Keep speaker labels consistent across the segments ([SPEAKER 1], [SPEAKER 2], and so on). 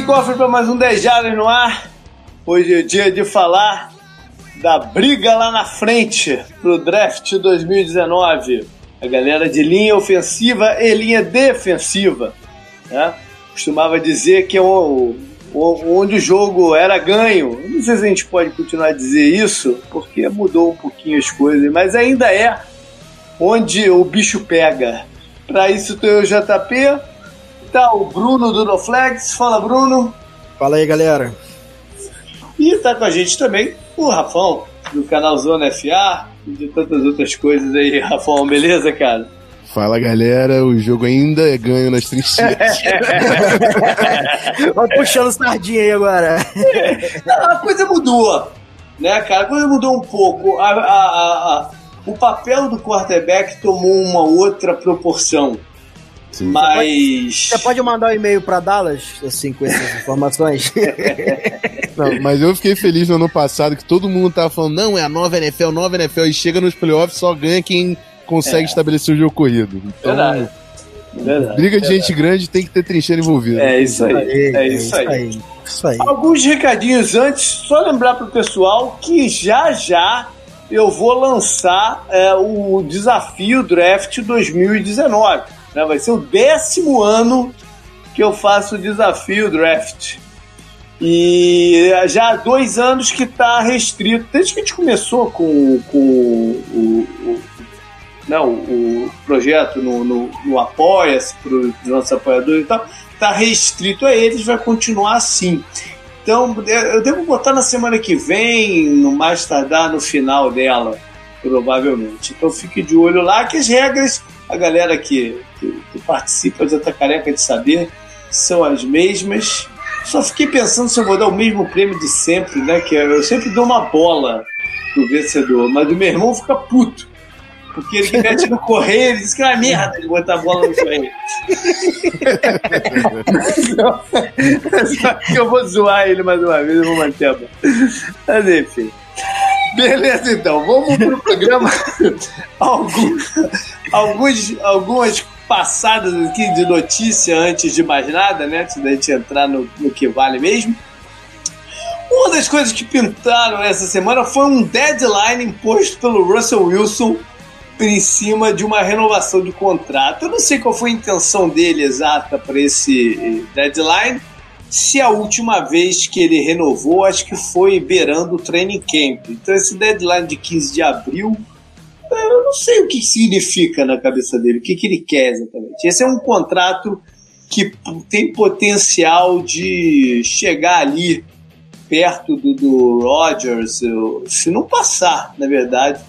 [SPEAKER 1] que cofre para mais um 10 Jardas no ar. Hoje é dia de falar da briga lá na frente pro draft 2019. A galera de linha ofensiva e linha defensiva. Né? Costumava dizer que é onde o jogo era ganho. Não sei se a gente pode continuar a dizer isso, porque mudou um pouquinho as coisas, mas ainda é onde o bicho pega. Para isso tem o JP, tá o Bruno do Noflex. Fala, Bruno.
[SPEAKER 2] Fala aí, galera.
[SPEAKER 1] E tá com a gente também o Rafão, do canal Zona FA e de tantas outras coisas aí. Rafão, beleza, cara?
[SPEAKER 3] Fala galera, o jogo ainda é ganho nas trincheiras.
[SPEAKER 2] Vai puxando sardinha aí agora.
[SPEAKER 1] a coisa mudou, né, cara? A coisa mudou um pouco. A, a, a, o papel do quarterback tomou uma outra proporção.
[SPEAKER 2] Sim. Mas. Você pode mandar um e-mail para Dallas, assim, com essas informações?
[SPEAKER 3] não, mas eu fiquei feliz no ano passado que todo mundo tava falando, não, é a nova NFL, nova NFL, e chega nos playoffs só ganha quem consegue é. estabelecer o jogo corrido. Então, verdade. Verdade, briga de verdade. gente grande tem que ter trincheira envolvida.
[SPEAKER 1] É isso aí. É, isso, aí. aí. Isso aí. Alguns recadinhos antes, só lembrar pro pessoal que já já eu vou lançar é, o desafio Draft 2019. Né? Vai ser o décimo ano que eu faço o desafio Draft. E já há dois anos que está restrito. Desde que a gente começou com, com o, o, né, o projeto no, no, no Apoia-se para os nossos apoiadores e tal, está restrito a eles, vai continuar assim. Então, eu devo botar na semana que vem, no mais tardar no final dela, provavelmente. Então, fique de olho lá, que as regras, a galera que, que, que participa já está careca de saber, são as mesmas. Só fiquei pensando se eu vou dar o mesmo prêmio de sempre, né? Que eu sempre dou uma bola pro vencedor, mas o meu irmão fica puto. Porque ele mete no correio, ele diz que é uma merda ele botar a bola no correio. Só que eu vou zoar ele mais uma vez, eu vou manter a bola. Mas enfim. Beleza, então, vamos pro programa. alguns, alguns, algumas passadas aqui de notícia antes de mais nada, né? Antes da gente entrar no, no que vale mesmo. Uma das coisas que pintaram essa semana foi um deadline imposto pelo Russell Wilson em cima de uma renovação de contrato. Eu não sei qual foi a intenção dele exata para esse eh, deadline. Se a última vez que ele renovou, acho que foi beirando o training camp. Então esse deadline de 15 de abril, eu não sei o que significa na cabeça dele, o que, que ele quer exatamente. Esse é um contrato que tem potencial de chegar ali perto do, do se não passar, na verdade,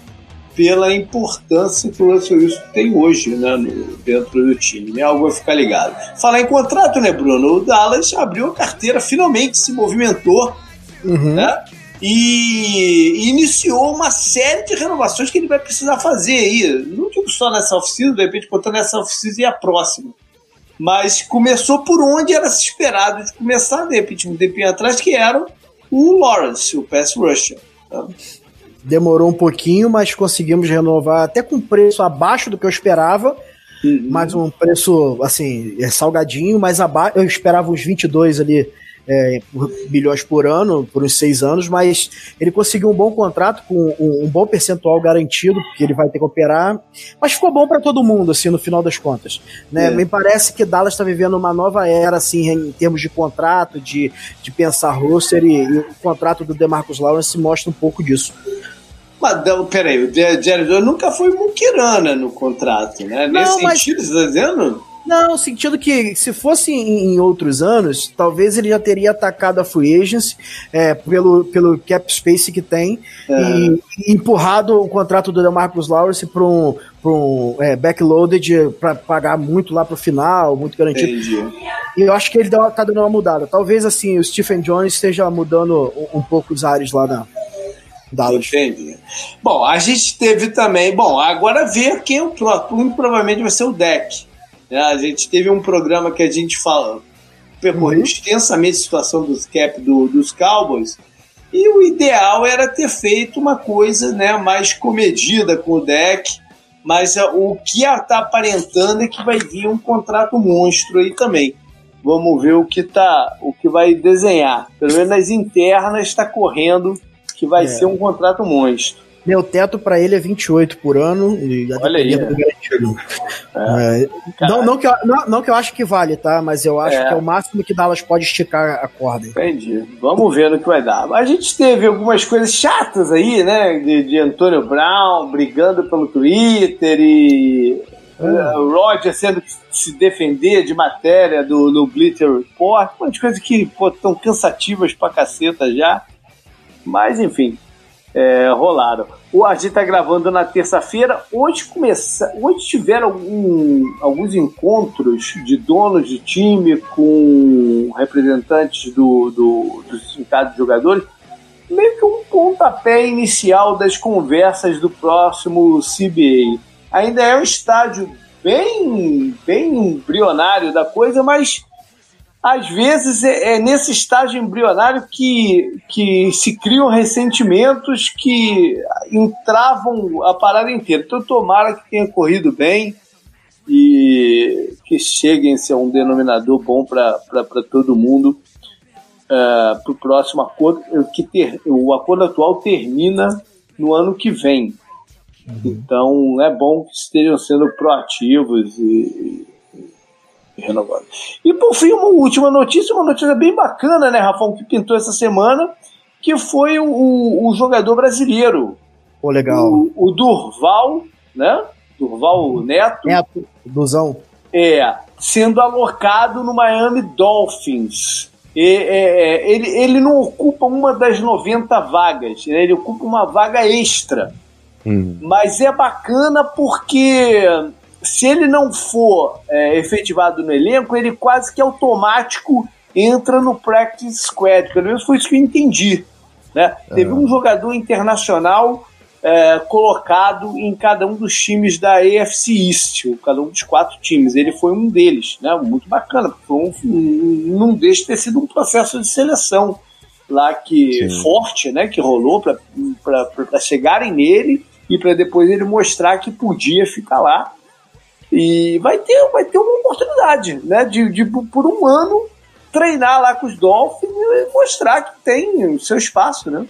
[SPEAKER 1] pela importância que o Russell Wilson tem hoje né, no, dentro do time. Né? Algo vai ficar ligado. Falar em contrato, né, Bruno? O Dallas abriu a carteira, finalmente se movimentou uhum. né? e iniciou uma série de renovações que ele vai precisar fazer aí. Não digo só nessa oficina, de repente contando nessa oficina e a próxima. Mas começou por onde era se esperado de começar, de repente, um tempinho atrás, que era o Lawrence, o pass rusher. Tá?
[SPEAKER 2] Demorou um pouquinho, mas conseguimos renovar até com preço abaixo do que eu esperava. Uhum. Mas um preço, assim, é salgadinho, mas abaixo. Eu esperava uns 22 ali é, bilhões por ano, por uns seis anos, mas ele conseguiu um bom contrato com um, um bom percentual garantido, porque ele vai ter que operar. Mas ficou bom para todo mundo, assim, no final das contas. Né? É. Me parece que Dallas está vivendo uma nova era, assim, em termos de contrato, de, de pensar roster, e, e o contrato do DeMarcus Lawrence mostra um pouco disso.
[SPEAKER 1] Mas peraí, o Jared Jones nunca foi muquirana no contrato, né? Não, Nesse mas... sentido, você tá dizendo?
[SPEAKER 2] Não, no sentido que se fosse em, outros anos, talvez ele já teria atacado a free agency é, pelo, pelo cap space que tem é. e, e, empurrado o contrato do DeMarcus Lawrence para um, pra um é, backloaded para pagar muito lá para o final, muito garantido. Entendi. E eu acho que ele está dando uma mudada. Talvez assim o Stephen Jones esteja mudando um, um pouco os ares lá na,
[SPEAKER 1] Dallas. Entendi. Bom, a gente teve também. Bom, agora ver quem é o próximo. Provavelmente vai ser o deck. Né? A gente teve um programa que a gente fala, percorreu uhum. extensamente a situação dos cap do, dos Cowboys. E o ideal era ter feito uma coisa né, mais comedida com o deck. Mas o que está aparentando é que vai vir um contrato monstro aí também. Vamos ver o que tá, o que vai desenhar. Pelo menos nas internas está correndo que vai é. ser um contrato monstro.
[SPEAKER 2] Meu teto para ele é 28 por ano. E
[SPEAKER 1] Olha aí.
[SPEAKER 2] É. É. Não, não, que eu, não, não, que eu acho que vale, tá? Mas eu acho é. que é o máximo que Dallas pode esticar a corda.
[SPEAKER 1] Entendi. Vamos ver no que vai dar. A gente teve algumas coisas chatas aí, né? De, de Antônio Brown brigando pelo Twitter e é. o Roger sendo que se defender de matéria do, do Glitter Report, umas coisas que estão cansativas pra caceta já. Mas enfim, é, rolaram. O a gente tá gravando na terça-feira. Hoje começa, hoje tiveram algum, alguns encontros de donos de time com representantes do, do, do sindicato de jogadores. Meio que um pontapé inicial das conversas do próximo CBA. Ainda é um estágio bem, bem embrionário da coisa, mas às vezes é, é, nesse estágio embrionário que, que se criam ressentimentos que entravam a parada inteira. Então, tomara que tenha corrido bem e que cheguem a ser um denominador bom para todo mundo uh, é, para o próximo acordo. Que ter, o acordo atual termina no ano que vem. Uhum. Então, é bom que estejam sendo proativos e renovado. E por fim, uma última notícia, uma notícia bem bacana, né, Rafão, que pintou essa semana, que foi o, o jogador brasileiro.
[SPEAKER 2] Pô, legal.
[SPEAKER 1] O, o Durval, né? Durval Neto.
[SPEAKER 2] Neto, Duzão.
[SPEAKER 1] É, sendo alocado no Miami Dolphins. E, é, é, ele, ele não ocupa uma das 90 vagas, né? ele ocupa uma vaga extra. Hum. Mas é bacana porque se ele não for é, efetivado no elenco, ele quase que automático entra no practice squad. Pelo menos foi isso que eu entendi. Né? Uhum. Teve um jogador internacional é, colocado em cada um dos times da AFC East, cada um dos quatro times. Ele foi um deles, né? muito bacana, porque foi um, um, não deixa de ter sido um processo de seleção lá que Sim. forte, né, que rolou para chegarem nele e para depois ele mostrar que podia ficar lá e vai ter, vai ter uma oportunidade, né? De, de por um ano treinar lá com os Dolphins e mostrar que tem o seu espaço, né?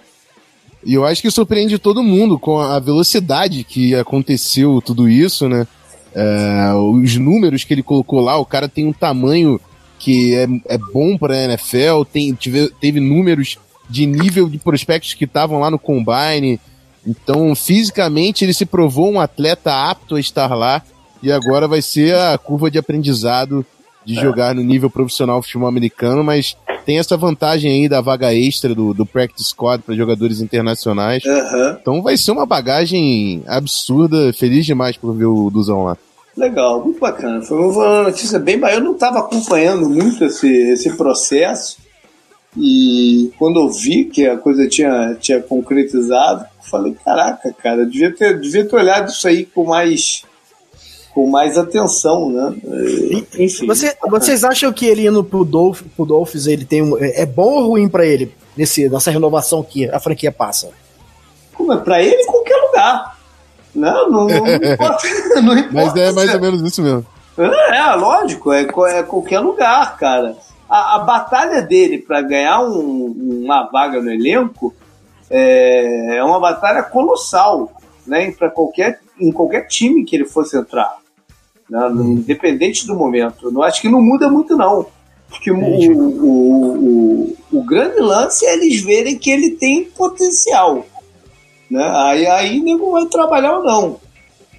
[SPEAKER 3] E eu acho que surpreende todo mundo com a velocidade que aconteceu tudo isso, né? É, os números que ele colocou lá, o cara tem um tamanho que é, é bom para a NFL, tem, tive, teve números de nível de prospectos que estavam lá no combine. Então, fisicamente, ele se provou um atleta apto a estar lá e agora vai ser a curva de aprendizado de jogar no nível profissional futebol americano, mas tem essa vantagem aí da vaga extra do, do practice squad para jogadores internacionais. Uhum. Então vai ser uma bagagem absurda. Feliz demais por ver o Duzão lá.
[SPEAKER 1] Legal, muito bacana. Foi uma notícia bem. Eu não estava acompanhando muito esse, esse processo. E quando eu vi que a coisa tinha, tinha concretizado, falei: caraca, cara, devia ter, devia ter olhado isso aí com mais com mais atenção, né?
[SPEAKER 2] Enfim. Você, vocês acham que ele indo pro, Dolph, pro Dolphins ele tem um, é bom ou ruim para ele nesse, nessa renovação que a franquia passa?
[SPEAKER 1] Como é para ele em qualquer lugar. Não, não, não, importa, não importa.
[SPEAKER 3] Mas é mais ou menos isso mesmo.
[SPEAKER 1] É, é lógico, é, é qualquer lugar, cara. A, a batalha dele para ganhar um, uma vaga no elenco é, é uma batalha colossal, né? Para qualquer em qualquer time que ele fosse entrar né? independente do momento. Eu acho que não muda muito, não. Porque o, o, o, o, grande lance é eles verem que ele tem potencial. Né? Aí, aí não vai trabalhar ou não.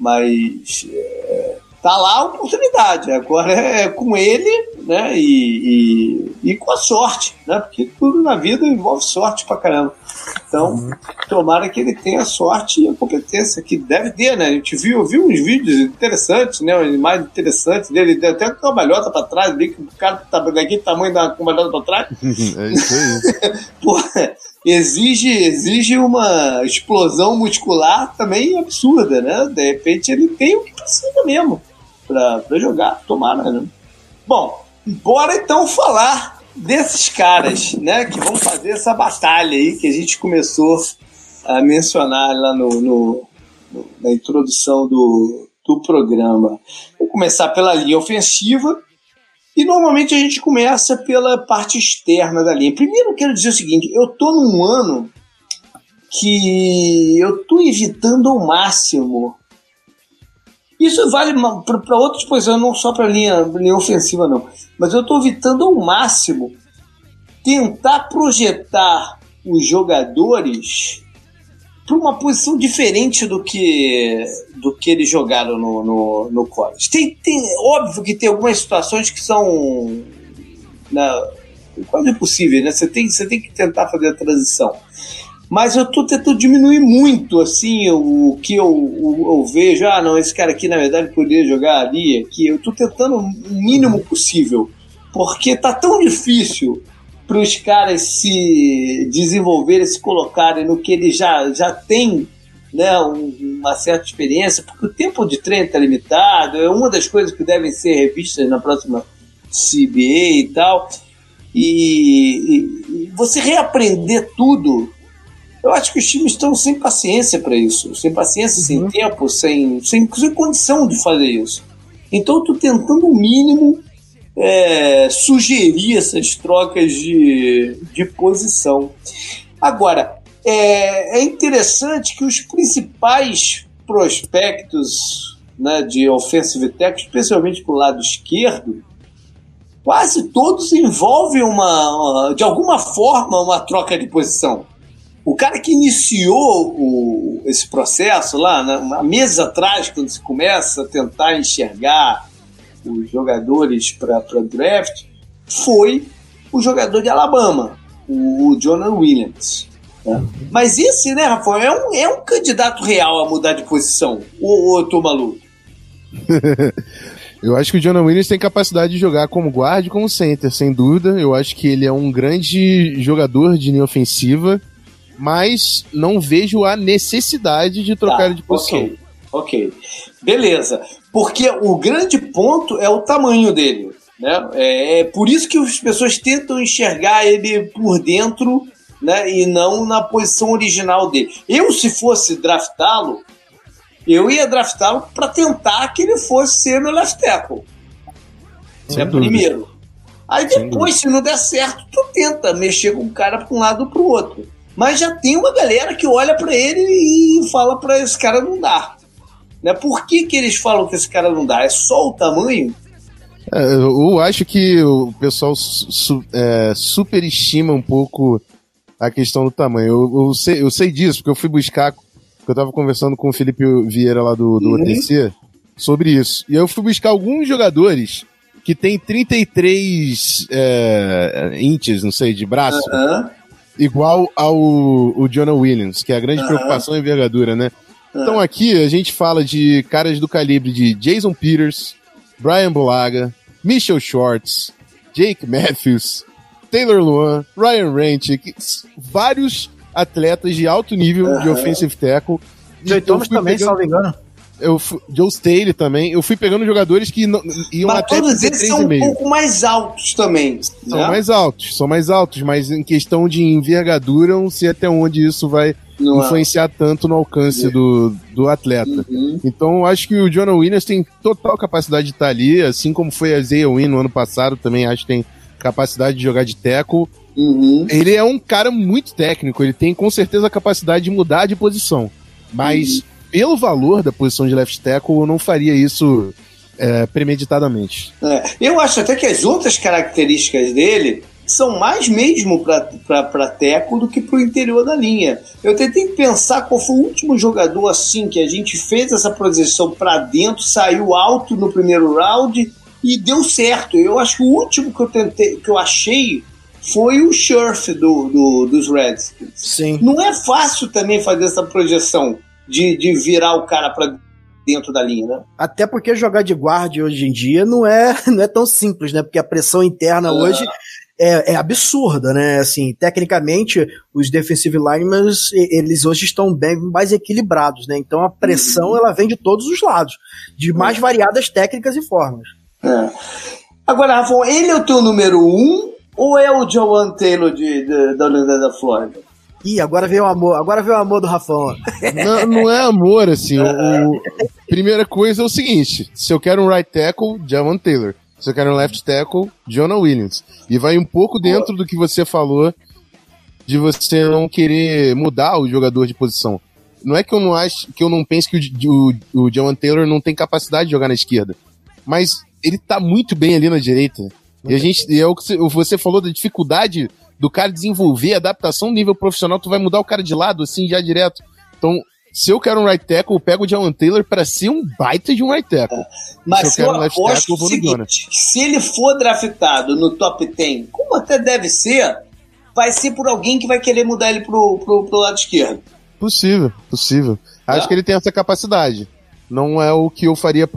[SPEAKER 1] Mas é, tá lá a oportunidade. Agora é com ele né? e, e, e com a sorte. Né? Porque tudo na vida envolve sorte pra caramba. Então, uhum. tomara que ele tenha sorte e a competência que deve ter, né? A gente viu, viu uns vídeos interessantes, né? Umas imagens interessantes dele, deu até uma cambalhota pra trás, vi que o cara tá daquele tamanho da cambalhota pra trás.
[SPEAKER 3] é isso aí.
[SPEAKER 1] Exige, exige uma explosão muscular também absurda, né? De repente ele tem o que precisa mesmo pra, pra jogar, tomara, né? Bom, bora então falar desses caras, né, que vão fazer essa batalha aí que a gente começou a mencionar lá no, no, no na introdução do, do programa. Vou começar pela linha ofensiva. E normalmente a gente começa pela parte externa da linha. Primeiro eu quero dizer o seguinte, eu tô num ano que eu tô evitando ao máximo. Isso vale para outras posições, não só para linha, linha ofensiva não. Mas eu tô evitando ao máximo tentar projetar os jogadores para uma posição diferente do que do que eles jogaram no, no, no college. Tem, tem, óbvio que tem algumas situações que são né, quase impossíveis, né? Você tem, você tem que tentar fazer a transição. Mas eu estou tentando diminuir muito assim o que eu, eu, vejo. Ah, não, esse cara aqui na verdade poderia jogar ali, aqui. Eu estou tentando o mínimo possível, porque tá tão difícil para os caras se desenvolverem, se colocarem no que eles já, já têm né, uma certa experiência, porque o tempo de treino está limitado, é uma das coisas que devem ser revistas na próxima CBA e tal. E, e, você reaprender tudo, eu acho que os times estão sem paciência para isso, sem paciência, uhum. sem tempo, sem, sem, sem condição de fazer isso. Então eu estou tentando o mínimo é, sugerir essas trocas de, de posição. Agora, é, é interessante que os principais prospectos né, de offensive tackle, especialmente para o lado esquerdo, quase todos envolvem uma, de alguma forma uma troca de posição. O cara que iniciou o, esse processo lá, uma mesa atrás, quando se começa a tentar enxergar os jogadores para draft foi o jogador de Alabama, o Jonah Williams. Né? Mas esse, né, Rafael, é um, é um candidato real a mudar de posição, ou, ou eu tô maluco?
[SPEAKER 3] Eu acho que o Jonah Williams tem capacidade de jogar como guarda e como center, sem dúvida. Eu acho que ele é um grande jogador de linha ofensiva, mas não vejo a necessidade de trocar tá, de posição.
[SPEAKER 1] Ok, ok. Beleza. Porque o grande ponto é o tamanho dele. Né? É, é por isso que as pessoas tentam enxergar ele por dentro né, e não na posição original dele. Eu, se fosse draftá-lo, eu ia draftá-lo para tentar que ele fosse ser meu left tackle. Né, primeiro. Aí depois, se não der certo, tu tenta mexer com o cara para um lado ou para o outro. Mas já tem uma galera que olha para ele e fala para esse cara não dar. Né? Por que, que eles falam que esse cara não dá? É só o tamanho?
[SPEAKER 3] É, eu acho que o pessoal su é, superestima um pouco a questão do tamanho. Eu, eu, sei, eu sei disso, porque eu fui buscar, porque eu tava conversando com o Felipe Vieira lá do, do uhum. OTC sobre isso. E eu fui buscar alguns jogadores que tem 33 é, inches, não sei, de braço, uhum. Igual ao o Jonah Williams, que é a grande uhum. preocupação é envergadura, né? Então aqui a gente fala de caras do calibre de Jason Peters, Brian Bulaga, Michel Schwartz, Jake Matthews, Taylor Luan, Ryan Ranchick, vários atletas de alto nível uhum. de offensive tackle.
[SPEAKER 2] Joe Thomas também, pegando... salvo engano.
[SPEAKER 3] Eu fui, Joe Staley também. Eu fui pegando jogadores que não, iam mas até
[SPEAKER 1] todos eles são um pouco mais altos também.
[SPEAKER 3] São né? mais altos, são mais altos, mas em questão de envergadura, não sei até onde isso vai não é. influenciar é. tanto no alcance do, do atleta. Uhum. Então, acho que o Jonah Williams tem total capacidade de estar ali, assim como foi a Zaya Win no ano passado, também acho que tem capacidade de jogar de teco. Uhum. Ele é um cara muito técnico, ele tem com certeza a capacidade de mudar de posição. Mas, uhum. Pelo valor da posição de left tackle, eu não faria isso é, premeditadamente.
[SPEAKER 1] É. Eu acho até que as outras características dele são mais mesmo para Teco do que para o interior da linha. Eu tentei pensar qual foi o último jogador assim que a gente fez essa projeção para dentro, saiu alto no primeiro round e deu certo. Eu acho que o último que eu tentei, que eu achei foi o Scherf do, do, dos Redskins.
[SPEAKER 2] Sim.
[SPEAKER 1] Não é fácil também fazer essa projeção de, de virar o cara para dentro da linha, né?
[SPEAKER 2] Até porque jogar de guarda hoje em dia não é, não é tão simples, né? Porque a pressão interna hoje é, é, absurda, né? Assim, tecnicamente, os defensive linemen, eles hoje estão bem mais equilibrados, né? Então a pressão, uhum. ela vem de todos os lados, de mais variadas técnicas e formas.
[SPEAKER 1] É. Agora, Rafa, ele é o teu número um ou é o Joan Taylor de, de, da Universidade da Flórida?
[SPEAKER 2] Ih, agora veio o amor, agora veio o amor do Rafão.
[SPEAKER 3] Não, não é amor, assim. O, primeira coisa é o seguinte: se eu quero um right tackle, Javan Taylor. Se eu quero um left tackle, Jonah Williams. E vai um pouco dentro do que você falou de você não querer mudar o jogador de posição. Não é que eu não acho, que eu não pense que o, o, o John Taylor não tem capacidade de jogar na esquerda. Mas ele tá muito bem ali na direita. E a gente, e é o que você falou da dificuldade do cara desenvolver adaptação nível profissional, tu vai mudar o cara de lado, assim, já direto. Então, se eu quero um right tackle, eu pego o Jawan Taylor para ser um baita de um right tackle. É.
[SPEAKER 1] Mas se eu, quero um left tackle, eu vou no seguinte, Se ele for draftado no top 10, como até deve ser, vai ser por alguém que vai querer mudar ele pro, pro, pro lado esquerdo.
[SPEAKER 3] Possível, possível. É. Acho que ele tem essa capacidade. Não é o que eu faria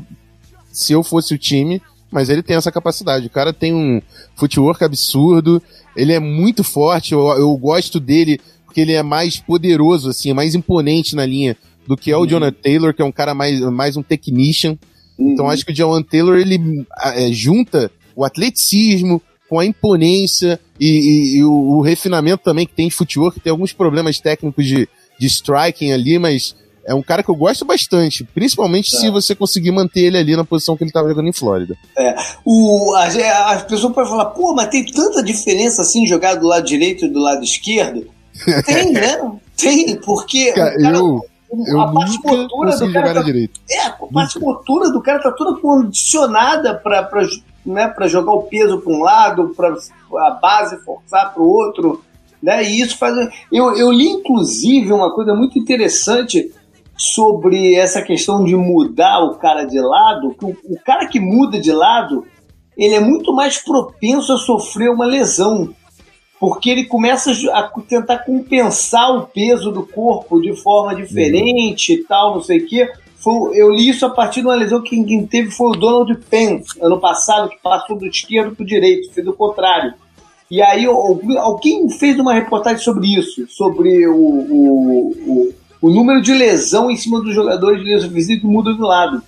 [SPEAKER 3] se eu fosse o time, mas ele tem essa capacidade. O cara tem um footwork absurdo, ele é muito forte, eu, eu gosto dele porque ele é mais poderoso, assim, é mais imponente na linha do que é o uhum. Jonathan Taylor, que é um cara mais, mais um technician. Uhum. Então acho que o Jonathan Taylor, ele é, junta o atleticismo com a imponência e, e, e o, o, refinamento também que tem de footwork, tem alguns problemas técnicos de, de striking ali, mas é um cara que eu gosto bastante, principalmente é. se você conseguir manter ele ali na posição que ele estava jogando em Flórida.
[SPEAKER 1] É. O, a, a pessoa pode falar, pô, mas tem tanta diferença assim jogar do lado direito e do lado esquerdo. Tem, né? Tem, porque.
[SPEAKER 3] Cara, cara, eu, eu a parte motora do cara. Tá, direito.
[SPEAKER 1] É, a parte motora do cara tá toda condicionada para né, jogar o peso para um lado, para a base forçar para o outro. Né? E isso faz. Eu, eu li, inclusive, uma coisa muito interessante sobre essa questão de mudar o cara de lado, que o, o cara que muda de lado, ele é muito mais propenso a sofrer uma lesão, porque ele começa a tentar compensar o peso do corpo de forma diferente uhum. e tal, não sei o quê. Foi, eu li isso a partir de uma lesão que quem teve foi o Donald Penn, ano passado, que passou do esquerdo para o direito, fez o contrário. E aí alguém fez uma reportagem sobre isso, sobre o, o, o o número de lesão em cima dos jogadores de lesão física muda do lado.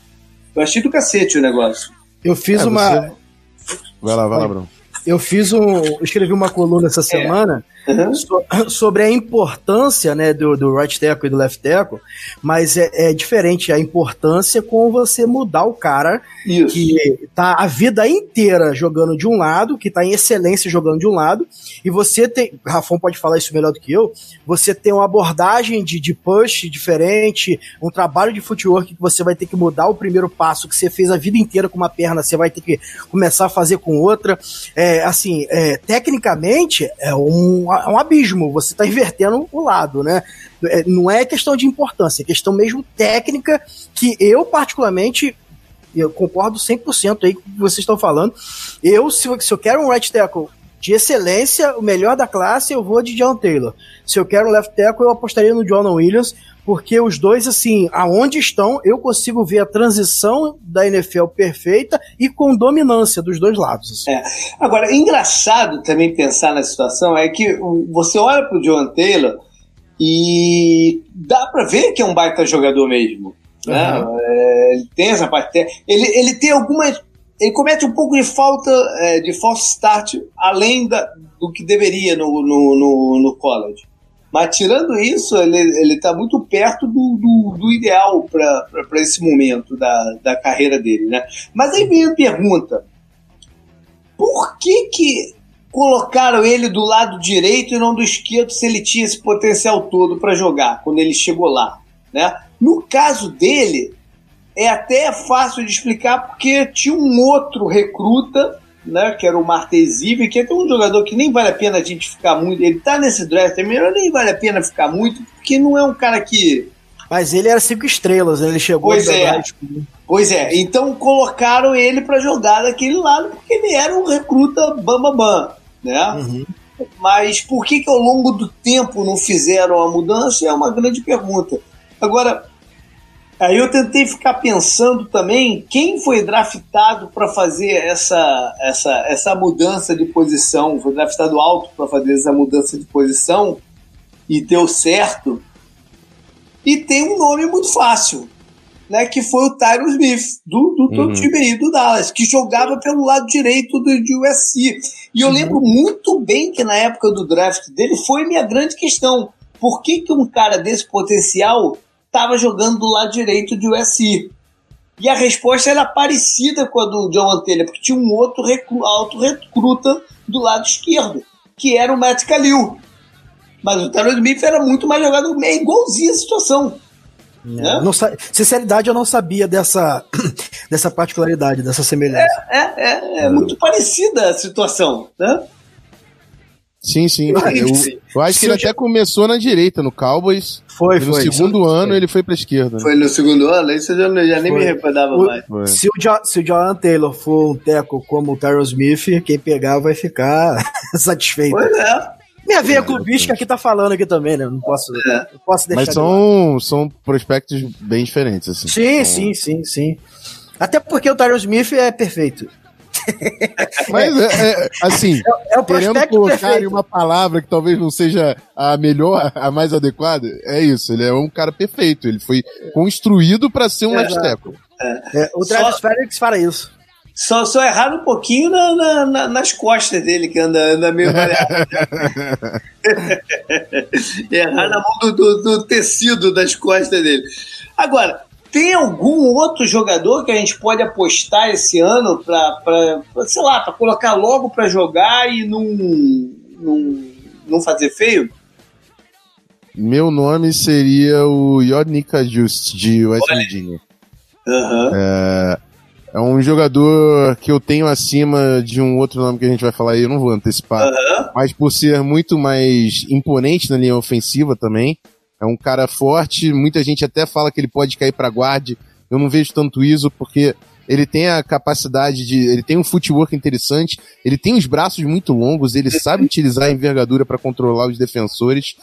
[SPEAKER 1] Eu achei do cacete o negócio.
[SPEAKER 2] Eu fiz é, uma.
[SPEAKER 3] Você... Vai lá, vai lá, Bruno.
[SPEAKER 2] Eu fiz um. escrevi uma coluna essa é. semana uhum. so, sobre a importância né, do, do right tackle e do left tackle, mas é, é diferente a importância com você mudar o cara Isso. que tá a vida inteira jogando de um lado, que tá em excelência jogando de um lado, e você tem. Rafão pode falar isso melhor do que eu. Você tem uma abordagem de, de push diferente, um trabalho de footwork que você vai ter que mudar o primeiro passo que você fez a vida inteira com uma perna, você vai ter que começar a fazer com outra. É, assim, é, tecnicamente é um é um abismo, você está invertendo o lado, né? É, não é questão de importância, é questão mesmo técnica que eu, particularmente, eu concordo 100% aí com o que vocês estão falando. Eu, se, se eu quero um right tackle de excelência, o melhor da classe, eu vou de John Taylor. Se eu quero um left tackle, eu apostaria no John Williams, porque os dois, assim, aonde estão, eu consigo ver a transição da NFL perfeita e com dominância dos dois lados.
[SPEAKER 1] Assim. É. Agora, engraçado também pensar na situação é que você olha pro John Taylor e dá para ver que é um baita jogador mesmo. Né? Uhum. É, ele tem essa parte. Ele, ele tem algumas. Ele comete um pouco de falta é, de false start além da, do que deveria no, no, no, no college. Mas tirando isso, ele, ele tá muito perto do, do, do ideal para esse momento da, da carreira dele, né? Mas aí vem a pergunta: por que que colocaram ele do lado direito e não do esquerdo se ele tinha esse potencial todo para jogar quando ele chegou lá, né? No caso dele, é até fácil de explicar porque tinha um outro recruta né, que era o Martesive, que é um jogador que nem vale a pena a gente ficar muito. Ele tá nesse draft também, mas nem vale a pena ficar muito, porque não é um cara que.
[SPEAKER 2] Mas ele era cinco estrelas, né? ele chegou
[SPEAKER 1] pois é. Pois é, então colocaram ele para jogar daquele lado, porque ele era um recruta bam, bam, né? Uhum. Mas por que, que ao longo do tempo não fizeram a mudança é uma grande pergunta. Agora, Aí eu tentei ficar pensando também quem foi draftado para fazer essa, essa, essa mudança de posição, foi draftado alto para fazer essa mudança de posição e deu certo. E tem um nome muito fácil, né, que foi o Tyron Smith, do, do uhum. time aí, do Dallas, que jogava pelo lado direito do, de USC. E eu uhum. lembro muito bem que na época do draft dele foi minha grande questão. Por que, que um cara desse potencial estava jogando do lado direito de USI. E a resposta era parecida com a do John Antelha, porque tinha um outro recru, alto recruta do lado esquerdo, que era o Matt Kalil. Mas o Tyron Smith era muito mais jogado, é igualzinho a situação.
[SPEAKER 2] É, né? Não, sinceridade, eu não sabia dessa, dessa particularidade, dessa semelhança.
[SPEAKER 1] É, é, é, é muito parecida a situação, né?
[SPEAKER 3] Sim, sim. Eu, eu acho que ele até começou na direita, no Cowboys.
[SPEAKER 2] Foi,
[SPEAKER 3] no
[SPEAKER 2] foi.
[SPEAKER 3] No segundo foi. ano ele foi pra esquerda. Né?
[SPEAKER 1] Foi no segundo ano? Isso eu já, já nem me recordava mais. Foi.
[SPEAKER 2] Se o, jo, se o John Taylor for um teco como o Tyron Smith, quem pegar vai ficar satisfeito.
[SPEAKER 1] Pois é.
[SPEAKER 2] Minha veia é, clubística aqui tá falando aqui também, né? Não posso, é. não posso deixar.
[SPEAKER 3] Mas são, são prospectos bem diferentes, assim.
[SPEAKER 2] Sim, então... sim, sim, sim. Até porque o Tyron Smith é perfeito.
[SPEAKER 3] Mas, é, é, assim, é, é o querendo colocar em uma palavra que talvez não seja a melhor, a mais adequada, é isso. Ele é um cara perfeito. Ele foi construído para ser um left tackle.
[SPEAKER 2] É, o Travis Só... Felix fala isso.
[SPEAKER 1] Só, só erraram um pouquinho na, na, na, nas costas dele, que anda, anda meio variado. Errar na mão do, do, do tecido das costas dele. Agora, tem algum outro jogador que a gente pode apostar esse ano para, sei lá, para colocar logo para jogar e não, não, não fazer feio?
[SPEAKER 3] Meu nome seria o Yodnika Just, de West Olha. Virginia.
[SPEAKER 1] Uhum.
[SPEAKER 3] É, é, um jogador que eu tenho acima de um outro nome que a gente vai falar aí, eu não vou antecipar.
[SPEAKER 1] Uhum.
[SPEAKER 3] Mas por ser muito mais imponente na linha ofensiva também. É um cara forte, muita gente até fala que ele pode cair para guarde. Eu não vejo tanto isso porque ele tem a capacidade de, ele tem um footwork interessante, ele tem os braços muito longos, ele sabe utilizar a envergadura para controlar os defensores.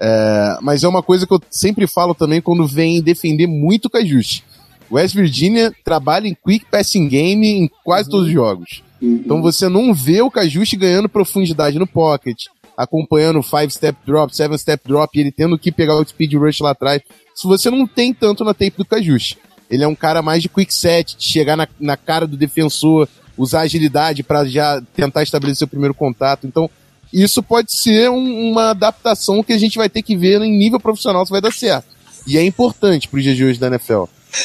[SPEAKER 3] É, mas é uma coisa que eu sempre falo também quando vem defender muito o Cajus. West Virginia trabalha em quick passing game em quase uhum. todos os jogos. Uhum. Então você não vê o Cajus ganhando profundidade no pocket, acompanhando five step drop, seven step drop, ele tendo que pegar o speed rush lá atrás. Se você não tem tanto na tape do Kajushi. Ele é um cara mais de quick set, de chegar na, na cara do defensor, usar agilidade para já tentar estabelecer o primeiro contato. Então, isso pode ser um, uma adaptação que a gente vai ter que ver em nível profissional se vai dar certo. E é importante para os de hoje da NFL.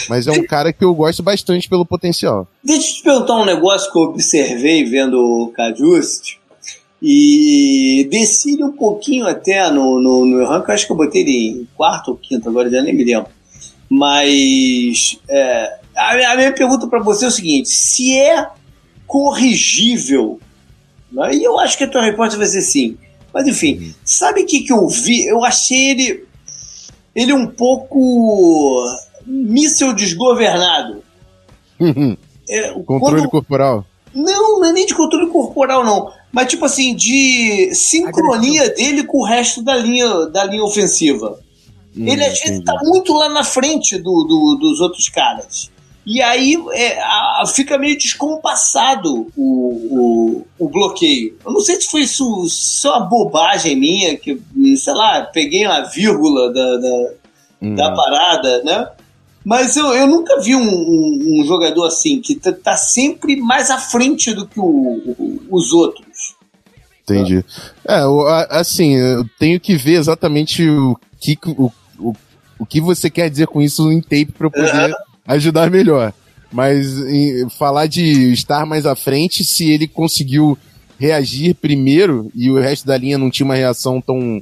[SPEAKER 3] Mas é um cara que eu gosto bastante pelo potencial.
[SPEAKER 1] Deixa eu te perguntar um negócio que eu observei vendo o Cajust e desci um pouquinho até no, no, no ranking, acho que eu botei ele em quarto ou quinto, agora já nem me lembro. Mas é, a, a, minha pergunta para você é o seguinte: se é corrigível, né? e eu acho que a tua resposta vai ser sim. Mas enfim, uhum. sabe o que, que eu vi? Eu achei ele, ele um pouco míssel desgovernado.
[SPEAKER 3] Uhum. É, Controle quando... corporal.
[SPEAKER 1] Não, não é nem de controle corporal, não. Mas, tipo assim, de sincronia dele com o resto da linha, da linha ofensiva. Hum, ele às vezes tá muito lá na frente do, do dos outros caras. E aí é, a, fica meio descompassado o, o, o, bloqueio. Eu não sei se foi isso só uma bobagem minha, que, sei lá, peguei uma vírgula da, da, hum. da parada, né? Mas eu, eu nunca vi um, um, um jogador assim, que tá, tá, sempre mais à frente do que o, os outros.
[SPEAKER 3] Entendi. É, assim, eu tenho que ver exatamente o que, o, o, o que você quer dizer com isso em tape para eu poder uhum. ajudar melhor. Mas em, falar de estar mais à frente, se ele conseguiu reagir primeiro e o resto da linha não tinha uma reação tão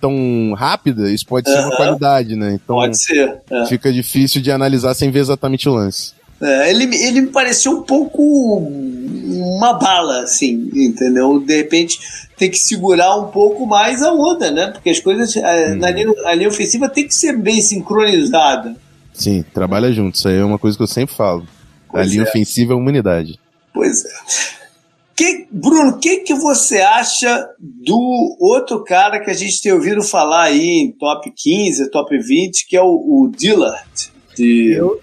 [SPEAKER 3] tão rápida, isso pode ser uma qualidade, né? Então,
[SPEAKER 1] pode ser.
[SPEAKER 3] É. Fica difícil de analisar sem ver exatamente o lance.
[SPEAKER 1] É, ele, ele me pareceu um pouco uma bala, assim, entendeu? De repente tem que segurar um pouco mais a onda, né? Porque as coisas hum. na linha, a linha ofensiva tem que ser bem sincronizada.
[SPEAKER 3] Sim, trabalha junto. Isso aí é uma coisa que eu sempre falo. Pois a linha é. ofensiva é humanidade.
[SPEAKER 1] Pois é. Que, Bruno, o que, que você acha do outro cara que a gente tem ouvido falar aí em top 15, top 20, que é o, o Dillard? De...
[SPEAKER 2] Eu,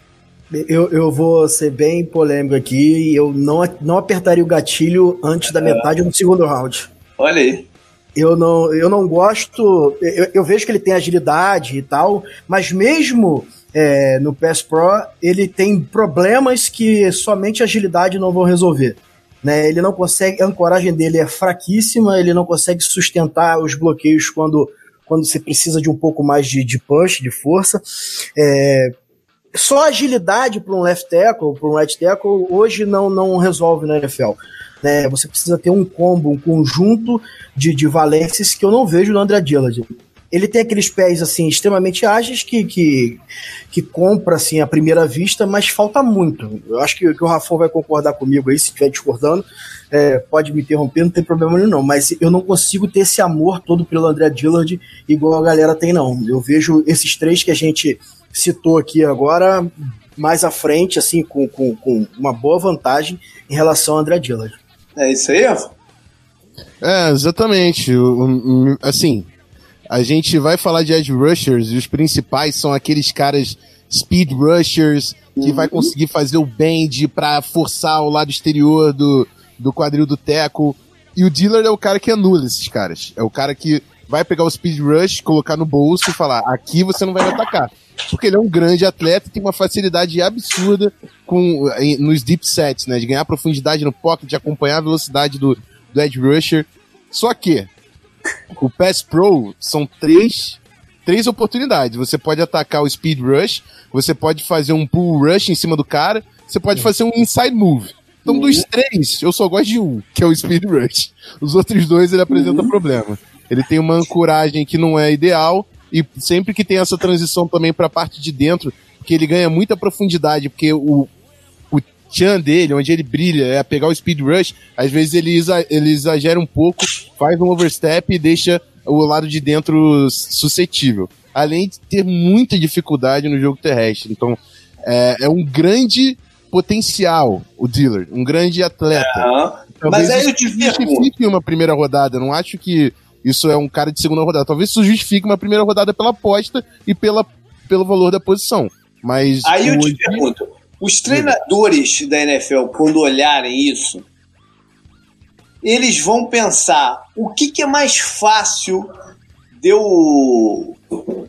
[SPEAKER 2] eu, eu vou ser bem polêmico aqui e eu não, não apertaria o gatilho antes da é. metade do segundo round.
[SPEAKER 1] Olha aí.
[SPEAKER 2] Eu não, eu não gosto. Eu, eu vejo que ele tem agilidade e tal, mas mesmo é, no PS Pro, ele tem problemas que somente agilidade não vão resolver. Né? Ele não consegue, a ancoragem dele é fraquíssima, ele não consegue sustentar os bloqueios quando, quando você precisa de um pouco mais de, de punch, de força. É, só agilidade para um left tackle, para um right tackle, hoje não, não resolve na NFL. Né? Você precisa ter um combo, um conjunto de, de valências que eu não vejo no André Dillard. Ele tem aqueles pés assim extremamente ágeis que, que, que compra assim à primeira vista, mas falta muito. Eu acho que, que o Rafão vai concordar comigo aí, se estiver discordando. É, pode me interromper, não tem problema nenhum, não. Mas eu não consigo ter esse amor todo pelo André Dillard igual a galera tem, não. Eu vejo esses três que a gente citou aqui agora mais à frente, assim, com, com, com uma boa vantagem em relação ao André Dillard.
[SPEAKER 1] É isso aí, Rafa?
[SPEAKER 3] É, exatamente. Assim, a gente vai falar de edge rushers e os principais são aqueles caras speed rushers que uhum. vai conseguir fazer o bend para forçar o lado exterior do, do quadril do teco. E o dealer é o cara que anula esses caras. É o cara que vai pegar o speed rush, colocar no bolso e falar: aqui você não vai me atacar. Porque ele é um grande atleta e tem uma facilidade absurda com, nos deep sets, né? De ganhar profundidade no pocket, de acompanhar a velocidade do, do edge rusher. Só que o Pass Pro são três, três oportunidades. Você pode atacar o Speed Rush, você pode fazer um Pull Rush em cima do cara, você pode fazer um Inside Move. Então, dos três, eu só gosto de um, que é o Speed Rush. Os outros dois, ele apresenta uhum. problema. Ele tem uma ancoragem que não é ideal, e sempre que tem essa transição também para a parte de dentro, que ele ganha muita profundidade, porque o, chan dele, onde ele brilha, é pegar o speed rush, às vezes ele, exa ele exagera um pouco, faz um overstep e deixa o lado de dentro suscetível. Além de ter muita dificuldade no jogo terrestre. Então, é, é um grande potencial, o dealer, um grande atleta.
[SPEAKER 1] É, mas aí eu te justifique
[SPEAKER 3] uma primeira rodada. Não acho que isso é um cara de segunda rodada. Talvez isso justifique uma primeira rodada pela aposta e pela, pelo valor da posição. Mas
[SPEAKER 1] aí eu te pergunto, os treinadores da NFL, quando olharem isso, eles vão pensar o que, que é mais fácil de eu,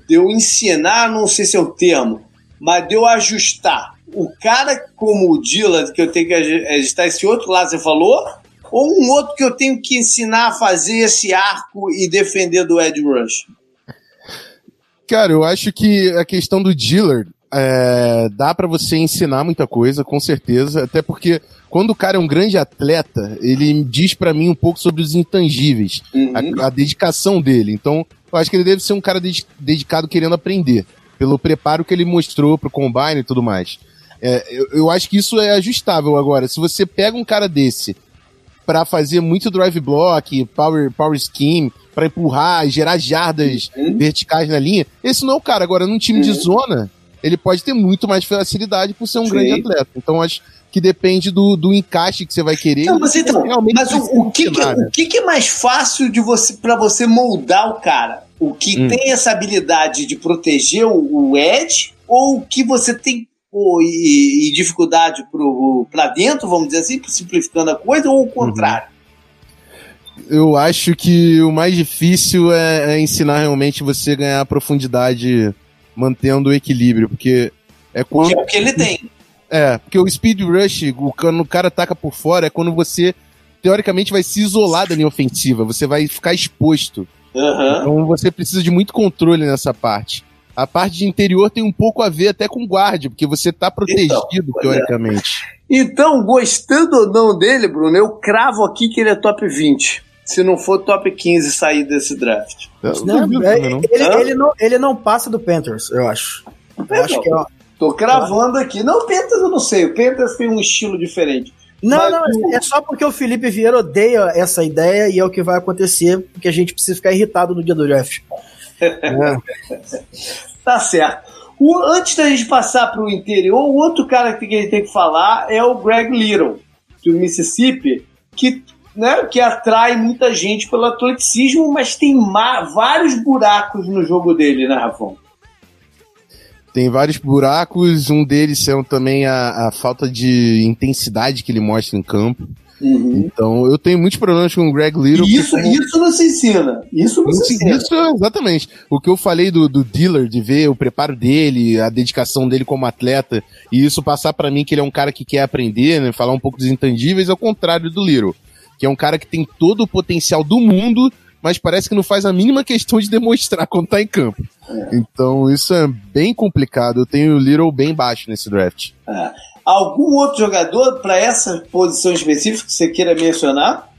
[SPEAKER 1] de eu ensinar, não sei se é o termo, mas de eu ajustar. O cara como o Dillard, que eu tenho que ajustar esse outro lado você falou, ou um outro que eu tenho que ensinar a fazer esse arco e defender do Ed Rush?
[SPEAKER 3] Cara, eu acho que a questão do Dillard é, dá para você ensinar muita coisa, com certeza, até porque quando o cara é um grande atleta, ele diz para mim um pouco sobre os intangíveis, uhum. a, a, dedicação dele. Então, eu acho que ele deve ser um cara dedicado querendo aprender, pelo preparo que ele mostrou pro combine e tudo mais. É, eu, eu, acho que isso é ajustável agora. Se você pega um cara desse para fazer muito drive block, power, power scheme, para empurrar, gerar jardas uhum. verticais na linha, esse não é o cara. Agora, num time uhum. de zona, ele pode ter muito mais facilidade por ser um Sim. grande atleta. Então acho que depende do, do encaixe que você vai querer.
[SPEAKER 1] Não, mas então, mas o, o, que, que, o que, que, é mais fácil de você para você moldar o cara? O que hum. tem essa habilidade de proteger o, o Edge ou o que você tem e, e, dificuldade para dentro, vamos dizer assim, simplificando a coisa, ou o contrário?
[SPEAKER 3] Uhum. Eu acho que o mais difícil é, é ensinar realmente você ganhar profundidade mantendo o equilíbrio, porque é quando. Que
[SPEAKER 1] é o que ele tem.
[SPEAKER 3] É, porque o speed rush, o, quando o cara ataca por fora, é quando você, teoricamente, vai se isolar da linha ofensiva, você vai ficar exposto. Uhum. Então você precisa de muito controle nessa parte. A parte de interior tem um pouco a ver até com guarda, porque você tá protegido, então, teoricamente.
[SPEAKER 1] É. Então, gostando ou não dele, Bruno, eu cravo aqui que ele é top 20 se não for top 15 sair desse draft.
[SPEAKER 2] Não, não, é, ele, ele, não, ele não passa do Panthers, eu acho. Eu
[SPEAKER 1] é, acho que é, Tô cravando aqui. Não, o Panthers eu não sei. O Panthers tem um estilo diferente.
[SPEAKER 2] Não, Mas, não, é só porque o Felipe Vieira odeia essa ideia e é o que vai acontecer, porque a gente precisa ficar irritado no dia do draft.
[SPEAKER 1] É. Tá certo. O, antes da gente passar para o interior, o outro cara que a gente tem que falar é o Greg Little, do Mississippi, que né, que atrai muita gente pelo atleticismo, mas tem vários buracos no jogo dele, né, Rafão?
[SPEAKER 3] Tem vários buracos, um deles são também a, a falta de intensidade que ele mostra em campo. Uhum. Então, eu tenho muitos problemas com o Greg Little.
[SPEAKER 1] Isso, como... isso não se ensina. Isso não isso, se ensina.
[SPEAKER 3] Isso, exatamente. O que eu falei do, do dealer, de ver o preparo dele, a dedicação dele como atleta, e isso passar para mim que ele é um cara que quer aprender, né, falar um pouco dos intangíveis, ao contrário do Little que é um cara que tem todo o potencial do mundo, mas parece que não faz a mínima questão de demonstrar quando tá em campo. É. Então isso é bem complicado. Eu tenho o Little bem baixo nesse draft.
[SPEAKER 1] É. Algum outro jogador para essa posição específica que você queira mencionar?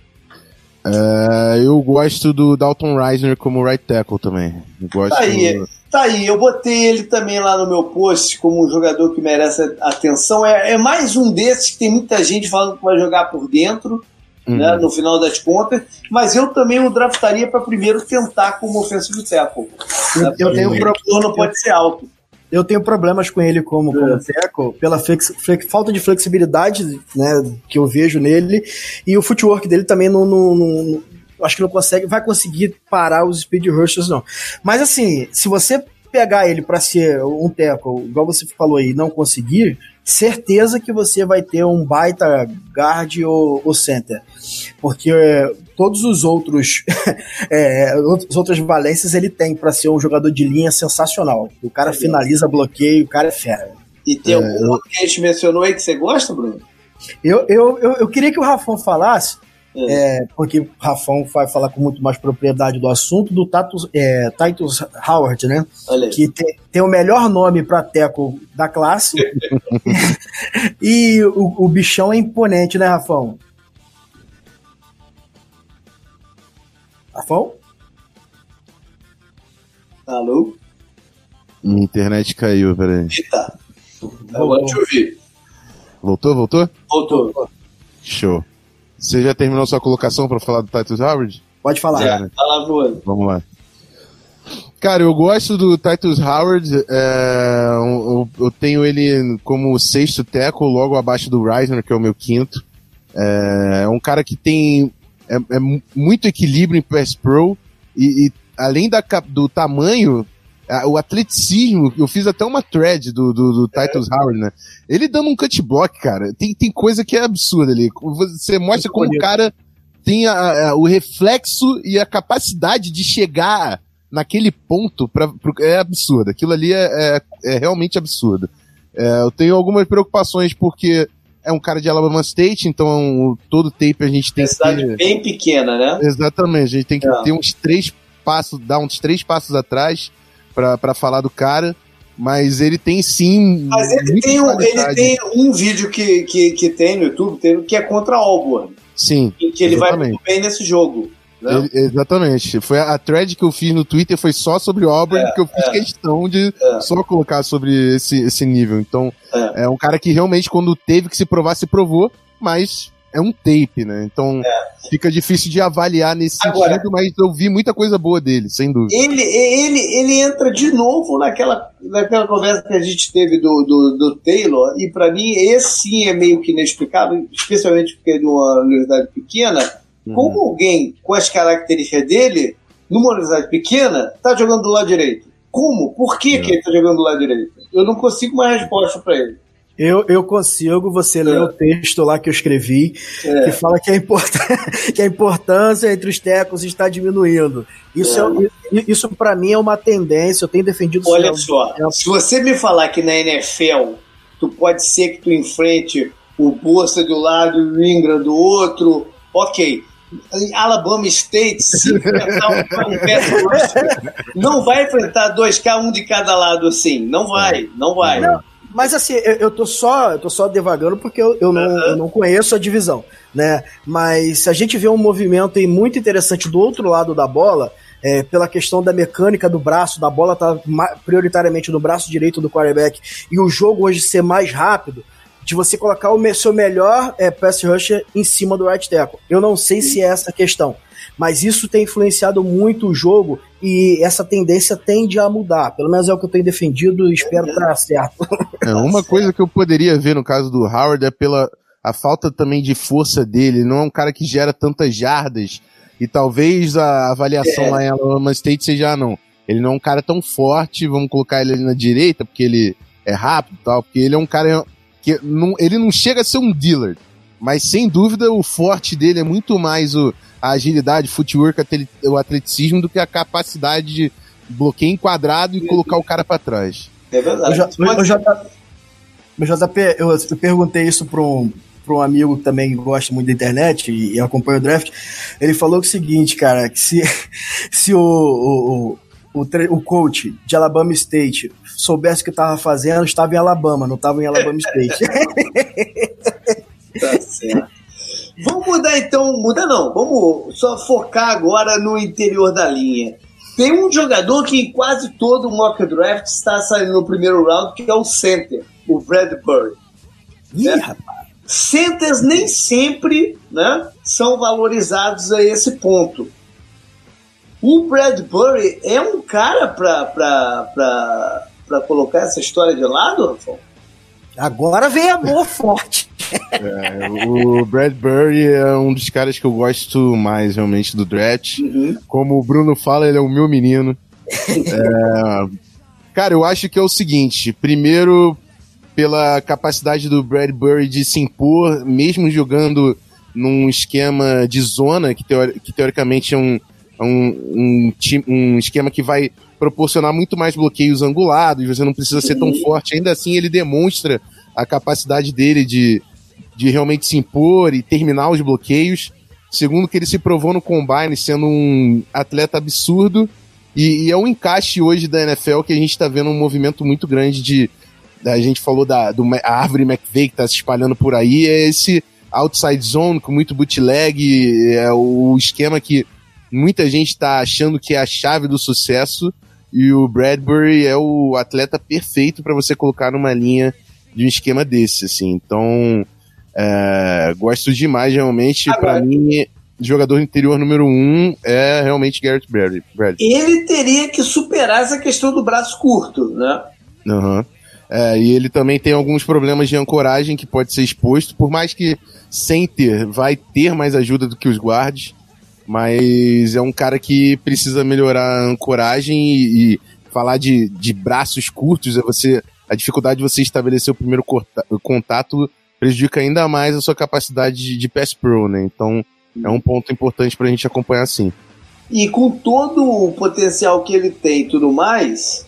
[SPEAKER 3] É, eu gosto do Dalton Reisner como right tackle também. Eu gosto
[SPEAKER 1] tá aí, do... tá aí, eu botei ele também lá no meu post como um jogador que merece atenção. É, é mais um desses que tem muita gente falando que vai jogar por dentro. Né, uhum. Né, no final das contas, mas eu também o draftaria para primeiro tentar como offensive tackle. Eu, eu tenho um problema, não pode ser alto
[SPEAKER 2] eu tenho problemas com ele como, como é. teco, pela flex, flex, falta de flexibilidade né, que eu vejo nele, e o footwork dele também não, não, não, acho que não consegue, vai conseguir parar os speed rushers, não. Mas assim, se você pegar ele para ser um teco, igual você falou aí, não conseguir, certeza que você vai ter um baita guard ou, ou center. Porque é, todos os outros é, as outras valências ele tem para ser um jogador de linha sensacional. O cara finaliza bloqueio, o cara é fera.
[SPEAKER 1] E tem é, algum que a gente mencionou aí que você gosta, Bruno?
[SPEAKER 2] Eu, eu, eu, eu queria que o Rafão falasse é. é, porque o Rafão vai falar com muito mais propriedade do assunto, do Tatus, é, Titus Howard, né? Que tem, tem o melhor nome para Teco da classe. e o, o bichão é imponente, né, Rafão? Rafão?
[SPEAKER 1] Alô?
[SPEAKER 3] Minha internet caiu, peraí.
[SPEAKER 1] Eita. Agora te ouvir.
[SPEAKER 3] Voltou, voltou?
[SPEAKER 1] Voltou.
[SPEAKER 3] Show. Você já terminou sua colocação para falar do Titus Howard?
[SPEAKER 2] Pode falar.
[SPEAKER 1] Já, né? fala, Bruno.
[SPEAKER 3] Vamos lá. Cara, eu gosto do Titus Howard. É, eu, eu, tenho ele como sexto tackle, logo abaixo do Reisner, que é o meu quinto. É, é um cara que tem é, é muito equilíbrio em pass pro e, e além da, do tamanho, o atleticismo, eu fiz até uma thread do, do, do Titus é. Howard, né? Ele dando um cut block, cara, tem, tem coisa que é absurda ali. Você mostra como o cara tem a, a, o reflexo e a capacidade de chegar naquele ponto pra, pro, é absurdo. Aquilo ali é, é, é realmente absurdo. É, eu tenho algumas preocupações porque é um cara de Alabama State, então todo tape a gente tem é
[SPEAKER 1] que ter... bem pequena, né?
[SPEAKER 3] Exatamente, a gente tem que é. ter uns três passos, dar uns três passos atrás para falar do cara. Mas ele tem sim.
[SPEAKER 1] Mas ele, tem um, ele tem um vídeo que, que, que tem no YouTube tem, que é contra Auburn.
[SPEAKER 3] Sim.
[SPEAKER 1] Em que ele exatamente. vai muito bem nesse jogo.
[SPEAKER 3] Né? exatamente. Foi a, a, thread que eu fiz no Twitter foi só sobre Auburn, é, que eu fiz é, questão de é. só colocar sobre esse, esse nível. Então, é. é um cara que realmente, quando teve que se provar, se provou, mas é um tape, né? Então é. fica difícil de avaliar nesse Agora, sentido, mas eu vi muita coisa boa dele, sem dúvida.
[SPEAKER 1] Ele, ele, ele entra de novo naquela, naquela conversa que a gente teve do, do, do Taylor, e para mim esse sim é meio que inexplicável, especialmente porque é de uma universidade pequena. Uhum. Como alguém com as características dele, numa universidade pequena, tá jogando do lado direito? Como? Por que, é. que ele tá jogando do lado direito? Eu não consigo uma resposta para ele.
[SPEAKER 2] Eu, eu consigo, você é. lê o texto lá que eu escrevi, é. que fala que a, que a importância entre os tecos está diminuindo. Isso, é. é isso para mim é uma tendência, eu tenho defendido
[SPEAKER 1] Olha só, se você me falar que na NFL tu pode ser que tu enfrente o Bolsa do lado e o Ingram do outro, ok. Alabama State, se enfrentar um, um não vai enfrentar dois K, um de cada lado assim. Não vai, não vai. Não.
[SPEAKER 2] Mas assim, eu, eu tô só, eu tô só devagando porque eu, eu, não, eu não conheço a divisão, né? Mas a gente vê um movimento muito interessante do outro lado da bola, é, pela questão da mecânica do braço, da bola tá prioritariamente no braço direito do quarterback e o jogo hoje ser mais rápido, de você colocar o seu melhor é, pass rusher em cima do right tackle. Eu não sei se é essa a questão mas isso tem influenciado muito o jogo e essa tendência tende a mudar. Pelo menos é o que eu tenho defendido e espero estar certo.
[SPEAKER 3] É, uma coisa que eu poderia ver no caso do Howard é pela a falta também de força dele. Ele não é um cara que gera tantas jardas e talvez a avaliação é. lá em Alabama State seja, ah, não, ele não é um cara tão forte, vamos colocar ele ali na direita porque ele é rápido e tal, porque ele é um cara que não, ele não chega a ser um dealer, mas sem dúvida o forte dele é muito mais o a agilidade, footwork, o atleticismo do que a capacidade de bloqueio enquadrado e colocar o cara para trás.
[SPEAKER 1] É verdade.
[SPEAKER 2] O, JP, eu, eu perguntei isso para um, para um amigo que também gosta muito da internet e, e acompanha o draft. Ele falou o seguinte, cara, que se, se o, o, o, o coach de Alabama State soubesse o que estava fazendo, estava em Alabama, não estava em Alabama State.
[SPEAKER 1] tá certo. Vamos mudar então, mudar não, vamos só focar agora no interior da linha. Tem um jogador que em quase todo mock draft está saindo no primeiro round, que é o center, o Bradbury. Ih, né? rapaz. Centers nem sempre né, são valorizados a esse ponto. O Bradbury é um cara para colocar essa história de lado, Rafael?
[SPEAKER 2] Agora vem amor forte.
[SPEAKER 3] É, o Bradbury é um dos caras que eu gosto mais realmente do draft. Uhum. Como o Bruno fala, ele é o meu menino. É, cara, eu acho que é o seguinte: primeiro, pela capacidade do Bradbury de se impor, mesmo jogando num esquema de zona, que, teori que teoricamente é um, é um, um, um esquema que vai proporcionar muito mais bloqueios angulados, você não precisa ser tão forte. Ainda assim, ele demonstra a capacidade dele de, de realmente se impor e terminar os bloqueios. Segundo, que ele se provou no combine sendo um atleta absurdo. E, e é um encaixe hoje da NFL que a gente está vendo um movimento muito grande de. A gente falou da do, árvore McVeigh que está se espalhando por aí. É esse outside zone com muito bootleg. É o esquema que muita gente está achando que é a chave do sucesso. E o Bradbury é o atleta perfeito para você colocar numa linha de um esquema desse, assim. Então, é, gosto demais, realmente. Para mim, jogador interior número um é realmente Garrett Bradley.
[SPEAKER 1] Ele teria que superar essa questão do braço curto, né?
[SPEAKER 3] Uhum. É, e ele também tem alguns problemas de ancoragem que pode ser exposto, por mais que center vai ter mais ajuda do que os guards mas é um cara que precisa melhorar a ancoragem e, e falar de, de braços curtos, é você a dificuldade de você estabelecer o primeiro contato prejudica ainda mais a sua capacidade de, de pass pro, né? Então é um ponto importante para a gente acompanhar sim.
[SPEAKER 1] E com todo o potencial que ele tem e tudo mais,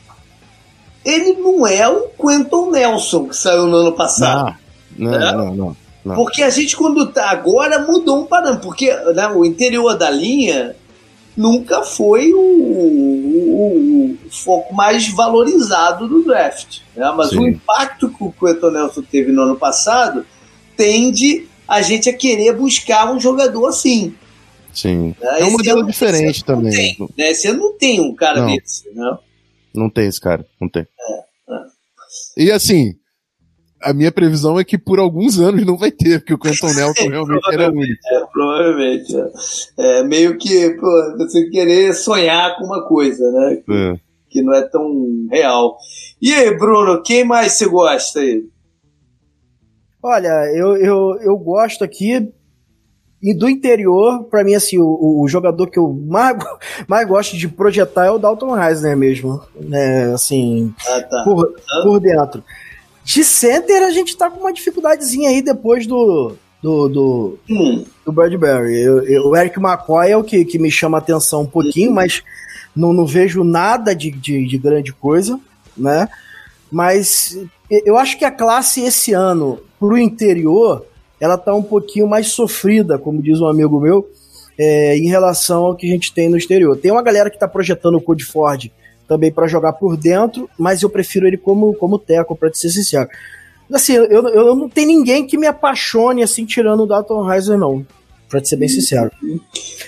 [SPEAKER 1] ele não é o Quentin Nelson que saiu no ano passado.
[SPEAKER 3] Não, não, né? não, não.
[SPEAKER 1] Não. Porque a gente, quando tá agora, mudou um parâmetro. Porque né, o interior da linha nunca foi o, o, o foco mais valorizado do draft. Né? Mas Sim. o impacto que o Quentin Nelson teve no ano passado tende a gente a querer buscar um jogador assim.
[SPEAKER 3] Sim. Né? É um modelo ano, diferente também.
[SPEAKER 1] Tem, né? Você não tem um cara não. desse, né?
[SPEAKER 3] Não tem esse cara, não tem. É, é. E assim, a minha previsão é que por alguns anos não vai ter, porque o Quentin Nelson realmente era único.
[SPEAKER 1] É, provavelmente. É. é. meio que pô, você querer sonhar com uma coisa, né? Que, é. que não é tão real. E aí, Bruno, quem mais você gosta aí?
[SPEAKER 2] Olha, eu, eu, eu gosto aqui e do interior, para mim, assim, o, o, jogador que eu mais, mais gosto de projetar é o Dalton Reisner mesmo. Né, assim, ah, tá. por, por dentro. De center, a gente tá com uma dificuldadezinha aí depois do. Do, do, hum. do Bradbury. Eu, eu, o Eric McCoy é o que, que me chama a atenção um pouquinho, mas não, não vejo nada de, de, de grande coisa, né? Mas eu acho que a classe esse ano, pro interior, ela tá um pouquinho mais sofrida, como diz um amigo meu, é, em relação ao que a gente tem no exterior. Tem uma galera que tá projetando o Code Ford também para jogar por dentro, mas eu prefiro ele como, como teco, para ser sincero. Assim, eu, eu não tenho ninguém que me apaixone assim, tirando o Dalton Heiser, não. Pra ser bem sincero.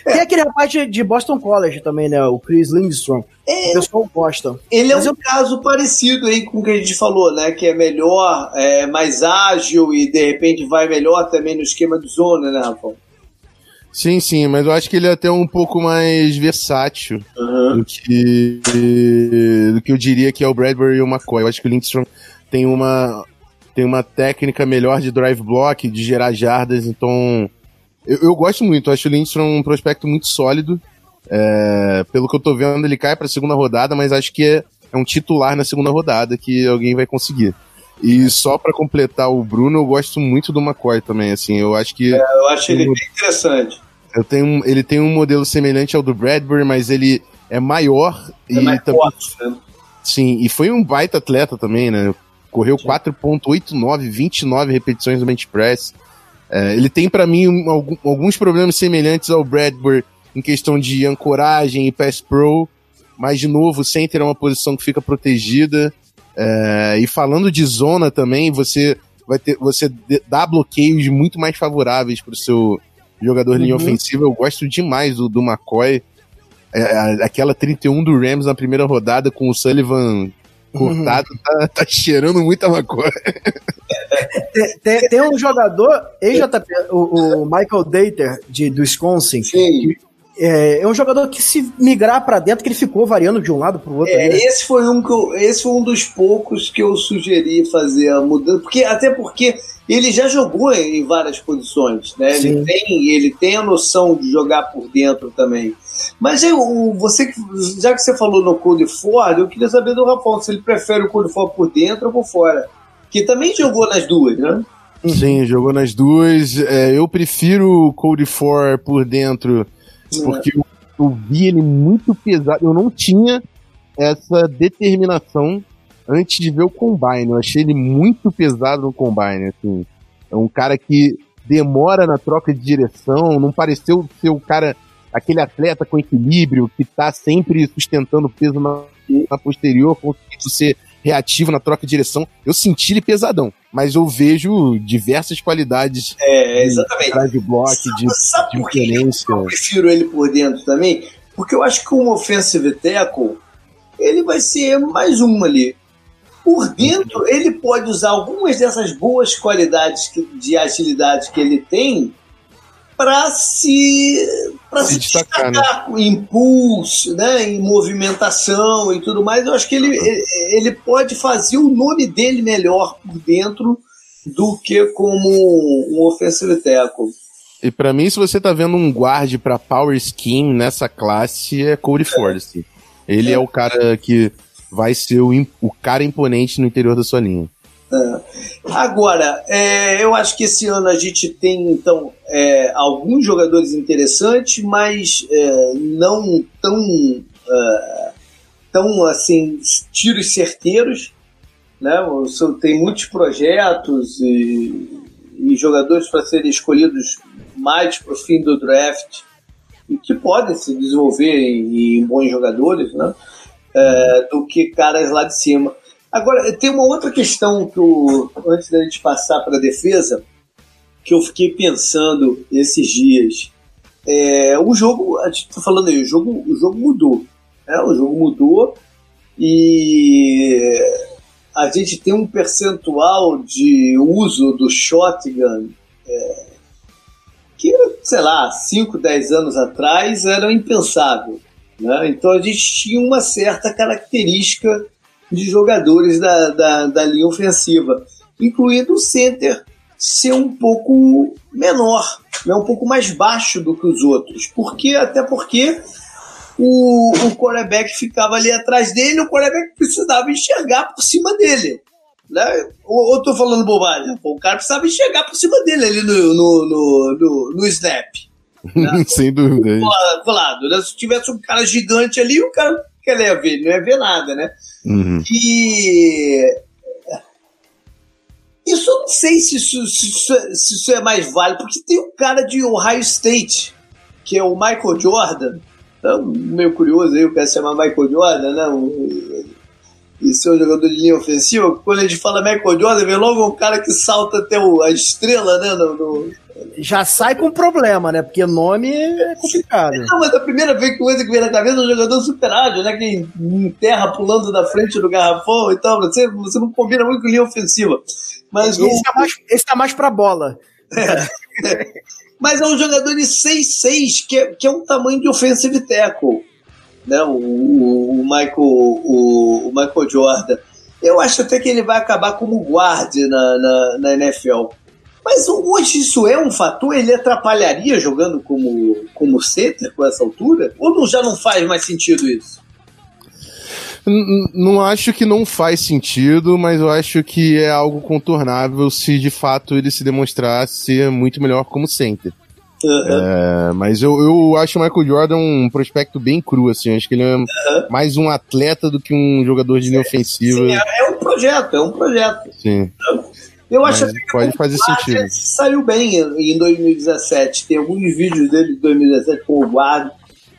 [SPEAKER 2] É. Tem aquele rapaz de, de, Boston College também, né? O Chris Lindstrom. É, o pessoal gosta.
[SPEAKER 1] Ele é um eu... caso parecido aí com o que a gente falou, né? Que é melhor, é mais ágil e de repente vai melhor também no esquema de zona, né, Rafael?
[SPEAKER 3] Sim, sim, mas eu acho que ele é até um pouco mais versátil uhum. do, que, do que eu diria que é o Bradbury e o McCoy. Eu acho que o Lindstrom tem uma, tem uma técnica melhor de drive block, de gerar jardas, então eu, eu gosto muito. Eu acho o Lindstrom um prospecto muito sólido. É, pelo que eu tô vendo, ele cai pra segunda rodada, mas acho que é, é um titular na segunda rodada que alguém vai conseguir. E só para completar o Bruno, eu gosto muito do McCoy também, assim, eu acho que... É,
[SPEAKER 1] eu acho ele bem interessante.
[SPEAKER 3] Eu tenho ele tem um modelo semelhante ao do Bradbury, mas ele é maior é e mais também, forte, né? Sim, e foi um baita atleta também, né? Correu 4.89, 29 repetições no bench press. É, ele tem para mim um, alguns problemas semelhantes ao Bradbury em questão de ancoragem e pass pro, mas de novo, o center é uma posição que fica protegida. É, e falando de zona também, você vai ter, você dá bloqueios muito mais favoráveis para o seu jogador de linha uhum. ofensiva. Eu gosto demais do, do McCoy. É, aquela 31 do Rams na primeira rodada com o Sullivan cortado, uhum. tá, tá, cheirando muita maconha.
[SPEAKER 2] Tem, tem, um jogador, ex-JP, o, o, Michael Dater, de, do Wisconsin, Sim. É, é, um jogador que se migrar para dentro, que ele ficou variando de um lado para o outro.
[SPEAKER 1] É, né? esse, foi um que eu, esse foi um dos poucos que eu sugeri fazer a mudança, porque, até porque ele já jogou em várias posições, né? Ele tem, ele tem a noção de jogar por dentro também. Mas eu, você, já que você falou no Cody Ford, eu queria saber do Rafael se ele prefere o Cody Ford por dentro ou por fora. Que também jogou nas duas, né?
[SPEAKER 3] Sim, jogou nas duas. É, eu prefiro o Cody Ford por dentro. Porque eu, eu vi ele muito pesado. Eu não tinha essa determinação antes de ver o Combine. Eu achei ele muito pesado no Combine, assim. É um cara que demora na troca de direção, não pareceu ser o cara, aquele atleta com equilíbrio, que tá sempre sustentando peso na, na posterior, conseguindo ser reativo na troca de direção. Eu senti ele pesadão, mas eu vejo diversas qualidades.
[SPEAKER 1] É, exatamente.
[SPEAKER 3] De bloco, de,
[SPEAKER 1] sabe de Eu prefiro ele por dentro também, porque eu acho que um offensive tackle, ele vai ser mais um ali. Por dentro, ele pode usar algumas dessas boas qualidades de agilidade que ele tem para se, pra se, se destacar, destacar né? impulso, né, em movimentação e tudo mais. Eu acho que ele, ele pode fazer o nome dele melhor por dentro do que como um offensive tackle.
[SPEAKER 3] E para mim, se você tá vendo um guarde para power scheme nessa classe, é Cody Force. Ele é. é o cara que vai ser o, o cara imponente no interior da sua linha.
[SPEAKER 1] É. Agora, é, eu acho que esse ano a gente tem, então, é, alguns jogadores interessantes, mas é, não tão, é, tão, assim, tiros certeiros. Né? Tem muitos projetos e, e jogadores para serem escolhidos mais para o fim do draft e que podem se desenvolver em, em bons jogadores, né? é, do que caras lá de cima. Agora, tem uma outra questão que eu, antes da gente passar para a defesa, que eu fiquei pensando esses dias. É, o jogo, a gente tá falando aí, o jogo, o jogo mudou. Né? O jogo mudou e a gente tem um percentual de uso do shotgun é, que, sei lá, 5, 10 anos atrás era impensável. Né? Então a gente tinha uma certa característica de jogadores da, da, da linha ofensiva, incluindo o center ser um pouco menor, né? um pouco mais baixo do que os outros. Porque, até porque o, o quarterback ficava ali atrás dele, o quarterback precisava enxergar por cima dele. Né? Ou, ou tô falando bobagem? O cara precisava enxergar por cima dele ali no, no, no, no, no snap.
[SPEAKER 3] Né? Sem dúvida.
[SPEAKER 1] Claro, né? Se tivesse um cara gigante ali, o cara que ele ia ver, não ia ver nada, né?
[SPEAKER 3] Uhum.
[SPEAKER 1] E isso eu não sei se isso, se, isso é, se isso é mais válido, porque tem um cara de Ohio State, que é o Michael Jordan, então, meio curioso aí, o cara se chama Michael Jordan, né? Um, e ser um jogador de linha ofensiva, quando a gente fala Michael Jordan, vem logo um cara que salta até o, a estrela, né? No, no,
[SPEAKER 2] já sai com problema, né? Porque nome é complicado.
[SPEAKER 1] Não, mas a primeira vez que coisa que vem na cabeça é um jogador super ágil, né? Que enterra pulando da frente do garrafão e tal. Você, você não combina muito com linha ofensiva. Mas
[SPEAKER 2] esse, o... tá mais, esse tá mais pra bola.
[SPEAKER 1] É. mas é um jogador de 6'6, que é, que é um tamanho de offensive tackle. Né? O, o, o Michael, o, o Michael Jordan. Eu acho até que ele vai acabar como guarda na, na, na NFL mas hoje isso é um fator? Ele atrapalharia jogando como, como center com essa altura? Ou não, já não faz mais sentido isso?
[SPEAKER 3] Não acho que não faz sentido, mas eu acho que é algo contornável se de fato ele se demonstrar ser muito melhor como center. Uhum. É, mas eu, eu acho o Michael Jordan um prospecto bem cru, assim. Acho que ele é uhum. mais um atleta do que um jogador de linha ofensiva. Sim,
[SPEAKER 1] é, é, um projeto, é um projeto.
[SPEAKER 3] Sim.
[SPEAKER 1] Eu acho que
[SPEAKER 3] pode fazer sentido.
[SPEAKER 1] Saiu bem em 2017. Tem alguns vídeos dele de 2017 com o guarda.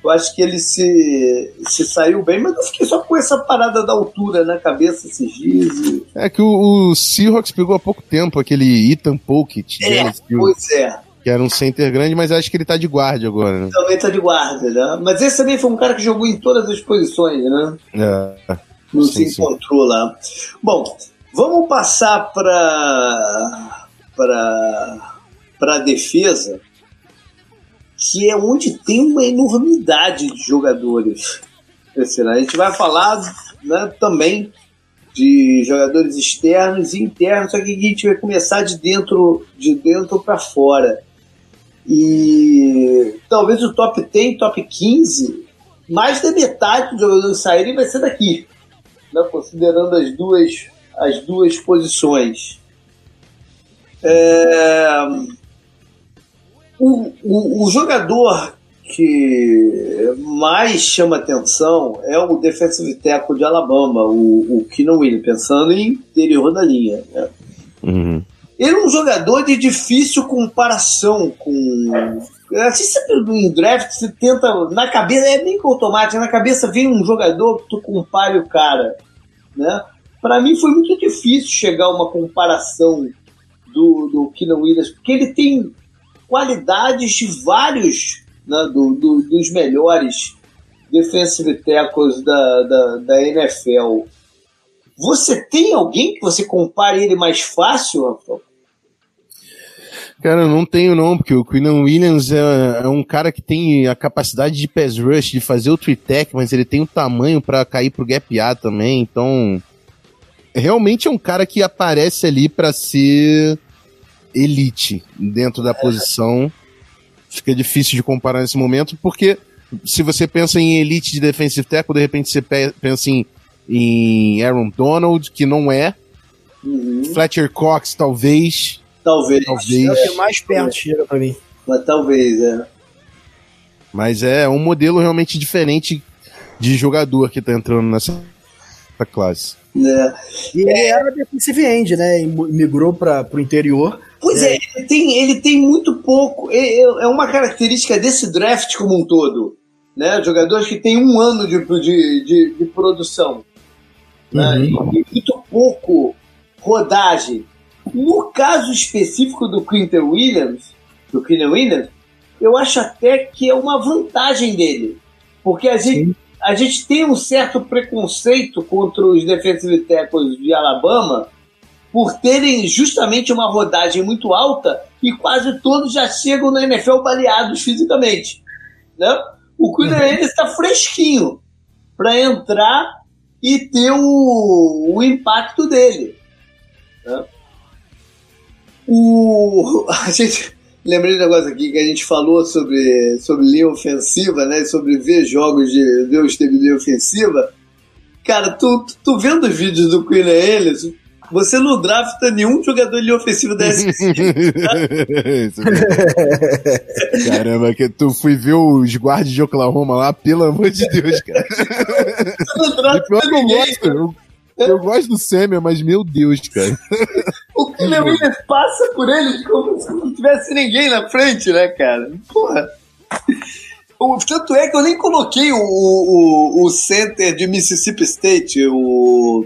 [SPEAKER 1] Eu acho que ele se, se saiu bem, mas eu fiquei só com essa parada da altura na cabeça esses dias.
[SPEAKER 3] É que o, o Seahawks pegou há pouco tempo aquele Ethan Polkett.
[SPEAKER 1] É, pois é.
[SPEAKER 3] Que era um center grande, mas acho que ele tá de guarda agora, né?
[SPEAKER 1] Também tá de guarda, né? Mas esse também foi um cara que jogou em todas as posições, né?
[SPEAKER 3] É.
[SPEAKER 1] Não sim, se encontrou sim. lá. Bom, vamos passar para para para a defesa que é onde tem uma enormidade de jogadores. A gente vai falar né, também de jogadores externos e internos, só que a gente vai começar de dentro de dentro para fora. E talvez o top 10, top 15, mais da metade dos jogadores saírem vai ser daqui, né, considerando as duas, as duas posições. É, o, o, o jogador que mais chama atenção é o defensive tackle de Alabama, o, o Keenan Williams, pensando em interior da linha. Né?
[SPEAKER 3] Uhum.
[SPEAKER 1] Ele é um jogador de difícil comparação com. Assim, sempre em draft você tenta. Na cabeça, é bem que automático, na cabeça vem um jogador tu compare o cara. Né? Para mim foi muito difícil chegar a uma comparação do, do Keenan Williams, porque ele tem qualidades de vários né, do, do, dos melhores defensive tackles da, da, da, NFL. Você tem alguém que você compare ele mais fácil, Rafael?
[SPEAKER 3] Cara, eu não tenho não, porque o Quinnan Williams é, é, um cara que tem a capacidade de pass rush, de fazer o three tech, mas ele tem o tamanho para cair pro gap A também, então realmente é um cara que aparece ali para ser elite dentro da posição. Fica difícil de comparar nesse momento, porque se você pensa em elite de defensive tackle, de repente você pensa em, em Aaron Donald, que não é. Uhum. Fletcher Cox, talvez.
[SPEAKER 1] Talvez.
[SPEAKER 3] Talvez.
[SPEAKER 2] É mais perto chega pra mim.
[SPEAKER 1] Mas talvez, é.
[SPEAKER 3] Mas é um modelo realmente diferente de jogador que tá entrando nessa classe.
[SPEAKER 2] É. E ele era defensive end, né? Migrou para o interior.
[SPEAKER 1] Pois é. é, ele, tem, ele tem muito pouco. É, é, é uma característica desse draft como um todo. Né? Jogadores que têm um ano de, de, de, de produção. Né? Uhum. Né? E, e muito pouco rodagem. No caso específico do Quinter Williams, do Quinter Williams, eu acho até que é uma vantagem dele. Porque a gente, a gente tem um certo preconceito contra os defensive tackles de Alabama por terem justamente uma rodagem muito alta e quase todos já chegam na NFL baleados fisicamente. Né? O Queen uhum. está fresquinho para entrar e ter o, o impacto dele. Né? O, a gente, lembrei de um negócio aqui que a gente falou sobre, sobre linha ofensiva, né? sobre ver jogos de ver os de linha ofensiva. Cara, tu, tu, tu vendo os vídeos do Queen Ellis, você não drafta nenhum jogador de ofensivo da SC.
[SPEAKER 3] Caramba, que tu fui ver os guardas de Oklahoma lá, pelo amor de Deus, cara. Você não drafta ninguém. Eu gosto, eu, eu gosto do Samuel, mas meu Deus, cara.
[SPEAKER 1] O Williams passa por ele como se não tivesse ninguém na frente, né, cara? Porra. tanto é que eu nem coloquei o, o, o center de Mississippi State, o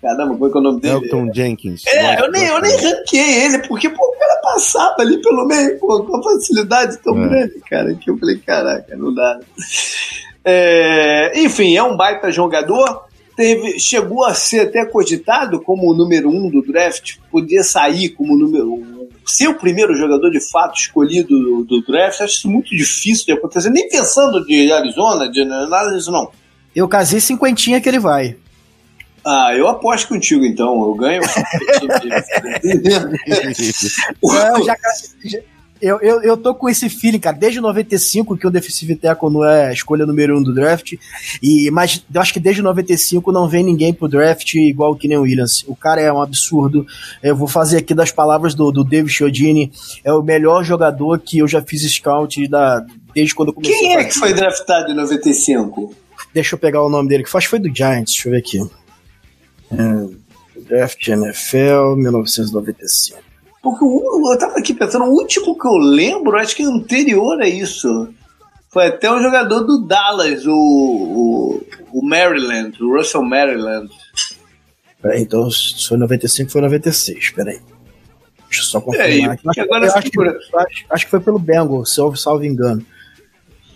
[SPEAKER 1] Caramba, como é que é o nome dele?
[SPEAKER 3] Elton Jenkins.
[SPEAKER 1] É, eu nem, eu nem ranquei ele, porque pô, o cara passava ali pelo meio, pô, com uma facilidade tão é. grande, cara, que eu falei, caraca, não dá. É, enfim, é um baita jogador. Teve, chegou a ser até cogitado como o número um do draft, podia sair como número um, ser o primeiro jogador de fato escolhido do, do draft. Acho isso muito difícil de acontecer, nem pensando de Arizona, de nada disso não.
[SPEAKER 2] Eu casei cinquentinha que ele vai.
[SPEAKER 1] Ah, eu aposto contigo então, eu ganho.
[SPEAKER 2] eu, já, eu, eu, eu tô com esse feeling, cara, desde 95 que o Defensive Tackle não é a escolha número um do draft, e, mas eu acho que desde 95 não vem ninguém pro draft igual o Williams. O cara é um absurdo. Eu vou fazer aqui das palavras do, do David Chiodini, é o melhor jogador que eu já fiz scout da, desde quando eu comecei
[SPEAKER 1] Quem é que foi draftado em 95?
[SPEAKER 2] Deixa eu pegar o nome dele, que faz foi do Giants, deixa eu ver aqui. É, draft NFL 1995.
[SPEAKER 1] Porque eu, eu tava aqui pensando, o último que eu lembro, acho que é anterior a isso. Foi até um jogador do Dallas, o, o, o Maryland, o Russell Maryland.
[SPEAKER 2] Peraí, então se foi 95, foi 96, peraí. Deixa eu só confirmar. É, acho, agora acho, que, acho, acho, que foi pelo Bengals, se eu salvo engano.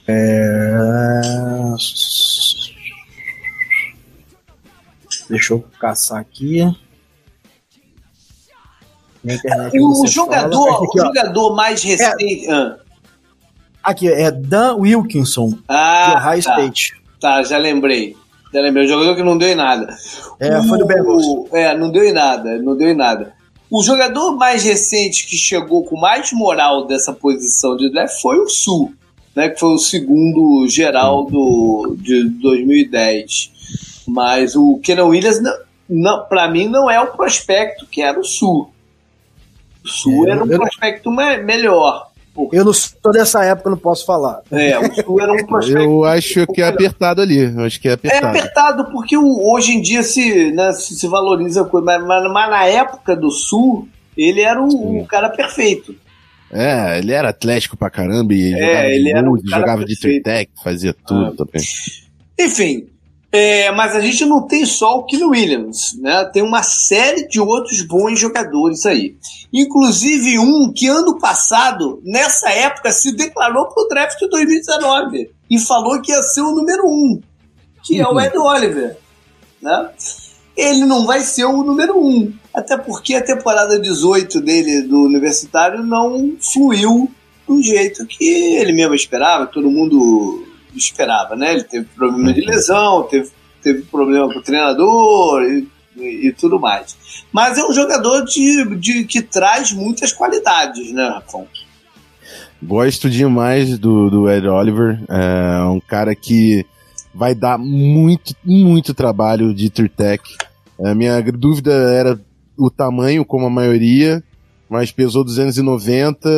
[SPEAKER 2] É... Deixa eu caçar aqui.
[SPEAKER 1] O jogador, aqui, o jogador mais recente. É, ah.
[SPEAKER 2] Aqui, é Dan Wilkinson, ah, de Ohio tá. State.
[SPEAKER 1] Tá, já lembrei. Já lembrei. O jogador que não deu em nada.
[SPEAKER 2] É, o, foi do Bengals.
[SPEAKER 1] É, não deu em nada, não deu em nada. O jogador mais recente que chegou com mais moral dessa posição de draft foi o Sul, né, que foi o segundo geral do, de 2010. Mas o Kenan Williams, não, não, para mim, não é o prospecto que era o Sul. O Sul era um prospecto me melhor.
[SPEAKER 2] Eu não sou dessa época, não posso falar.
[SPEAKER 1] É, o Sul era um prospecto.
[SPEAKER 3] Eu acho que é apertado ali. Eu acho que é apertado.
[SPEAKER 1] É apertado porque hoje em dia se, né, se, se valoriza a coisa. Mas, mas, mas, na época do Sul, ele era o, o, cara perfeito.
[SPEAKER 3] É, ele era atlético pra caramba e é, jogava, ele era um jogava de tritec, fazia tudo ah. também.
[SPEAKER 1] Enfim, é, mas a gente não tem só o Kino Williams, né? Tem uma série de outros bons jogadores aí. Inclusive um que ano passado, nessa época, se declarou para o draft de 2019 e falou que ia ser o número um, que uhum. é o uhum. Ed Oliver, né? Ele não vai ser o número um, até porque a temporada 18 dele do universitário não fluiu do jeito que ele mesmo esperava, todo mundo esperava, né? Ele teve problema de lesão, teve, teve problema com o treinador e, e, e tudo mais. Mas é um jogador de, de, que traz muitas qualidades, né, Rafão?
[SPEAKER 3] Gosto demais do, do Ed Oliver. É um cara que vai dar muito, muito trabalho de Turtec. A minha dúvida era o tamanho, como a maioria, mas pesou 290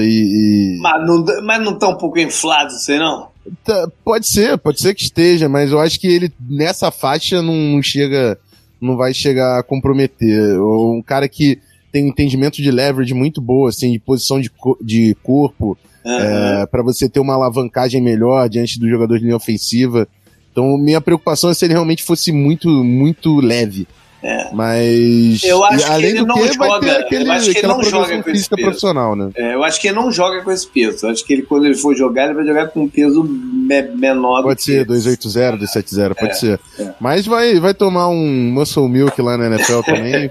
[SPEAKER 3] e.
[SPEAKER 1] e... Mas, não, mas não tá um pouco inflado, sei não?
[SPEAKER 3] Tá, pode ser, pode ser que esteja, mas eu acho que ele nessa faixa não, chega, não vai chegar a comprometer. Um cara que tem um entendimento de leverage muito boa, assim, de posição de, de corpo, uhum. é, para você ter uma alavancagem melhor diante do jogador de linha ofensiva. Então, minha preocupação é se ele realmente fosse muito, muito leve. É. Mas.
[SPEAKER 1] Eu acho além que ele não que, joga.
[SPEAKER 3] Aquele, eu
[SPEAKER 1] acho que
[SPEAKER 3] ele não joga com esse peso. profissional, né?
[SPEAKER 1] É, eu acho que ele não joga com esse peso. Eu acho que ele, quando ele for jogar, ele vai jogar com um peso me menor.
[SPEAKER 3] Pode ser 280, 270, pode é, ser. É. Mas vai, vai tomar um muscle milk lá na NFL também.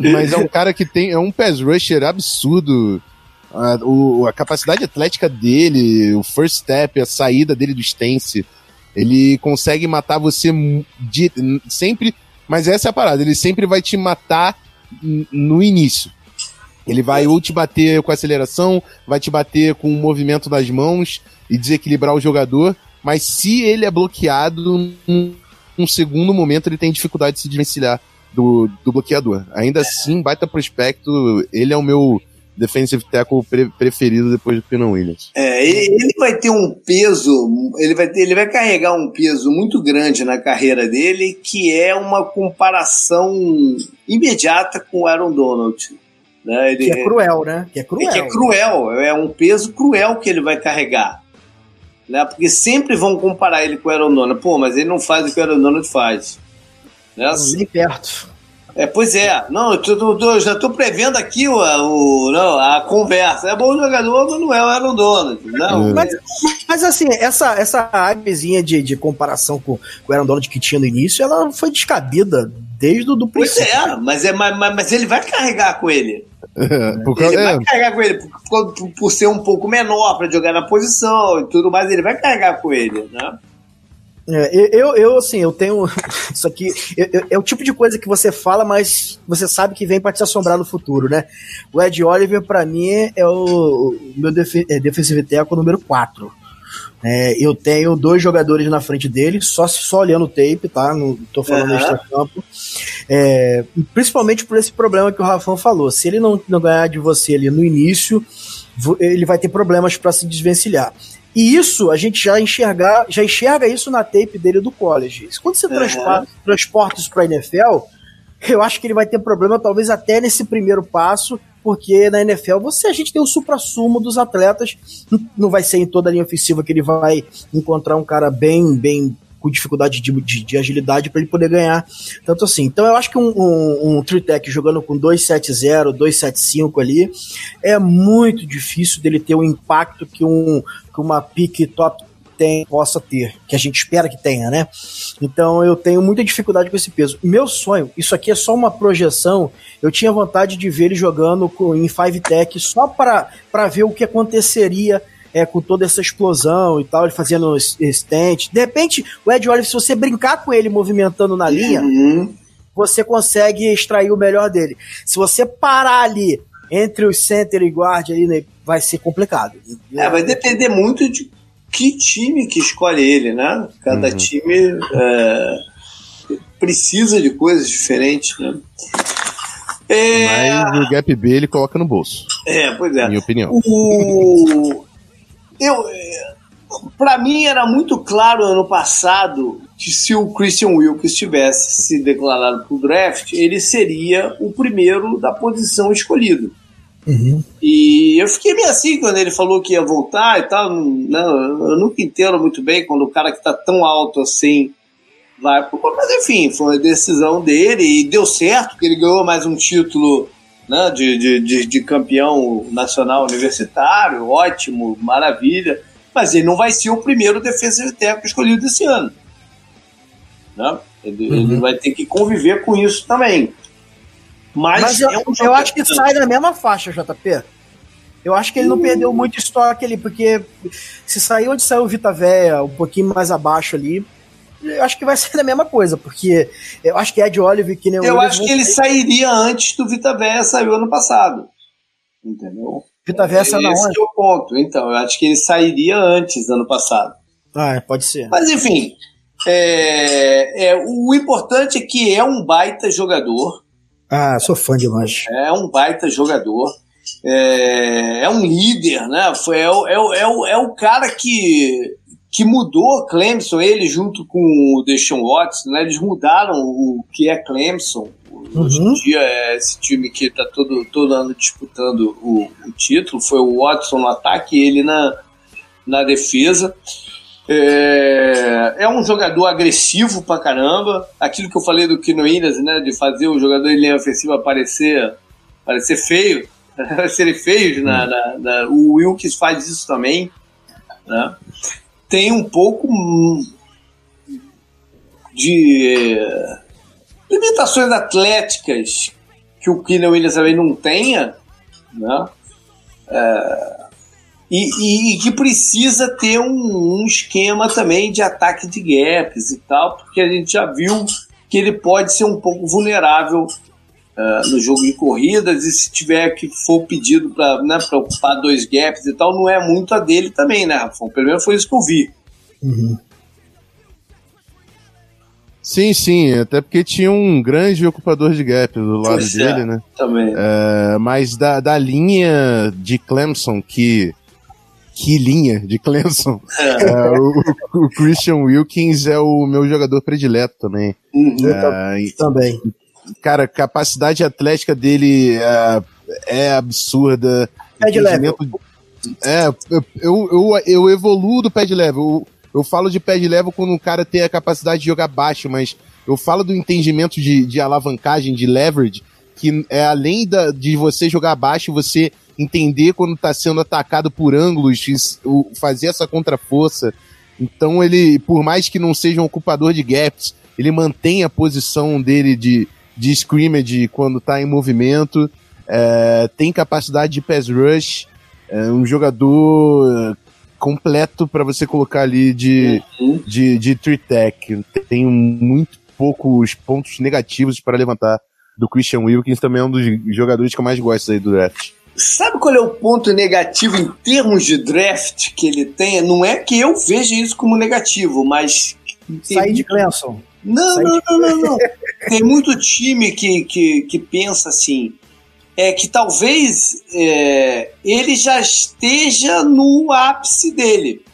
[SPEAKER 3] Mas é um cara que tem. É um pass rusher absurdo. A, o, a capacidade atlética dele, o first step, a saída dele do stance ele consegue matar você de, sempre, mas essa é a parada, ele sempre vai te matar no início. Ele vai ou te bater com aceleração, vai te bater com o movimento das mãos e desequilibrar o jogador, mas se ele é bloqueado, num, num segundo momento ele tem dificuldade de se desvencilhar do, do bloqueador. Ainda assim, baita prospecto, ele é o meu defensive tackle pre preferido depois do Pino Williams.
[SPEAKER 1] É, ele, ele, vai ter um peso, ele vai, ter, ele vai carregar um peso muito grande na carreira dele, que é uma comparação imediata com o Aaron Donald.
[SPEAKER 2] Né? Ele, que é cruel, né? Que é cruel.
[SPEAKER 1] É, que é cruel, é um peso cruel que ele vai carregar. Né? Porque sempre vão comparar ele com o Aaron Donald. Pô, mas ele não faz o que o Aaron Donald faz.
[SPEAKER 2] Né? Nem perto.
[SPEAKER 1] É, pois é. Não, eu, tô, tô, já estou prevendo aqui o, o, não, a conversa. É bom jogador, mas não é o Aaron Donald. Não.
[SPEAKER 2] Mas, mas assim, essa, essa áreazinha de, de comparação com, com o Aaron Donald que tinha no início, ela foi descabida desde o do
[SPEAKER 1] princípio. Pois é, mas, é mas, mas ele vai carregar com ele. É, porque, ele é. vai carregar com ele por, por, por ser um pouco menor para jogar na posição e tudo mais, ele vai carregar com ele, né?
[SPEAKER 2] É, eu, eu, assim, eu tenho. Isso aqui é o tipo de coisa que você fala, mas você sabe que vem para te assombrar no futuro, né? O Ed Oliver, para mim, é o meu def, é, defensive tackle número 4. É, eu tenho dois jogadores na frente dele, só, só olhando o tape, tá? Não tô falando uhum. extra campo. É, principalmente por esse problema que o Rafão falou. Se ele não, não ganhar de você ali no início, ele vai ter problemas para se desvencilhar. E isso a gente já enxergar, já enxerga isso na tape dele do college. Quando você uhum. transporta, isso para a NFL, eu acho que ele vai ter problema, talvez até nesse primeiro passo, porque na NFL você a gente tem o supra-sumo dos atletas, não vai ser em toda a linha ofensiva que ele vai encontrar um cara bem, bem com dificuldade de, de, de agilidade para ele poder ganhar tanto assim. Então eu acho que um, um, um Tritec jogando com 270, 275 ali é muito difícil dele ter o impacto que, um, que uma pique top tem, possa ter, que a gente espera que tenha, né? Então eu tenho muita dificuldade com esse peso. Meu sonho, isso aqui é só uma projeção, eu tinha vontade de ver ele jogando em 5 Tech só para ver o que aconteceria é, com toda essa explosão e tal, ele fazendo stent. De repente, o Ed Oliver, se você brincar com ele movimentando na linha, uhum. você consegue extrair o melhor dele. Se você parar ali entre o center e guard, ali, né, vai ser complicado.
[SPEAKER 1] É, vai depender muito de que time que escolhe ele, né? Cada uhum. time é, precisa de coisas diferentes, né?
[SPEAKER 3] É... Mas o gap B ele coloca no bolso.
[SPEAKER 1] É, pois é.
[SPEAKER 3] Minha opinião.
[SPEAKER 1] O... Eu, para mim era muito claro ano passado que se o Christian Wilkes tivesse se declarado para o draft, ele seria o primeiro da posição escolhido. Uhum. E eu fiquei meio assim quando ele falou que ia voltar e tal. Não, eu nunca entendo muito bem quando o cara que está tão alto assim vai pro. Mas enfim, foi uma decisão dele e deu certo, que ele ganhou mais um título né, de, de, de, de campeão nacional universitário, ótimo, maravilha, mas ele não vai ser o primeiro defesa técnico escolhido esse ano. Né? Ele, uhum. ele, vai ter que conviver com isso também. Mas, mas
[SPEAKER 2] eu, é um eu acho que sai na mesma faixa, JP. Eu acho que ele não perdeu muito estoque ali, porque se sair onde saiu o Vita Véia, um pouquinho mais abaixo ali, eu acho que vai ser a mesma coisa, porque eu acho que Ed Olive, que nem
[SPEAKER 1] Eu acho que ele sairia antes do Vita Véia saiu ano passado. Entendeu?
[SPEAKER 2] Vita Véia saiu na
[SPEAKER 1] Esse é o ponto. Então, eu acho que ele sairia antes ano passado.
[SPEAKER 2] Ah, pode ser.
[SPEAKER 1] Mas enfim, é, é, o importante é que é um baita jogador.
[SPEAKER 2] Ah, sou fã demais.
[SPEAKER 1] É um baita jogador. É, é um líder, né? Foi, é, é, é, o, é o cara que que mudou Clemson, ele junto com o Deshaun Watson, né, eles mudaram o que é Clemson. Hoje em uhum. dia é esse time que está todo, todo ano disputando o, o, título. Foi o Watson no ataque e ele na, na defesa. É, é, um jogador agressivo pra caramba. Aquilo que eu falei do Kino Williams, né? De fazer o jogador em linha ofensiva parecer, parecer feio. Serem feios. Na, na, na, o Wilkes faz isso também. Né? Tem um pouco de limitações atléticas que o Keenan Williams também não tenha, né? É, e, e, que precisa ter um, um, esquema também de ataque de gaps e tal, porque a gente já viu que ele pode ser um pouco vulnerável uh, no jogo de corridas e se tiver que for pedido para né, ocupar dois gaps e tal, não é muito a dele também, né, Rafão? Pelo menos foi isso que eu vi. Uhum.
[SPEAKER 3] Sim, sim, até porque tinha um grande ocupador de gap do lado pois é, dele, é, né?
[SPEAKER 1] Também.
[SPEAKER 3] É, mas da, da linha de Clemson, que. Que linha de Clemson? É. É, o, o, Christian Wilkins é o meu jogador predileto também.
[SPEAKER 2] Uhum, é, também
[SPEAKER 3] cara, capacidade atlética dele é, é absurda.
[SPEAKER 2] Pad level.
[SPEAKER 3] É, eu, eu, eu evoluo do pad level. Eu, eu falo de pad level quando o cara tem a capacidade de jogar baixo, mas eu falo do entendimento de, de alavancagem, de leverage, que é além da, de você jogar baixo, você entender quando está sendo atacado por ângulos, fazer essa contraforça. Então ele, por mais que não seja um ocupador de gaps, ele mantém a posição dele de, de scrimmage quando está em movimento, é, tem capacidade de pass rush, é um jogador completo para você colocar ali de, uhum. de, de three tech. Tem muito poucos pontos negativos para levantar do Christian Wilkins, também é um dos jogadores que eu mais gosto aí do draft.
[SPEAKER 1] Sabe qual é o ponto negativo em termos de draft que ele tem? Não é que eu veja isso como negativo, mas.
[SPEAKER 2] Sair de Clemson.
[SPEAKER 1] Não, não, não, não, não. Tem muito time que, que, que pensa assim, é que talvez é, ele já esteja no ápice dele.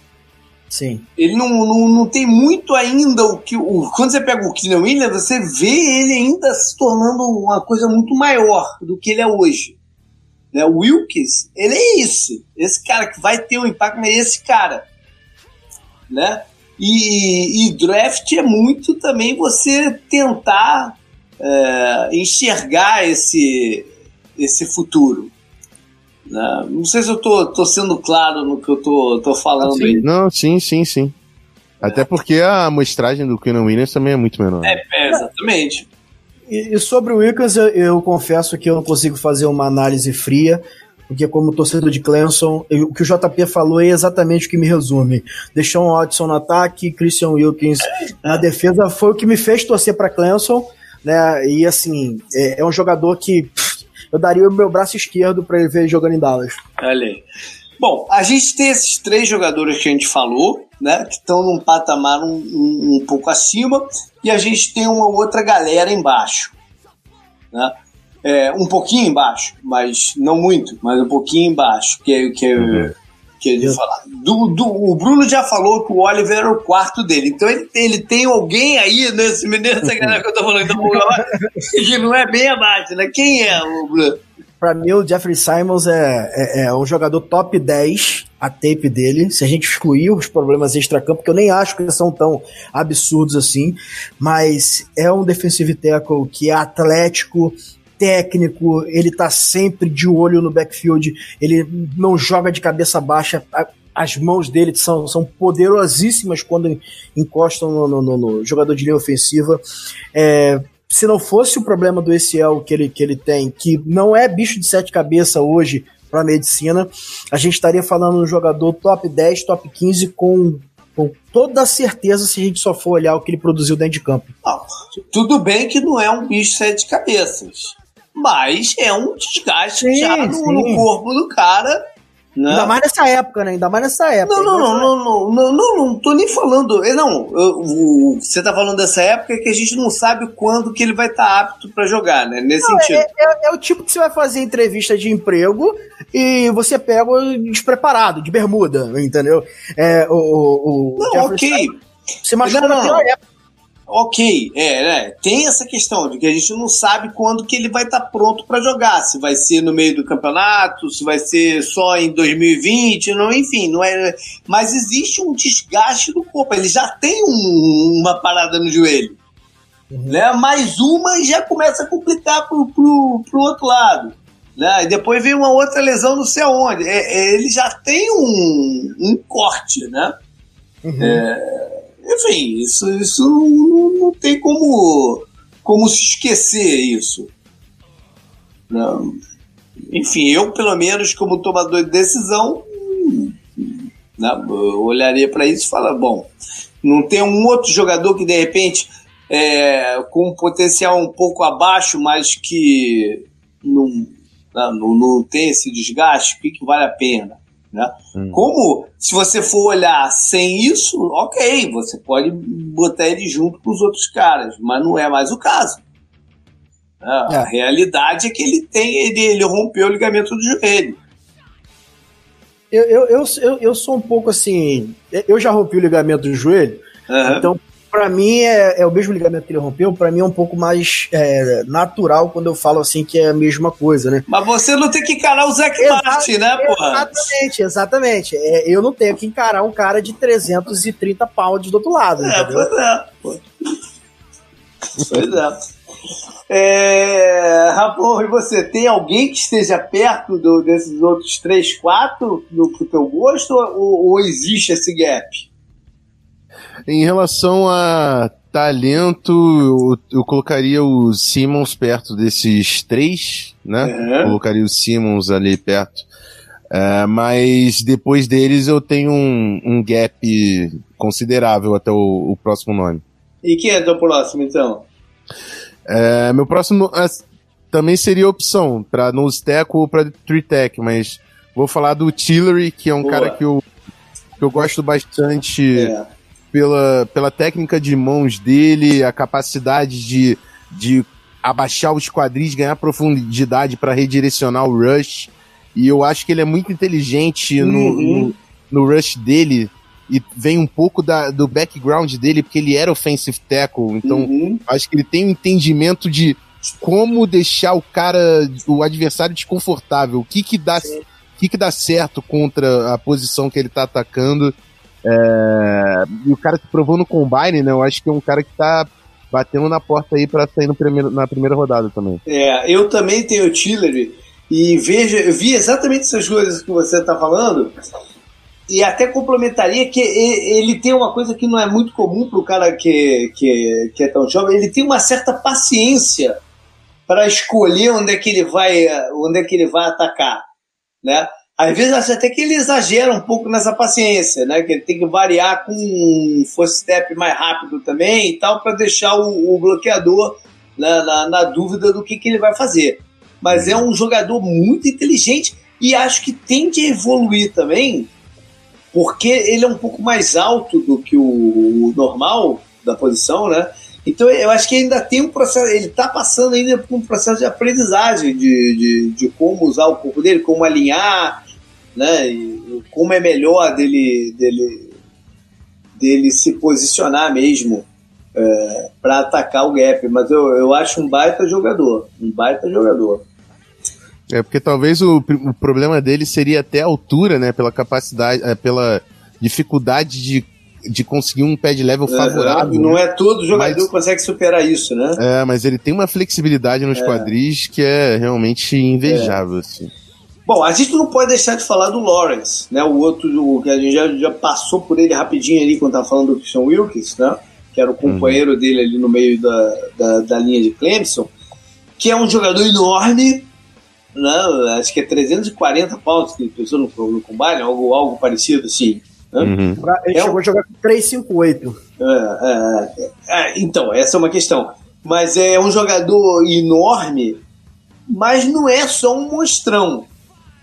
[SPEAKER 2] Sim.
[SPEAKER 1] Ele não, não, não tem muito ainda o que. O, quando você pega o Keenan Williams, você vê ele ainda se tornando uma coisa muito maior do que ele é hoje. Né? O Wilkes, ele é isso. Esse cara que vai ter um impacto, mas é esse cara. Né? E, e draft é muito também você tentar é, enxergar esse, esse futuro. Né? Não sei se eu tô, tô sendo claro no que eu tô, tô falando
[SPEAKER 3] sim.
[SPEAKER 1] aí.
[SPEAKER 3] Não, sim, sim, sim. Até porque a amostragem do Kenan Williams também é muito menor.
[SPEAKER 1] É, é exatamente.
[SPEAKER 2] E, e, sobre o Wilkins, eu, eu, confesso que eu não consigo fazer uma análise fria, porque como torcedor de Clemson, eu, o que o JP falou é exatamente o que me resume. Deixou um Watson no ataque, Christian Wilkins na defesa, foi o que me fez torcer para Clemson, né? E assim, é, é um jogador que pff, eu daria o meu braço esquerdo para ele ver jogando em Dallas.
[SPEAKER 1] Olha aí. Bom, a gente tem esses três jogadores que a gente falou, né? Que estão num patamar um, um, um, pouco acima, e a gente tem uma outra galera embaixo. Né? É, um pouquinho embaixo, mas não muito, mas um pouquinho embaixo, que é, que uhum. que é falar. Do, do, o Bruno já falou que o Oliver era o quarto dele, então ele, ele tem alguém aí nesse, nessa galera que eu tô falando então, que não é bem abaixo, né? Quem é o Bruno?
[SPEAKER 2] Pra mim, o Jeffrey Simons é, é, é, um jogador top 10, a tape dele. Se a gente excluir os problemas extra-campo, que eu nem acho que eles são tão absurdos assim, mas é um defensive tackle que é atlético, técnico, ele tá sempre de olho no backfield, ele não joga de cabeça baixa. As mãos dele são, são poderosíssimas quando encostam no, no, no jogador de linha ofensiva. É, se não fosse o problema do ACL que ele, que ele tem, que não é bicho de sete cabeças hoje para medicina, a gente estaria falando de um jogador top 10, top 15 com, com toda certeza se a gente só for olhar o que ele produziu dentro de campo.
[SPEAKER 1] Não, tudo bem que não é um bicho de sete cabeças, mas é um desgaste sim, já no, no corpo do cara
[SPEAKER 2] né? Ainda mais nessa época, né? Ainda mais nessa época.
[SPEAKER 1] Não, não, não, não, não, não, não, não tô nem falando. Eh, não, eu, você tá falando dessa época que a gente não sabe quando que ele vai estar tá apto para jogar, né? Nesse não, sentido.
[SPEAKER 2] É, é, é, o tipo que você vai fazer entrevista de emprego e você pega despreparado, de bermuda, entendeu? É, o, o,
[SPEAKER 1] o não, ok.
[SPEAKER 2] Você machucou na pior época
[SPEAKER 1] ok, é, né? Tem essa questão de que a gente não sabe quando que ele vai estar tá pronto para jogar, se vai ser no meio do campeonato, se vai ser só em 2020, não, enfim, não é. Mas existe um desgaste do corpo. Ele já tem um, uma parada no joelho, uhum. né? Mais uma e já começa a complicar pro, pro, pro outro lado. Né? E depois vem uma outra lesão não sei aonde. É, é, ele já tem um, um corte, né? Uhum. É, enfim, isso, isso não, não tem como, como se esquecer isso. Não. Enfim, eu, pelo menos, como tomador de decisão, né, olharia para isso e falar: bom, não tem um outro jogador que de repente, é, com um potencial um pouco abaixo, mas que não, né, não, não tem esse desgaste, que vale a pena? Né? Hum. Como, se você for olhar sem isso, ok, você pode botar ele junto com os outros caras, mas não é mais o caso. Né? É. A realidade é que ele tem, ele, ele rompeu o ligamento do joelho.
[SPEAKER 2] Eu, eu, eu, eu, eu sou um pouco assim. Eu já rompi o ligamento do joelho, uhum. então para mim é, é, o mesmo ligamento que ele rompeu, para mim é um pouco mais é, natural quando eu falo assim que é a mesma coisa, né?
[SPEAKER 1] Mas você não tem que encarar o Zac Martin, né, porra?
[SPEAKER 2] Exatamente, exatamente. É, eu não tenho que encarar um cara de 330 pounds do outro lado, é, entendeu?
[SPEAKER 1] Pois é, pô. pois é. É, e você tem alguém que esteja perto do, desses outros 3, 4 no pro teu gosto ou, ou existe esse gap?
[SPEAKER 3] Em relação a talento, eu, eu, colocaria o Simmons perto desses três, né? Uhum. Colocaria o Simmons ali perto. Uh, mas depois deles eu tenho um, um gap considerável até o, o, próximo nome.
[SPEAKER 1] E quem é o próximo, então?
[SPEAKER 3] Uh, meu próximo uh, também seria opção para nose tackle ou para tree tech, mas vou falar do Tillery, que é um Boa. cara que eu, que eu gosto bastante. É pela, pela técnica de mãos dele, a capacidade de, de abaixar os quadris, ganhar profundidade para redirecionar o rush. E eu acho que ele é muito inteligente uhum. no, no, no, rush dele. e vem um pouco da, do background dele, porque ele era offensive tackle, então uhum. acho que ele tem um entendimento de como deixar o cara, o adversário desconfortável, o que que dá, o que que dá certo contra a posição que ele tá atacando. É, e o cara se provou no combine, né? Eu acho que é um cara que tá batendo na porta aí para sair primeiro, na primeira rodada também.
[SPEAKER 1] É, eu também tenho o Tillery e vejo, eu vi exatamente essas coisas que você tá falando e até complementaria que ele tem uma coisa que não é muito comum para o cara que, que, que é tão jovem, ele tem uma certa paciência para escolher onde é que ele vai onde é que ele vai atacar, né? Às vezes acho até que ele exagera um pouco nessa paciência, né? Que ele tem que variar com um first step mais rápido também e tal para deixar o, o bloqueador na, na, na, dúvida do que, que ele vai fazer. Mas é um jogador muito inteligente e acho que tende a evoluir também, porque ele é um pouco mais alto do que o, o normal da posição, né? Então eu acho que ainda tem um processo, ele está passando ainda por um processo de aprendizagem de, de, de, como usar o corpo dele, como alinhar, né? E como é melhor dele, dele, dele se posicionar mesmo é, para atacar o gap. Mas eu, eu acho um baita jogador, um baita jogador.
[SPEAKER 3] É porque talvez o, o problema dele seria até a altura, né? Pela capacidade, é, pela dificuldade de de conseguir um pad level favorável.
[SPEAKER 1] não é todo jogador mas, que consegue superar isso, né?
[SPEAKER 3] É, mas ele tem uma flexibilidade nos é. quadris que é realmente invejável, é. assim.
[SPEAKER 1] Bom, a gente não pode deixar de falar do Lawrence, né? O outro, o, que a gente já, já passou por ele rapidinho ali quando tava falando do Christian Wilkins, né? Que era o companheiro uhum. dele ali no meio da, da, da linha de Clemson, que é um jogador enorme, né? Acho que é 340 pontos que ele pensou no, no combine, algo, algo parecido assim.
[SPEAKER 2] Né? Uhum. Ele é chegou um... a jogar com 358.
[SPEAKER 1] É, é, é, então, essa é uma questão. Mas é um jogador enorme, mas não é só um monstrão.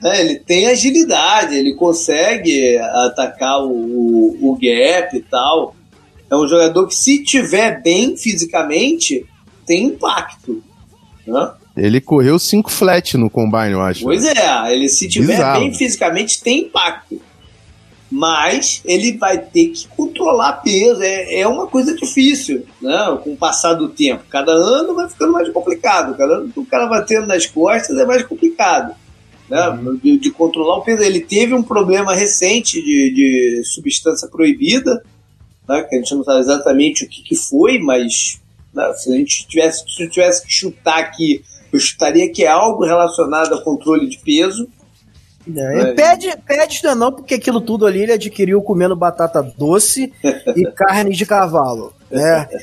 [SPEAKER 1] Né? Ele tem agilidade, ele consegue atacar o, o, o gap e tal. É um jogador que, se tiver bem fisicamente, tem impacto. Né?
[SPEAKER 3] Ele correu 5 flat no combine, eu acho.
[SPEAKER 1] Pois é, ele se tiver Bizarro. bem fisicamente, tem impacto mas ele vai ter que controlar peso. É, é uma coisa difícil, né? Com o passar do tempo. Cada ano vai ficando mais complicado. Cada ano o cara vai tendo nas costas é mais complicado. Né? Uhum. De, de, controlar o peso. Ele teve um problema recente de, de substância proibida, né? que a gente não sabe exatamente o que, que foi, mas né? se a gente tivesse, se eu tivesse que chutar aqui, eu chutaria que é algo relacionado a controle de peso.
[SPEAKER 2] É, é. Pede, pede não, não, porque aquilo tudo ali ele adquiriu comendo batata doce e carne de cavalo. Né?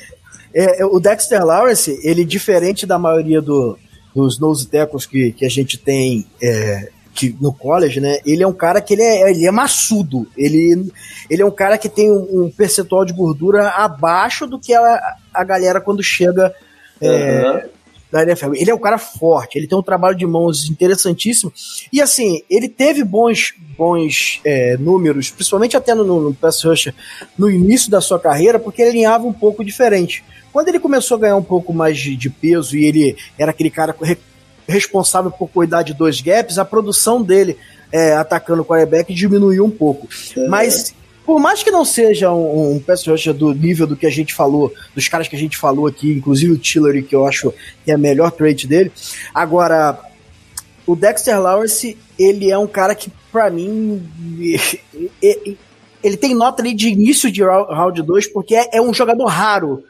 [SPEAKER 2] É, é, o Dexter Lawrence, ele diferente da maioria do, dos nose tackles que, que a gente tem é, que, no college, né? Ele é um cara que ele é, ele é maçudo. Ele, ele é um cara que tem um, um percentual de gordura abaixo do que a, a galera quando chega uhum da NFL. Ele é um cara forte, ele tem um trabalho de mãos interessantíssimo. E assim, ele teve bons, bons é, números, principalmente até no, no pass rusher, no início da sua carreira, porque ele alinhava um pouco diferente. Quando ele começou a ganhar um pouco mais de, de peso e ele era aquele cara re, responsável por cuidar de dois gaps, a produção dele é, atacando o quarterback diminuiu um pouco. É. Mas por mais que não seja um, um pass rusher do nível do que a gente falou, dos caras que a gente falou aqui, inclusive o Tillery, que eu acho que é a melhor trade dele, agora, o Dexter Lawrence, ele é um cara que, para mim, ele tem nota ali de início de round 2, porque é, é um jogador raro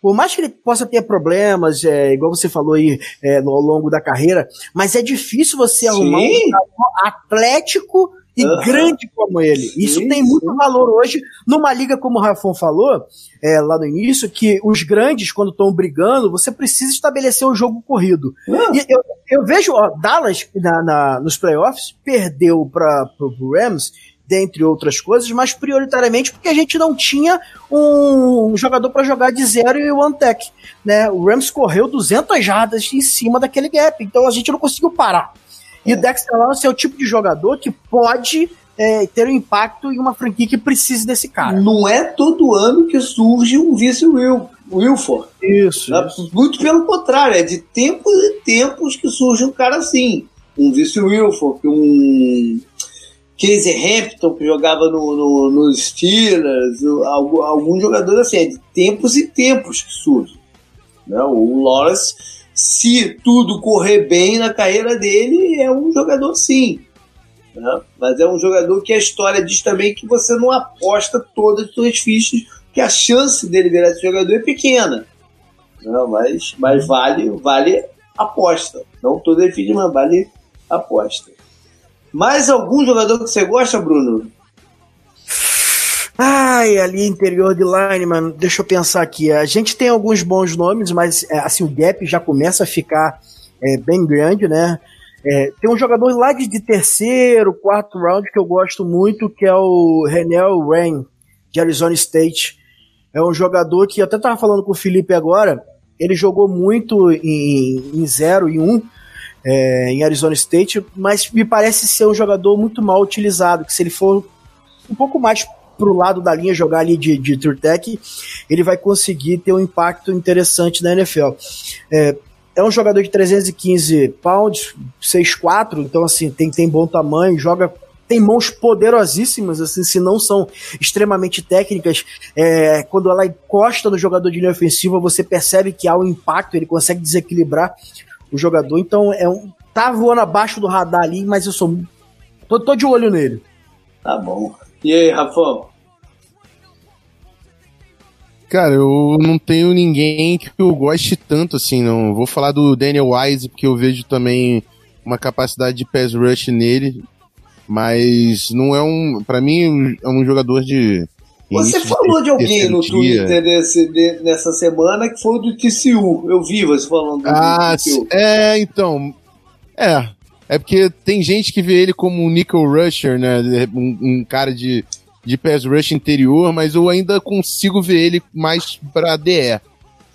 [SPEAKER 2] por mais que ele possa ter problemas, é, igual você falou aí é, ao longo da carreira, mas é difícil você Sim. arrumar um atlético e uhum. grande como ele. Isso sim, tem muito sim. valor hoje numa liga, como o Rafon falou é, lá no início, que os grandes, quando estão brigando, você precisa estabelecer um jogo corrido. Uhum. E eu, eu, vejo, ó, Dallas na, na, nos playoffs perdeu para o Rams dentre outras coisas, mas prioritariamente porque a gente não tinha um, jogador para jogar de zero e one tech, né? O Rams correu 200 jardas em cima daquele gap, então a gente não conseguiu parar. E o Dexter Lawrence é o tipo de jogador que pode é, ter um impacto em uma franquia que precise desse cara.
[SPEAKER 1] Não é todo ano que surge um vice Will, Wilford.
[SPEAKER 2] Isso,
[SPEAKER 1] né?
[SPEAKER 2] isso,
[SPEAKER 1] Muito pelo contrário, é de tempos e tempos que surge um cara assim. Um vice Wilford, um Casey Hampton, que jogava no, no, nos Steelers, alguns algum jogadores assim, é de tempos e tempos que surge. Né? O Lawrence, se tudo correr bem na carreira dele, é um jogador sim. Né? Mas é um jogador que a história diz também que você não aposta todas as suas fichas, que a chance dele virar esse jogador é pequena. Não, mas, mas vale, vale aposta. Não todas as fichas, mas vale aposta. Mais algum jogador que você gosta, Bruno?
[SPEAKER 2] Ai, ali interior de line, mano. Deixa eu pensar aqui. A gente tem alguns bons nomes, mas é, assim o gap já começa a ficar é, bem grande, né? É, tem um jogador lá de, terceiro, quarto round que eu gosto muito, que é o Renel Rain, de Arizona State. É um jogador que eu até tava falando com o Felipe agora. Ele jogou muito em, em zero e um é, em Arizona State, mas me parece ser um jogador muito mal utilizado, que se ele for um pouco mais pro lado da linha, jogar ali de, de Tech, ele vai conseguir ter um impacto interessante na NFL. É, é um jogador de 315 pounds, 6'4, então assim, tem, tem bom tamanho, joga tem mãos poderosíssimas, assim, se não são extremamente técnicas. É, quando ela encosta no jogador de linha ofensiva, você percebe que há um impacto, ele consegue desequilibrar o jogador. Então, é um, tá voando abaixo do radar ali, mas eu sou. tô, tô de olho nele.
[SPEAKER 1] Tá bom. E aí, Rafa?
[SPEAKER 3] Cara, eu não tenho ninguém que eu goste tanto assim, não. Vou falar do Daniel Wise, porque eu vejo também uma capacidade de pass rush nele, mas não é um, para mim é um jogador de
[SPEAKER 1] você falou de alguém no Twitter desse, de, nessa semana que foi do TCU. Eu vi você falando do
[SPEAKER 3] ah, TCU. É, então. É. É porque tem gente que vê ele como um nickel rusher, né? Um, um cara de, de pass rush interior, mas eu ainda consigo ver ele mais pra DE.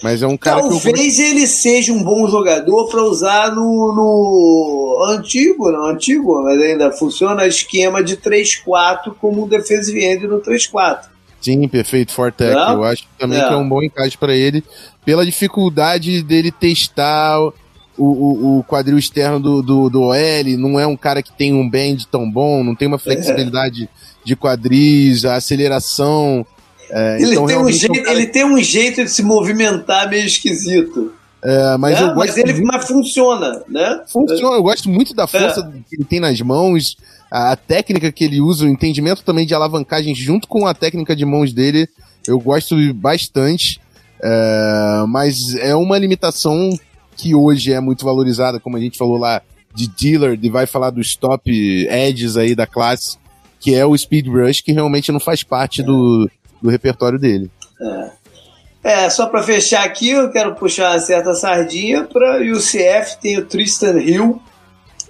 [SPEAKER 3] Mas é um cara
[SPEAKER 1] Talvez eu... ele seja um bom jogador para usar no, no antigo, não antigo, mas ainda funciona esquema de 3-4 como um defensive end no 3-4.
[SPEAKER 3] Sim, perfeito, Fortec. Eu acho também é. que é um bom encaixe para ele, pela dificuldade dele testar o, o, o, quadril externo do, do, do OL, não é um cara que tem um bend tão bom, não tem uma flexibilidade é. de quadris, a aceleração.
[SPEAKER 1] É, ele, então, tem um jeito, é um cara... ele tem um jeito de se movimentar meio esquisito.
[SPEAKER 3] É, mas, é,
[SPEAKER 1] mas ele muito... mas funciona, né?
[SPEAKER 3] Funciona, eu gosto muito da força é. que ele tem nas mãos, a técnica que ele usa, o entendimento também de alavancagem junto com a técnica de mãos dele, eu gosto bastante. É, mas é uma limitação que hoje é muito valorizada, como a gente falou lá de dealer, de vai falar dos top edges aí da classe, que é o speed rush, que realmente não faz parte do, do repertório dele.
[SPEAKER 1] É. É, só para fechar aqui, eu quero puxar uma certa sardinha para o UCF, tem o Tristan Hill,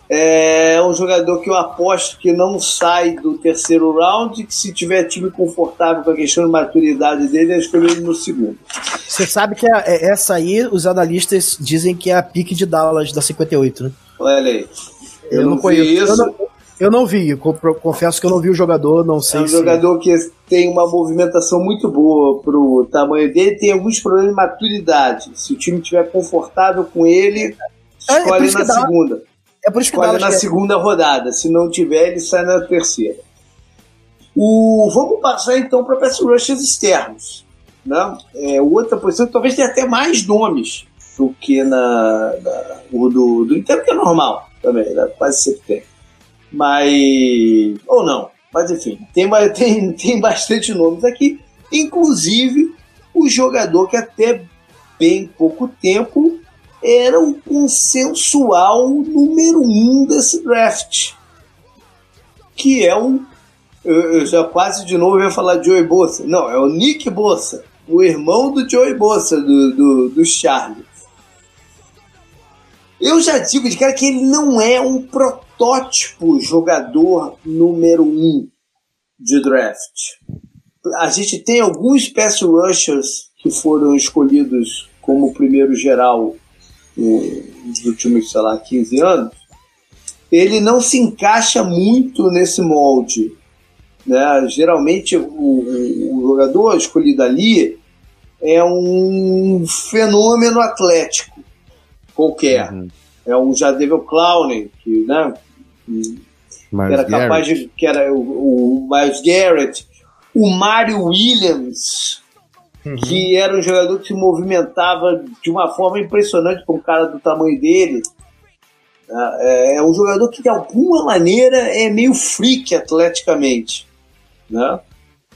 [SPEAKER 1] é um jogador que eu aposto que não sai do terceiro round, que se tiver time confortável com a questão de maturidade dele, ele no segundo.
[SPEAKER 2] Você sabe que a, é, essa aí, os analistas dizem que é a pique de Dallas da 58, né?
[SPEAKER 1] Olha aí.
[SPEAKER 2] Eu, eu não, não conheço. Eu não, eu não vi, confesso que eu não vi o jogador, não sei.
[SPEAKER 1] É um se... jogador que tem uma movimentação muito boa pro tamanho dele, tem alguns problemas de maturidade. Se o time estiver confortável com ele, é, é escolhe é na segunda. É por isso que Escolhe na segunda rodada. Se não tiver, ele sai na terceira. O, vamos passar então para pass rushers externos. Né? É, outra posição talvez tenha até mais nomes do que na, na o do, do interno, que é normal também, né? quase sempre tem. Mas. Ou não. Mas enfim, tem, tem, tem bastante nomes aqui. Inclusive o jogador que até bem pouco tempo era o consensual número um desse draft. Que é um. Eu, já quase de novo ia falar de Joey Bossa. Não, é o Nick Bossa, o irmão do Joey Bossa, do, do, do Charlie. Eu já digo de cara que ele não é um protótipo jogador número um de draft. A gente tem alguns pass rushers que foram escolhidos como primeiro geral nos últimos, sei lá, 15 anos, ele não se encaixa muito nesse molde. Né? Geralmente, o, o jogador escolhido ali é um fenômeno atlético qualquer. Uhum. É um Jadeville Clowney, que, né? Miles era capaz Garrett. de. que era o, o Miles Garrett, o Mario Williams, uhum. que era um jogador que se movimentava de uma forma impressionante para um cara do tamanho dele. É, é um jogador que, de alguma maneira, é meio freak atleticamente. Né?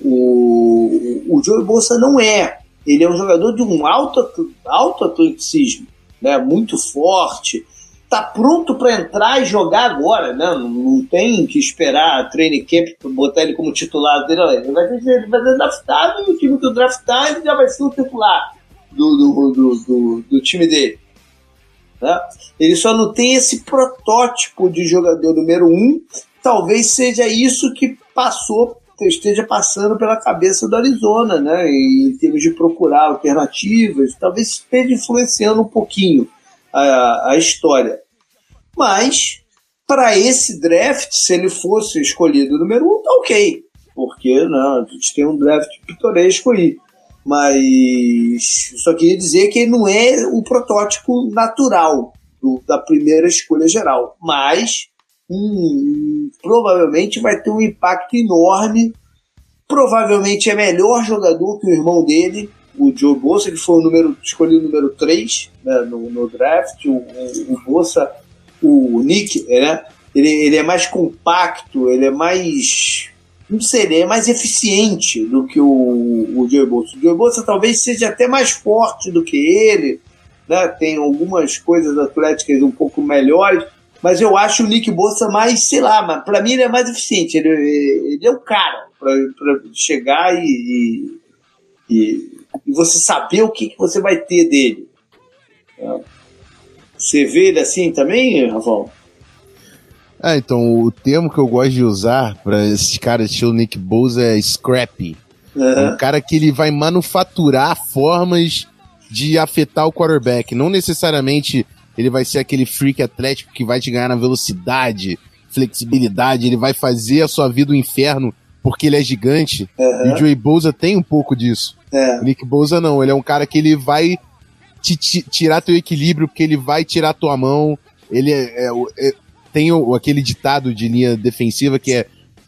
[SPEAKER 1] O, o Joey Bolsa não é. Ele é um jogador de um alto, alto atleticismo, né? muito forte. Tá pronto para entrar e jogar agora, né? Não, não tem que esperar a training camp para botar ele como titular dele. Ele vai, ser, vai ser draftado e o time que o draftar ele já vai ser o titular do, do, do, do, do time dele. Né? Ele só não tem esse protótipo de jogador número um. Talvez seja isso que passou, esteja passando pela cabeça do Arizona, né? Em termos de procurar alternativas, talvez esteja influenciando um pouquinho a, a história. Mas, para esse draft, se ele fosse escolhido número um, tá ok. Porque né, a gente tem um draft pitoresco aí mas só queria dizer que ele não é o protótipo natural do, da primeira escolha geral, mas hum, provavelmente vai ter um impacto enorme. Provavelmente é melhor jogador que o irmão dele, o Joe Bolsa, que foi o número, escolhido número 3 né, no, no, draft. O, o, o Bolsa, o Nick, né, ele, ele é mais compacto, ele é mais não sei, ele é mais eficiente do que o, o Joey Bolsa. O Joey Bolsa talvez seja até mais forte do que ele, né? tem algumas coisas atléticas um pouco melhores, mas eu acho o Nick Bolsa mais, sei lá, para mim ele é mais eficiente, ele, ele é o cara para chegar e, e, e, você saber o que, que você vai ter dele. Você vê ele assim também, Rafael?
[SPEAKER 3] Ah, então o termo que eu gosto de usar para esses caras estilo Nick Bosa é scrappy. Uhum. É um cara que ele vai manufaturar formas de afetar o quarterback. Não necessariamente ele vai ser aquele freak atlético que vai te ganhar na velocidade, flexibilidade, ele vai fazer a sua vida um inferno porque ele é gigante. Uhum. E o Joey Bosa tem um pouco disso. É. O Nick Bosa não, ele é um cara que ele vai te, te, tirar teu equilíbrio, porque ele vai tirar tua mão. Ele é, é, é tem o, aquele ditado de linha defensiva que é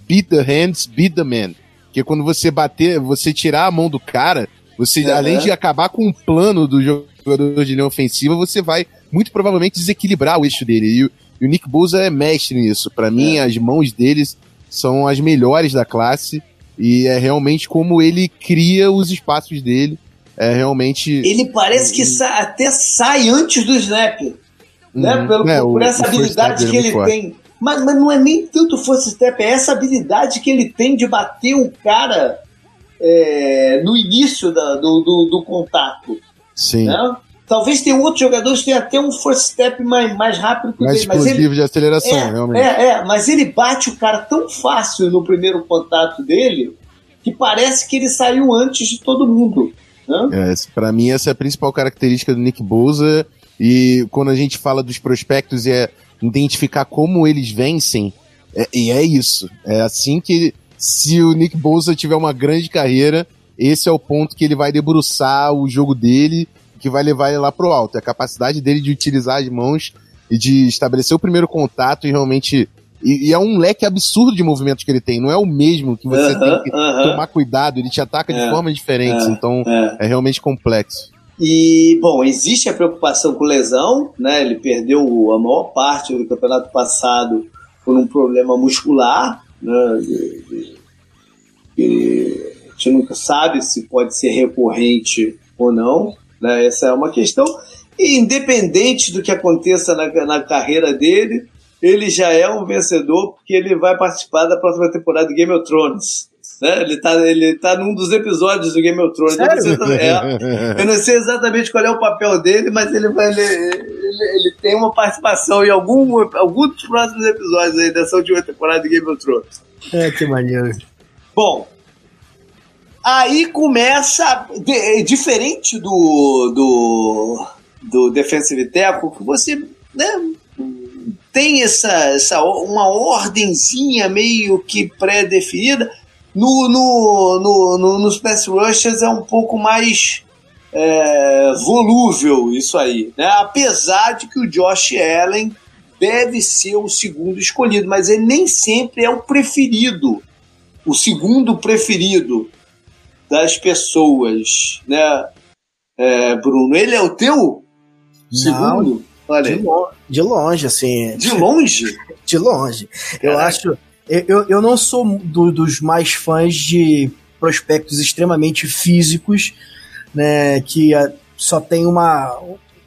[SPEAKER 3] beat the hands, beat the man. Que é quando você bater, você tirar a mão do cara, você, uhum. além de acabar com o plano do jogador de linha ofensiva, você vai muito provavelmente desequilibrar o eixo dele. E o, e o Nick Bosa é mestre nisso. Para mim, é. as mãos deles são as melhores da classe. E é realmente como ele cria os espaços dele. É realmente.
[SPEAKER 1] Ele parece que sa até sai antes do snap né? Uhum. Pelo, é, por essa habilidade que ele tem. Mas, mas não é nem tanto força step, é essa habilidade que ele tem de bater o cara é, no início da, do, do, do, contato.
[SPEAKER 3] Sim. Né?
[SPEAKER 1] Talvez tenha outros jogadores que tenham até um first step mais, mais rápido que
[SPEAKER 3] mais dele. Mais explosivo de aceleração,
[SPEAKER 1] é,
[SPEAKER 3] realmente.
[SPEAKER 1] É, é, mas ele bate o cara tão fácil no primeiro contato dele que parece que ele saiu antes de todo mundo. Né?
[SPEAKER 3] É, para mim, essa é a principal característica do Nick Bosa e quando a gente fala dos prospectos é identificar como eles vencem, é, e é isso. É assim que, se o Nick Bosa tiver uma grande carreira, esse é o ponto que ele vai debruçar o jogo dele, que vai levar ele lá pro alto. É a capacidade dele de utilizar as mãos e de estabelecer o primeiro contato e realmente. E, e é um leque absurdo de movimentos que ele tem. Não é o mesmo que você uh -huh, tem que uh -huh. tomar cuidado. Ele te ataca é, de formas diferentes. É, então é. é realmente complexo.
[SPEAKER 1] E, bom, existe a preocupação com lesão, né? Ele perdeu a maior parte do campeonato passado por um problema muscular, né? E, a gente nunca sabe se pode ser recorrente ou não, né? Essa é uma questão. E, independente do que aconteça na, na carreira dele, ele já é um vencedor porque ele vai participar da próxima temporada de Game of Thrones. Né? Ele, tá, ele tá num dos episódios do Game of Thrones. Eu não, sei, é, eu não, sei, exatamente qual é o papel dele, mas ele, vai, ele, ele, ele, tem uma participação em algum, algum dos próximos episódios aí dessa última temporada de Game of Thrones.
[SPEAKER 2] É, que maneiro.
[SPEAKER 1] Bom, aí começa. De, diferente do, do, do Defensive Tackle, que você né, tem essa, essa uma ordenzinha meio que pré-definida no, no, no, no, nos pass rushers é um pouco mais é, volúvel isso aí, né? Apesar de que o Josh Allen deve ser o segundo escolhido, mas ele nem sempre é o preferido, o segundo preferido das pessoas, né? É, Bruno, ele é o teu segundo?
[SPEAKER 2] Olha de, lo de longe, assim.
[SPEAKER 1] De longe?
[SPEAKER 2] de longe. Eu acho. Eu, eu não sou do, dos mais fãs de prospectos extremamente físicos, né? Que a, só tem uma.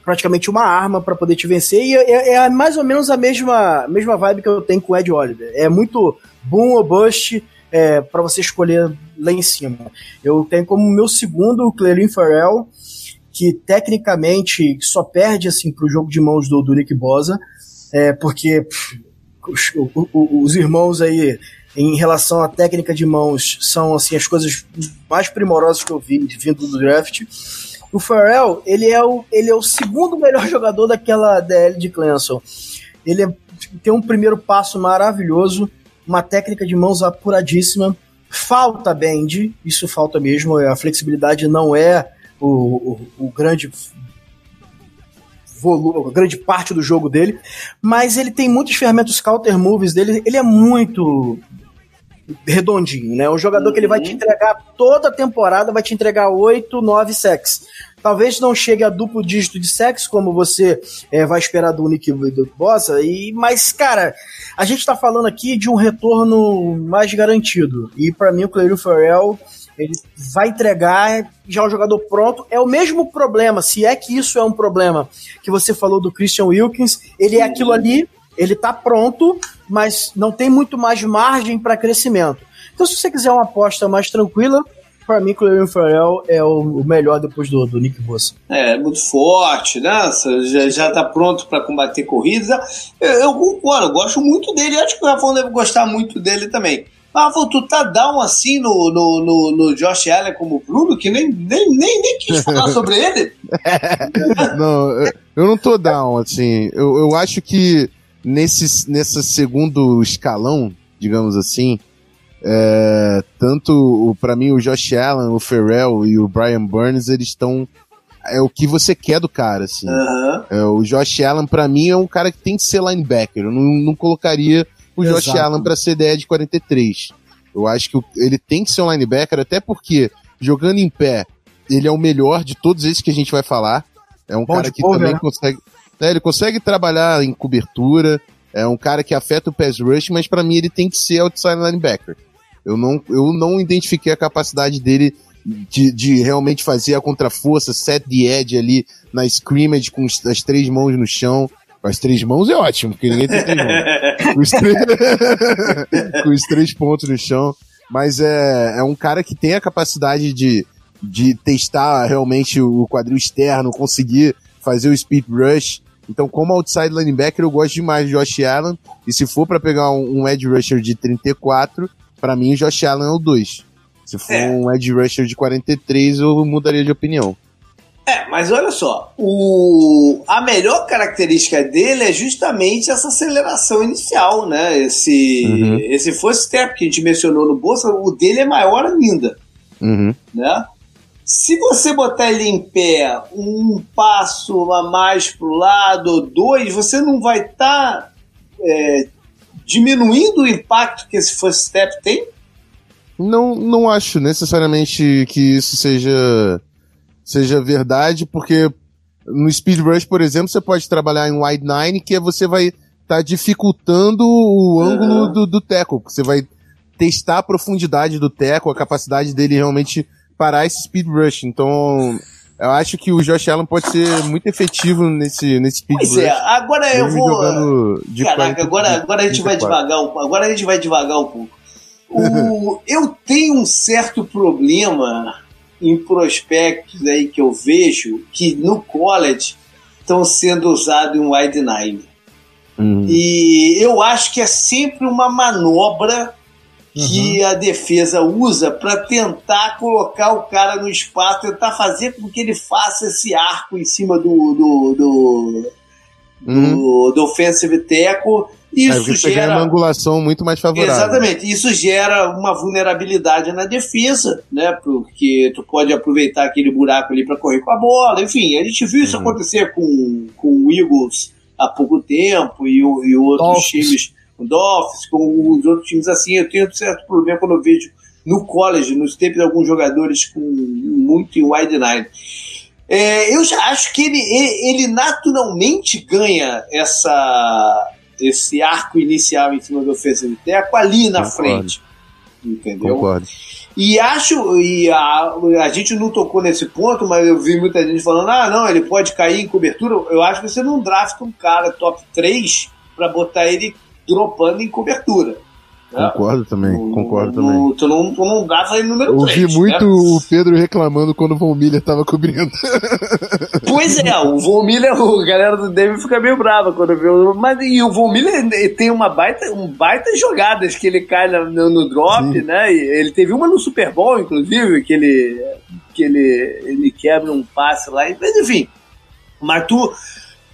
[SPEAKER 2] praticamente uma arma para poder te vencer. E é, é, mais ou menos a mesma, mesma vibe que eu tenho com o Ed Oliver. É muito boom ou bust é, para você escolher lá em cima. Eu tenho como meu segundo o Clelin Farrell que tecnicamente só perde assim para o jogo de mãos do, do Nick Bosa, é, porque pff, os, os, irmãos aí em relação à técnica de mãos são assim as coisas mais primorosas que eu vi vindo do draft. O Farrell, ele é o, ele é o segundo melhor jogador daquela DL de Clemson. Ele é, tem um primeiro passo maravilhoso, uma técnica de mãos apuradíssima. Falta bend, isso falta mesmo. A flexibilidade não é o, o, o grande volume, grande parte do jogo dele, mas ele tem muitos ferramentas counter moves dele, ele é muito redondinho, né? O jogador uhum. que ele vai te uhum. entregar toda a temporada, vai te entregar 8, 9 sacks. Talvez não chegue a duplo dígito de sacks, como você é, vai esperar do Nick e do Bossa, e, mas, cara, a gente tá falando aqui de um retorno mais garantido. E para mim, o Cleary Farrell ele vai entregar já o jogador pronto. É o mesmo problema, se é que isso é um problema, que você falou do Christian Wilkins. Ele é aquilo ali, ele tá pronto, mas não tem muito mais margem para crescimento. Então, se você quiser uma aposta mais tranquila, para mim, Clevin Farrell é o, melhor depois do, do Nick Bossa.
[SPEAKER 1] É, muito forte, né? Já, já tá pronto para combater corridas. Eu, eu concordo, eu gosto muito dele. Acho que o Rafão deve gostar muito dele também. Ah, tu tá down assim no, no, no, no, Josh Allen como o Bruno, que nem, nem, nem, nem quis falar sobre ele.
[SPEAKER 3] não, eu não tô down, assim. Eu, eu acho que nesse, nesse segundo escalão, digamos assim, é, tanto para mim o Josh Allen, o Ferrell e o Brian Burns, eles estão é o que você quer do cara, assim. Uhum. É, o Josh Allen, para mim, é um cara que tem que ser linebacker. Eu não, não colocaria o Josh Allen para ser DE de 43. Eu acho que ele tem que ser um linebacker, até porque jogando em pé, ele é o melhor de todos esses que a gente vai falar. É um Bom cara que também né? consegue. Né, ele consegue trabalhar em cobertura. É um cara que afeta o pass rush, mas para mim ele tem que ser outside linebacker. Eu não, eu não identifiquei a capacidade dele de, de realmente fazer a contraforça, set the edge ali na scrimmage com as três mãos no chão. Com as três mãos é ótimo, porque ninguém tem três mãos. Com os três, com os três pontos no chão. Mas é, é um cara que tem a capacidade de, de testar realmente o quadril externo, conseguir fazer o speed rush. Então, como outside linebacker, eu gosto demais de Josh Allen. E se for para pegar um, um, edge rusher de 34, para mim o Josh Allen é o 2. Se for é. um edge rusher de 43, eu mudaria de opinião.
[SPEAKER 1] É, mas olha só, o, a melhor característica dele é justamente essa aceleração inicial, né? Esse, uhum. esse first step que a gente mencionou no Bolsa, o dele é maior ainda, uhum. né? Se você botar ele em pé um passo a mais para o lado, dois, você não vai estar tá, é, diminuindo o impacto que esse first step tem?
[SPEAKER 3] Não, não acho necessariamente que isso seja seja verdade, porque no Speed Rush, por exemplo, você pode trabalhar em Wide Nine, que você vai estar tá dificultando o ângulo uhum. do, do teco. Você vai testar a profundidade do teco, a capacidade dele realmente parar esse Speed Rush. Então, eu acho que o Josh Allen pode ser muito efetivo nesse, nesse speed
[SPEAKER 1] pois é, rush. Pois é, agora eu vou. Caraca, agora, agora a gente vai devagar um pouco. Agora a gente vai devagar um pouco. O, eu tenho um certo problema em prospectos aí que eu vejo que no college estão sendo usados em wide nine. Uhum. E eu acho que é sempre uma manobra que uhum. a defesa usa para tentar colocar o cara no espaço, tentar fazer com que ele faça esse arco em cima do, do, do, uhum. do, do offensive tackle isso
[SPEAKER 3] é, gera uma angulação muito mais favorável.
[SPEAKER 1] Exatamente. Isso gera uma vulnerabilidade na defesa, né? Porque tu pode aproveitar aquele buraco ali para correr com a bola. Enfim, a gente viu isso uhum. acontecer com, com o Eagles há pouco tempo e, e outros Dolphins. times, o Dolphins, com os outros times assim. Eu tenho certo problema quando eu vejo no college, nos tempos, alguns jogadores com muito em wide nine. É, eu acho que ele, ele naturalmente ganha essa, esse arco inicial em cima do ofensivo teco ali na Concordo. frente. Entendeu? Concordo. E acho, e a, a gente não tocou nesse ponto, mas eu vi muita gente falando: ah, não, ele pode cair em cobertura. Eu acho que você não drafta um cara top 3 para botar ele dropando em cobertura.
[SPEAKER 3] Concordo também, no, concordo no, também.
[SPEAKER 1] Tu não, tu não dava ele número
[SPEAKER 3] 3. Ouvi muito né? o Pedro reclamando quando o Von Miller tava cobrindo.
[SPEAKER 1] Pois é, o Von Miller, a galera do David fica meio brava quando vê o. Mas e o Von Miller tem uma baita, um baita jogadas que ele cai no, no drop, Sim. né? E ele teve uma no Super Bowl, inclusive, que ele, que ele, ele quebra um passe lá. Mas enfim. Mas tu.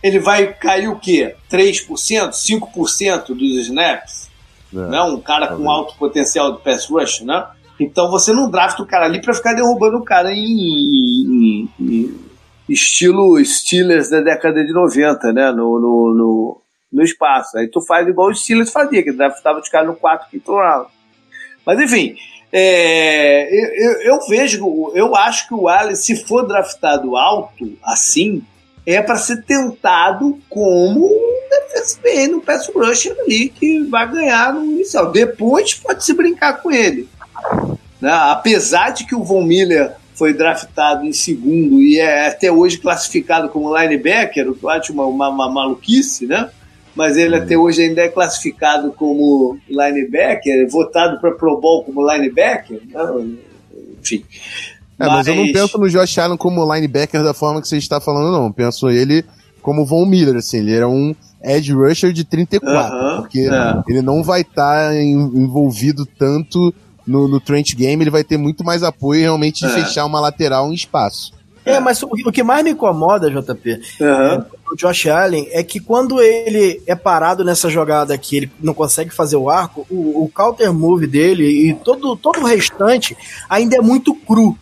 [SPEAKER 1] Ele vai cair o quê? 3%, 5% dos snaps? É, né? Um cara com alto potencial de pass rush, né? Então você não drafta o cara ali para ficar derrubando o cara em, em, em, estilo Steelers da década de 90, né? No, no, no, no, espaço. Aí tu faz igual os Steelers fazia, que draftava os caras no 4, quinto round. Mas enfim, é, eu, eu, vejo, eu acho que o Allen, se for draftado alto, assim, é para ser tentado como bem no pass rusher ali que vai ganhar no inicial. Depois pode se brincar com ele. Né? Apesar de que o Von Miller foi draftado em segundo e é até hoje classificado como linebacker, eu acho uma, uma, uma maluquice, né? Mas ele até uhum. hoje ainda é classificado como linebacker, votado para Pro Bowl como linebacker, né? enfim.
[SPEAKER 3] É, mas... mas... eu não penso no Josh Allen como linebacker da forma que você está falando, não. Eu penso ele como Von Miller, assim, ele era um edge rusher de 34, uh -huh, porque é. ele não vai estar tá envolvido tanto no, no Trent Game, ele vai ter muito mais apoio realmente de é. fechar uma lateral em espaço.
[SPEAKER 2] É, mas o, o que mais me incomoda, JP, uhum. é, o Josh Allen, é que quando ele é parado nessa jogada aqui, ele não consegue fazer o arco, o, o counter move dele e todo, todo o restante ainda é muito cru.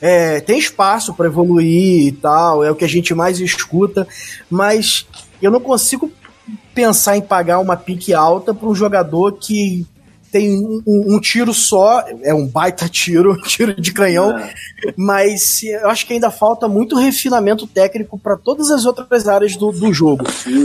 [SPEAKER 2] É, tem espaço para evoluir e tal, é o que a gente mais escuta, mas eu não consigo pensar em pagar uma pique alta para um jogador que tem um, um, tiro só, é um baita tiro, tiro de canhão, é. mas eu acho que ainda falta muito refinamento técnico para todas as outras áreas do, do jogo.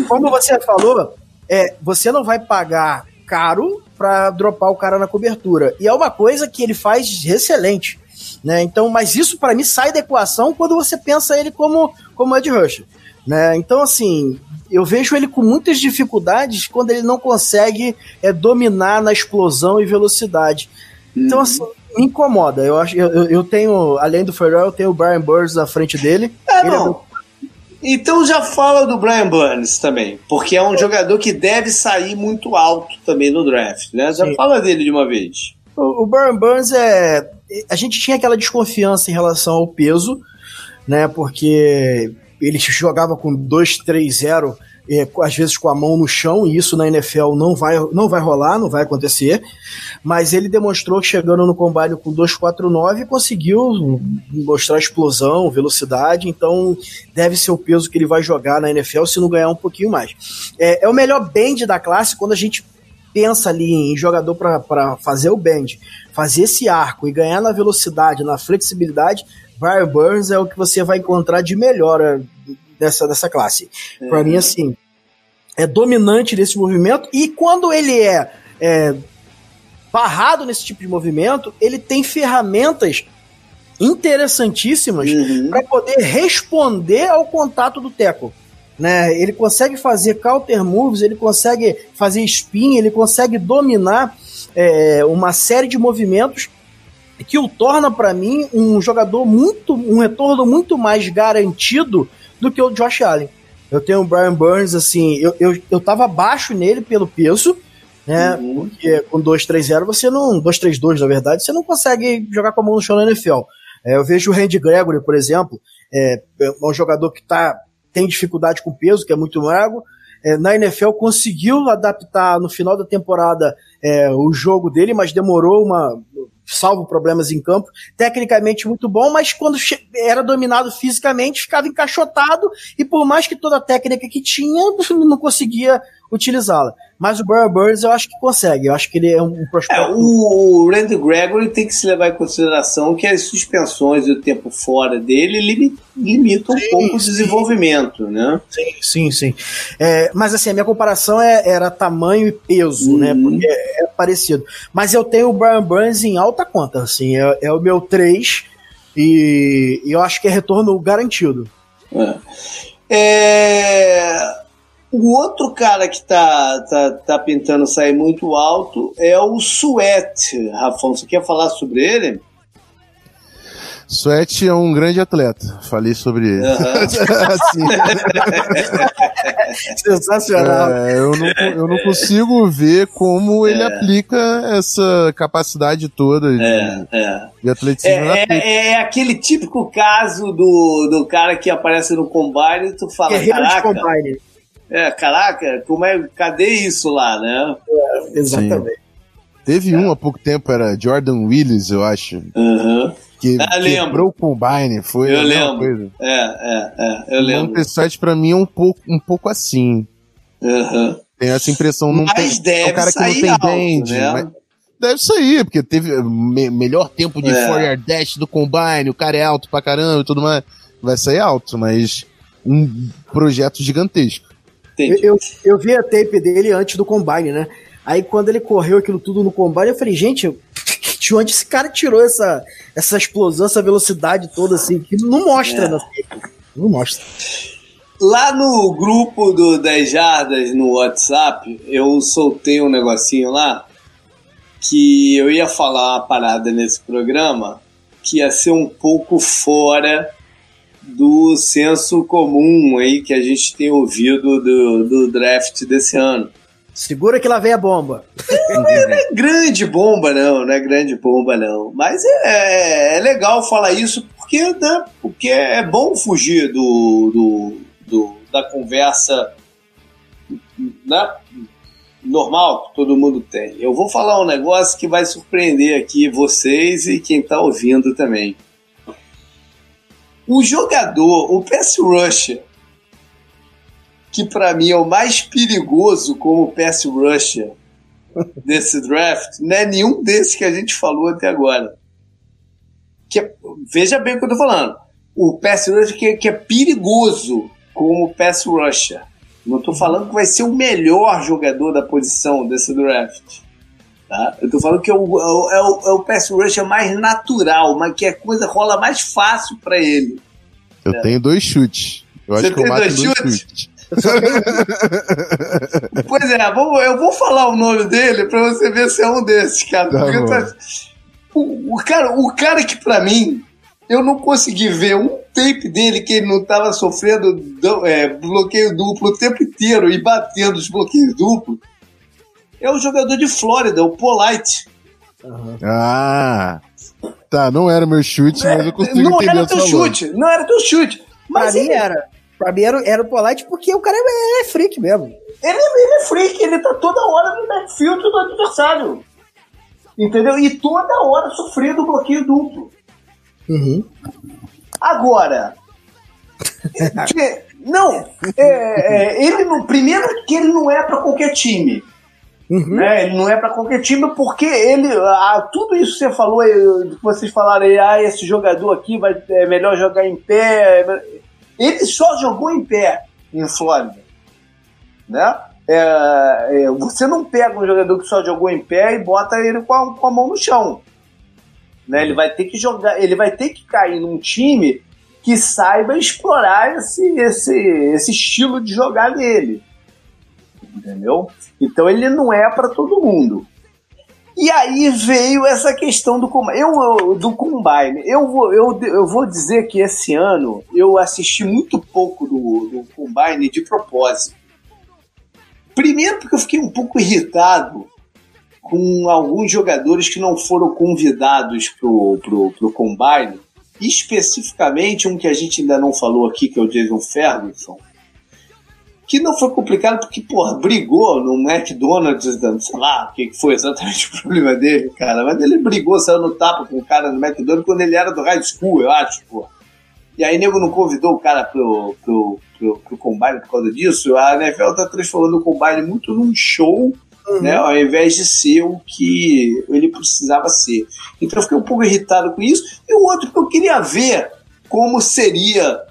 [SPEAKER 2] Como você falou, é, você não vai pagar caro para dropar o cara na cobertura. E é uma coisa que ele faz excelente. Né? Então, mas isso para mim sai da equação quando você pensa ele como, como Ed Rush. Né? Então, assim, eu vejo ele com muitas dificuldades quando ele não consegue é, dominar na explosão e velocidade. Então, uhum. assim, me incomoda. Eu, acho, eu, eu tenho, além do Ferrell, eu tenho o Brian Burns na frente dele.
[SPEAKER 1] É, não. É então já fala do Brian Burns também, porque é um jogador que deve sair muito alto também no draft, né? Já Sim. fala dele de uma vez.
[SPEAKER 2] O, o Brian Burns é. A gente tinha aquela desconfiança em relação ao peso, né? Porque ele jogava com 2-3-0, é, às vezes com a mão no chão, e isso na NFL não vai, não vai rolar, não vai acontecer. Mas ele demonstrou que chegando no combate com 2-4-9 conseguiu mostrar explosão, velocidade, então deve ser o peso que ele vai jogar na NFL se não ganhar um pouquinho mais. É, é o melhor bend da classe quando a gente pensa ali em jogador para fazer o bend, fazer esse arco e ganhar na velocidade, na flexibilidade, Brian Burns é o que você vai encontrar de melhor é, dessa, dessa classe. É. Para mim, assim, é dominante nesse movimento e quando ele é, é barrado nesse tipo de movimento, ele tem ferramentas interessantíssimas uhum. para poder responder ao contato do teco. Né? Ele consegue fazer counter moves, ele consegue fazer spin, ele consegue dominar é, uma série de movimentos que o torna para mim um jogador muito, um retorno muito mais garantido do que o Josh Allen. Eu tenho o Brian Burns, assim, eu, eu, eu tava baixo nele pelo peso, né? Uhum. Porque com 2-3-0 você não. 2-3-2, na verdade, você não consegue jogar com a mão no chão na NFL. É, eu vejo o Randy Gregory, por exemplo, é, é um jogador que tá, tem dificuldade com peso, que é muito magro. É, na NFL conseguiu adaptar no final da temporada é, o jogo dele, mas demorou uma salvo problemas em campo, tecnicamente muito bom, mas quando era dominado fisicamente ficava encaixotado e por mais que toda a técnica que tinha, não conseguia utilizá-la. Mas o Burrow Burns eu acho que consegue, eu acho que ele é um prospecto.
[SPEAKER 1] É, o Randy Gregory tem que se levar em consideração que as suspensões e o tempo fora dele limitam sim, um pouco sim. o desenvolvimento, né?
[SPEAKER 2] Sim, sim, sim. É, mas assim, a minha comparação é, era tamanho e peso, né? uhum. né? Porque é, é, parecido. Mas eu tenho o Brian Burns em alta conta, assim, é, é o meu 3 e, e eu acho que é retorno garantido.
[SPEAKER 1] É. é... O outro cara que tá, tá, tá pintando sair muito alto é o Suete. Rafão, você quer falar sobre ele?
[SPEAKER 3] Sweat é um grande atleta. Falei sobre ele. Uhum. assim,
[SPEAKER 2] Sensacional.
[SPEAKER 3] É, eu, não, eu não consigo ver como é. ele aplica essa capacidade toda de, é, é. de atleticismo.
[SPEAKER 1] É, é, é, aquele típico caso do, do cara que aparece no combine e tu fala, Guerreiro caraca... De combine é, caraca, como é, cadê isso lá, né?
[SPEAKER 2] É, exatamente. Sim.
[SPEAKER 3] Teve é. um há pouco tempo, era Jordan Willis, eu acho.
[SPEAKER 1] Uhum.
[SPEAKER 3] Que ah, quebrou o Combine, foi
[SPEAKER 1] Eu lembro. Coisa. É, é, é, eu lembro. O
[SPEAKER 3] Montessite pra mim é um pouco, um pouco assim.
[SPEAKER 1] Uhum.
[SPEAKER 3] Tem essa impressão, não
[SPEAKER 1] mas
[SPEAKER 3] tem,
[SPEAKER 1] deve
[SPEAKER 3] é o cara que não tem
[SPEAKER 1] alto, né?
[SPEAKER 3] Deve sair, porque teve me, melhor tempo de é. forward dash do Combine, o cara é alto pra caramba e tudo mais. Vai sair alto, mas um projeto gigantesco.
[SPEAKER 2] Eu, eu vi a tape dele antes do combine, né? Aí quando ele correu aquilo tudo no combine, eu falei, gente, de onde esse cara tirou essa, essa explosão, essa velocidade toda assim? Que não mostra é. Não mostra.
[SPEAKER 1] Lá no grupo do 10 Jardas no WhatsApp, eu soltei um negocinho lá que eu ia falar uma parada nesse programa que ia ser um pouco fora do senso comum aí que a gente tem ouvido do, do draft desse ano.
[SPEAKER 2] Segura que lá vem a bomba.
[SPEAKER 1] não é grande bomba, não, não é grande bomba, não. Mas é, é legal falar isso porque, né, porque é bom fugir do, do, do da conversa né, normal que todo mundo tem. Eu vou falar um negócio que vai surpreender aqui vocês e quem está ouvindo também. O jogador, o pass rusher, que para mim é o mais perigoso como pass rusher desse draft, não é nenhum desses que a gente falou até agora. Que é, veja bem o que eu tô falando. O pass rusher que, que é perigoso como pass rusher. Não estou falando que vai ser o melhor jogador da posição desse draft. Tá? Eu tô falando que é o, é, é, o, é o pass rusher mais natural, mas que a coisa rola mais fácil para ele.
[SPEAKER 3] Eu é. tenho dois chutes. Eu Você acho que eu mato dois, dois chutes. chutes.
[SPEAKER 1] pois é, eu vou falar o nome dele pra você ver se é um desses, cara. Tá tá, o, o, cara, o cara que pra mim, eu não consegui ver um tape dele que ele não tava sofrendo é, bloqueio duplo o tempo inteiro e batendo os bloqueios duplos é o jogador de Flórida, o Polite.
[SPEAKER 3] Uhum. Ah, tá, não era meu chute, mas eu consigo não entender
[SPEAKER 1] era teu chute, não era teu chute.
[SPEAKER 2] Mas pra mim era. Pra mim era, era o Polite porque o cara é, é freak mesmo.
[SPEAKER 1] Ele, ele é freak, ele tá toda hora no backfield do adversário. Entendeu? E toda hora sofrendo bloqueio duplo.
[SPEAKER 2] Uhum.
[SPEAKER 1] Agora, que, não, é, é, ele no primeiro que ele não é para qualquer time. Uhum. Né? Ele não é para qualquer time porque ele. Tudo isso que você falou, que vocês falaram ah, esse jogador aqui vai, é melhor jogar em pé. Ele só jogou em pé em Flórida. Né? É, é, você não pega um jogador que só jogou em pé e bota ele com a, com a mão no chão. Né? Ele vai ter que jogar, ele vai ter que cair num time que saiba explorar esse, esse, esse estilo de jogar dele entendeu? Então ele não é para todo mundo. E aí veio essa questão do eu, do combine. Eu vou, eu, eu vou dizer que esse ano eu assisti muito pouco do, do combine de propósito. Primeiro porque eu fiquei um pouco irritado com alguns jogadores que não foram convidados pro, pro, pro combine, especificamente um que a gente ainda não falou aqui, que é o Jason Ferguson que não foi complicado porque, porra, brigou no McDonald's, sei lá o que foi exatamente o problema dele, cara. Mas ele brigou, saiu no tapa com o cara no McDonald's quando ele era do high school, eu acho, porra. E aí nego não convidou o cara pro, pro, pro, pro combine por causa disso. A NFL tá transformando o combine muito num show, uhum. né? Ao invés de ser o que ele precisava ser. Então eu fiquei um pouco irritado com isso. E o outro que eu queria ver como seria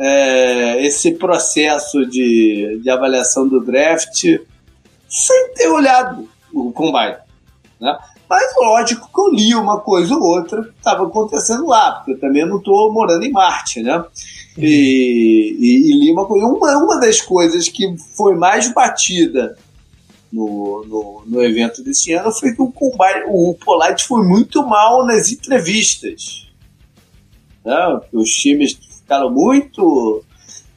[SPEAKER 1] é, esse processo de, de avaliação do draft sem ter olhado o combine. Né? Mas lógico que eu li uma coisa ou outra que estava acontecendo lá, porque eu também não estou morando em Marte, né? E, e, e, li uma coisa. Uma, uma das coisas que foi mais batida no, no, no evento desse ano foi que o, combine, o Polite foi muito mal nas entrevistas. Né? Os times ficaram muito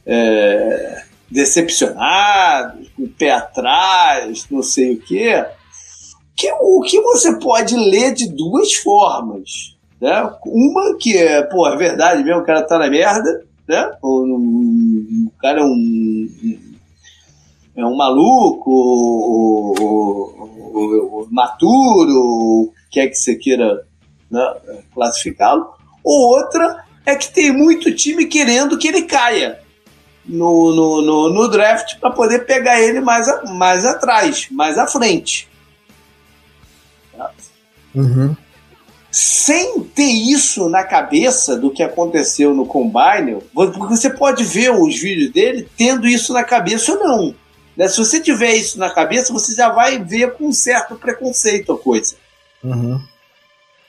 [SPEAKER 1] é, decepcionados, com o pé atrás, não sei o quê. Que, o que você pode ler de duas formas. Né? Uma que é, pô, é verdade mesmo, o cara tá na merda, né? O, o cara é um, é um maluco, o, o, o maturo, quer que você queira né, classificá-lo. Ou outra é que tem muito time querendo que ele caia no, no, no, no draft para poder pegar ele mais, a, mais atrás, mais à frente.
[SPEAKER 2] Uhum.
[SPEAKER 1] Sem ter isso na cabeça do que aconteceu no Combine, porque você pode ver os vídeos dele tendo isso na cabeça ou não. Né? Se você tiver isso na cabeça, você já vai ver com um certo preconceito a coisa.
[SPEAKER 2] Uhum.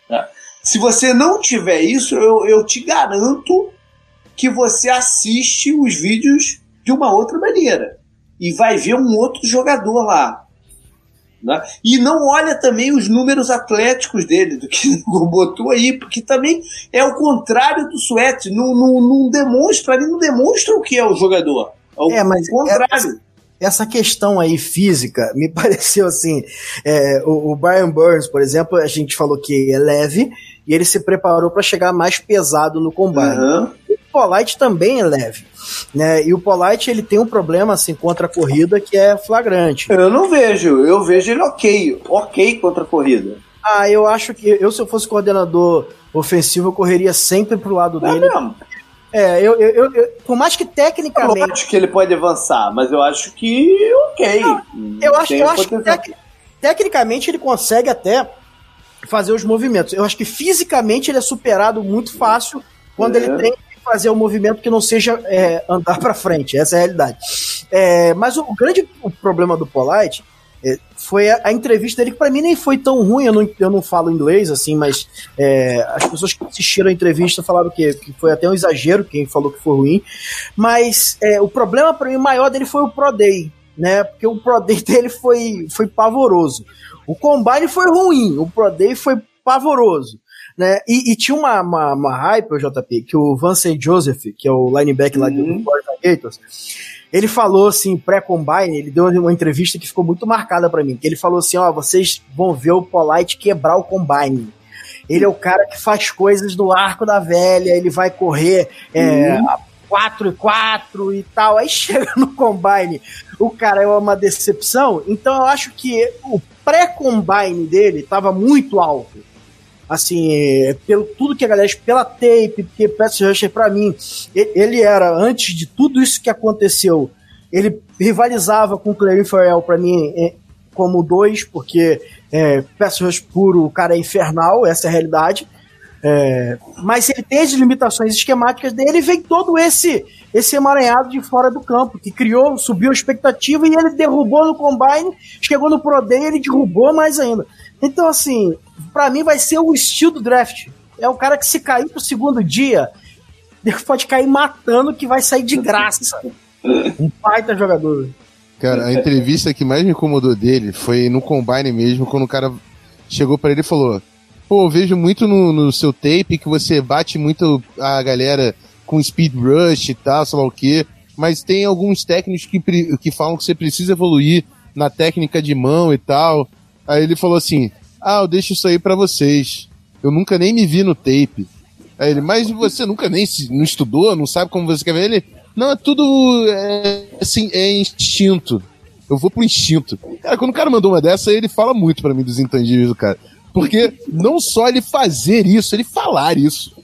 [SPEAKER 1] Tá? Se você não tiver isso, eu, eu te garanto que você assiste os vídeos de uma outra maneira e vai ver um outro jogador lá. Né? E não olha também os números atléticos dele, do que botou aí, porque também é o contrário do Suete. Não, não, não demonstra, ele não demonstra o que é o jogador. É o
[SPEAKER 2] é, mas contrário. É, essa questão aí física me pareceu assim. É, o, o Brian Burns, por exemplo, a gente falou que é leve e ele se preparou para chegar mais pesado no combate. Uhum. O Polite também é leve. Né? E o Polite ele tem um problema assim contra a corrida que é flagrante.
[SPEAKER 1] Eu não vejo, eu vejo ele ok, ok contra a corrida.
[SPEAKER 2] Ah, eu acho que eu se eu fosse coordenador ofensivo eu correria sempre pro lado é dele. Mesmo. É, eu, eu, eu, eu, por mais que tecnicamente. Eu
[SPEAKER 1] acho que ele pode avançar, mas eu acho que ok. Não,
[SPEAKER 2] eu acho, eu acho que tec, tecnicamente ele consegue até fazer os movimentos. Eu acho que fisicamente ele é superado muito fácil quando é. ele tem que fazer um movimento que não seja é, andar para frente. Essa é a realidade. É, mas o, o, grande o problema do Polite é, foi a, a, entrevista dele, que para mim nem foi tão ruim. Eu não, eu não falo inglês, assim, mas é, as pessoas que assistiram a entrevista falaram que, que foi até um exagero quem falou que foi ruim. Mas é, o problema para mim maior dele foi o Pro Day né? Porque o Pro Day dele foi, foi pavoroso. O Combine foi ruim, o Pro Day foi pavoroso. Né? E, e tinha uma, uma, uma hype, o JP, que o Vance Joseph, que é o linebacker lá uhum. do Florida Gators, ele falou assim, pré-combine, ele deu uma entrevista que ficou muito marcada para mim, que ele falou assim, ó, vocês vão ver o Polite quebrar o combine. Ele é o cara que faz coisas do arco da velha, ele vai correr é, uhum. 4 e 4 e tal. Aí chega no combine, o cara é uma decepção. Então eu acho que o pré-combine dele tava muito alto. Assim, pelo tudo que a galera, pela tape, porque Pass Rusher pra mim, ele era, antes de tudo isso que aconteceu, ele rivalizava com o Clary Farrell pra mim é, como dois, porque é, Pass Rush puro, o cara é infernal, essa é a realidade. É, mas ele tem as limitações esquemáticas dele e vem todo esse esse emaranhado de fora do campo, que criou, subiu a expectativa e ele derrubou no combine, chegou no Pro Day ele derrubou mais ainda. Então, assim, para mim vai ser o estilo do draft. É o cara que se cair pro segundo dia, pode cair matando que vai sair de graça. Um baita jogador.
[SPEAKER 3] Cara, a entrevista que mais me incomodou dele foi no combine mesmo, quando o cara chegou para ele e falou: Pô, eu vejo muito no, no seu tape que você bate muito a galera com speed rush e tal, sei lá o quê. Mas tem alguns técnicos que, que falam que você precisa evoluir na técnica de mão e tal. Aí ele falou assim: Ah, eu deixo isso aí para vocês. Eu nunca nem me vi no tape. Aí ele, mas você nunca nem se, não estudou, não sabe como você quer ver? Ele, Não, é tudo. É, assim, é instinto. Eu vou pro instinto. Cara, quando o cara mandou uma dessa, ele fala muito para mim dos intangíveis do cara. Porque não só ele fazer isso, ele falar isso.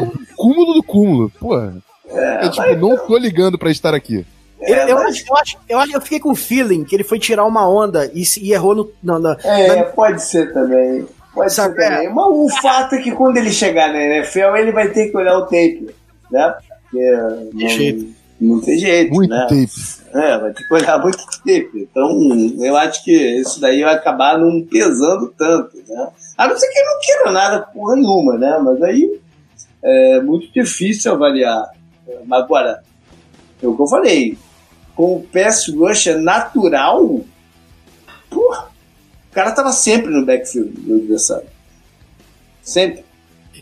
[SPEAKER 3] O cúmulo do cúmulo. Porra. É, eu, tipo, não tô ligando para estar aqui.
[SPEAKER 2] É, eu, mas... eu, acho, eu, acho, eu fiquei com o feeling que ele foi tirar uma onda e, e errou no. No,
[SPEAKER 1] é, na... pode ser também. Pode Sabe, ser também. É. Mas o fato é que quando ele chegar na NFL, ele vai ter que olhar o tape, né? Porque não, jeito. não tem jeito.
[SPEAKER 3] Muito
[SPEAKER 1] né?
[SPEAKER 3] tape.
[SPEAKER 1] É, vai ter que olhar muito tape. Então, eu acho que isso daí vai acabar não pesando tanto, né? A não ser que ele não queira nada porra nenhuma, né? Mas aí é muito difícil avaliar. Mas agora, é o que eu falei, com o pass rush natural, porra, o cara tava sempre no backfield do adversário. Sempre.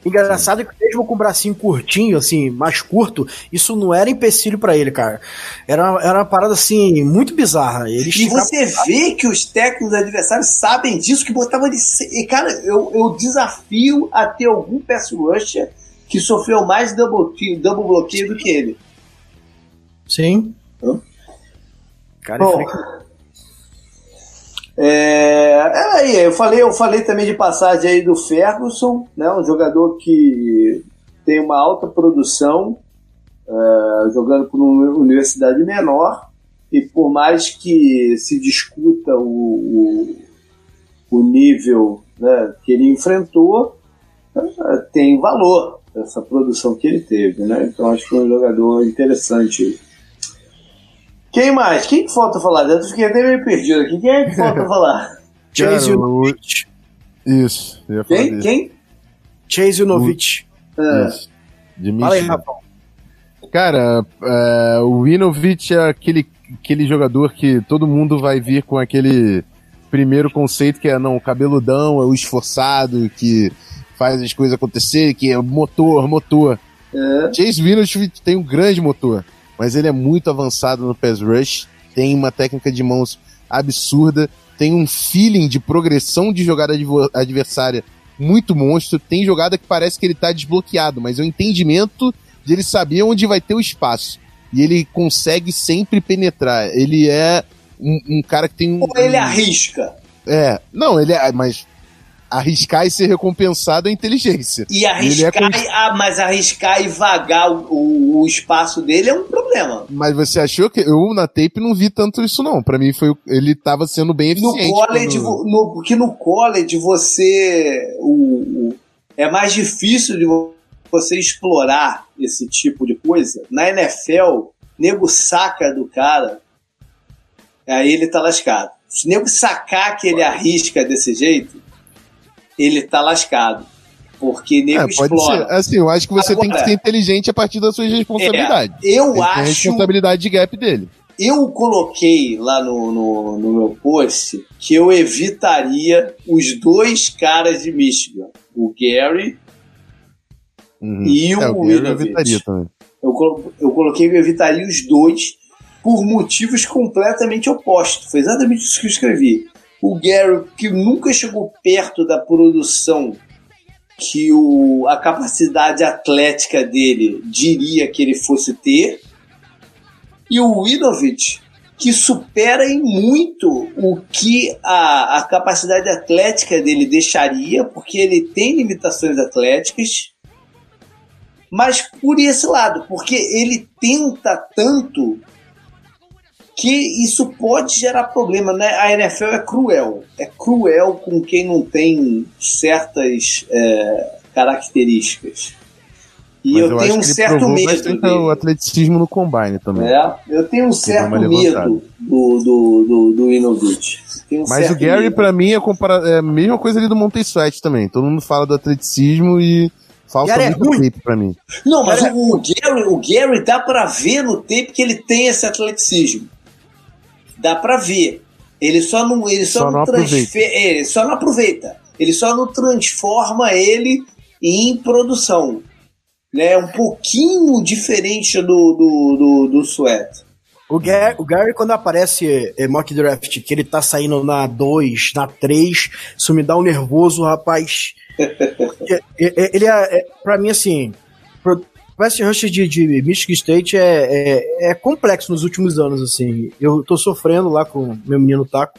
[SPEAKER 2] Engraçado que mesmo com o bracinho curtinho, assim, mais curto, isso não era empecilho para ele, cara. Era, era uma parada, assim, muito bizarra. Ele
[SPEAKER 1] e você vê que os técnicos adversários sabem disso, que botavam ele... E, cara, eu, eu desafio a ter algum pass rusher que sofreu mais double, double bloqueio do que ele.
[SPEAKER 2] Sim. Hã?
[SPEAKER 1] Cara, Bom, é, é, aí, eu falei, eu falei também de passagem aí do Ferguson, né, um jogador que tem uma alta produção, uh, jogando por uma universidade menor, e por mais que se discuta o, o, o nível né, que ele enfrentou, uh, tem valor essa produção que ele teve, né? Então acho que foi um jogador interessante quem mais? Quem que falta falar? Eu fiquei até meio perdido aqui. Quem é que falta falar?
[SPEAKER 2] Chase Unovich.
[SPEAKER 3] Isso.
[SPEAKER 1] Quem? Quem?
[SPEAKER 2] Chase Unovich.
[SPEAKER 3] É. Isso. De Fala aí, Rafael. Cara, é, o Inovich é aquele, aquele jogador que todo mundo vai vir com aquele primeiro conceito que é não, o cabeludão, é o esforçado, que faz as coisas acontecer, que é motor, motor. É. Chase Winovich tem um grande motor mas ele é muito avançado no pass rush, tem uma técnica de mãos absurda, tem um feeling de progressão de jogada adversária muito monstro, tem jogada que parece que ele tá desbloqueado, mas é o entendimento de ele saber onde vai ter o espaço. E ele consegue sempre penetrar. Ele é um, um cara que tem um.
[SPEAKER 1] Ou ele arrisca.
[SPEAKER 3] É, não, ele é. Mas arriscar e ser recompensado é inteligência.
[SPEAKER 1] E arriscar, é ah, mas arriscar e vagar o, o, espaço dele é um problema.
[SPEAKER 3] Mas você achou que eu na tape não vi tanto isso não? Para mim foi ele estava sendo bem eficiente.
[SPEAKER 1] No college, quando... no, porque no college você o, o, é mais difícil de você explorar esse tipo de coisa. Na NFL, nego saca do cara, aí ele tá lascado. Se nego sacar que ele arrisca desse jeito, ele tá lascado. Porque nego é, explora.
[SPEAKER 3] Ser. Assim, eu acho que você Agora, tem que ser inteligente a partir das suas responsabilidades.
[SPEAKER 1] É, eu acho. A
[SPEAKER 3] responsabilidade de gap dele.
[SPEAKER 1] Eu coloquei lá no, no, no, meu post que eu evitaria os dois caras de Michigan, o Gary uhum. e o, é, o Eu evitaria também. Eu, eu coloquei que eu evitaria os dois por motivos completamente opostos. Foi exatamente isso que eu escrevi o Gary, que nunca chegou perto da produção que o, a capacidade atlética dele diria que ele fosse ter, e o Winovich, que supera em muito o que a, a capacidade atlética dele deixaria, porque ele tem limitações atléticas, mas por esse lado, porque ele tenta tanto que isso pode gerar problema, né? A NFL é cruel, é cruel com quem não tem certas é, características. E Mas eu, eu tenho um certo medo.
[SPEAKER 3] o atleticismo no combine também.
[SPEAKER 1] É, eu tenho um certo medo do, do, do, do Inovich. Um
[SPEAKER 3] Mas o Gary, para mim, é, compara... é a mesma coisa ali do Monte Sweat também. Todo mundo fala do atleticismo e falta Gary é muito é tape pra mim.
[SPEAKER 1] Não, mas o, o, Gary, o Gary dá pra ver no tape que ele tem esse atleticismo dá para ver. Ele só não, ele só, só não, não transfer, ele só não aproveita. Ele só não transforma ele em produção. Né? Um pouquinho diferente do, do, do, do Sweat.
[SPEAKER 2] O Gary, o Gary, quando aparece é, mock draft, que ele tá saindo na 2, na 3, isso me dá um nervoso, rapaz. ele é, é, pra mim, assim, pass rush de, de Michigan State é, é, é, complexo nos últimos anos, assim. Eu tô sofrendo lá com meu menino Taco.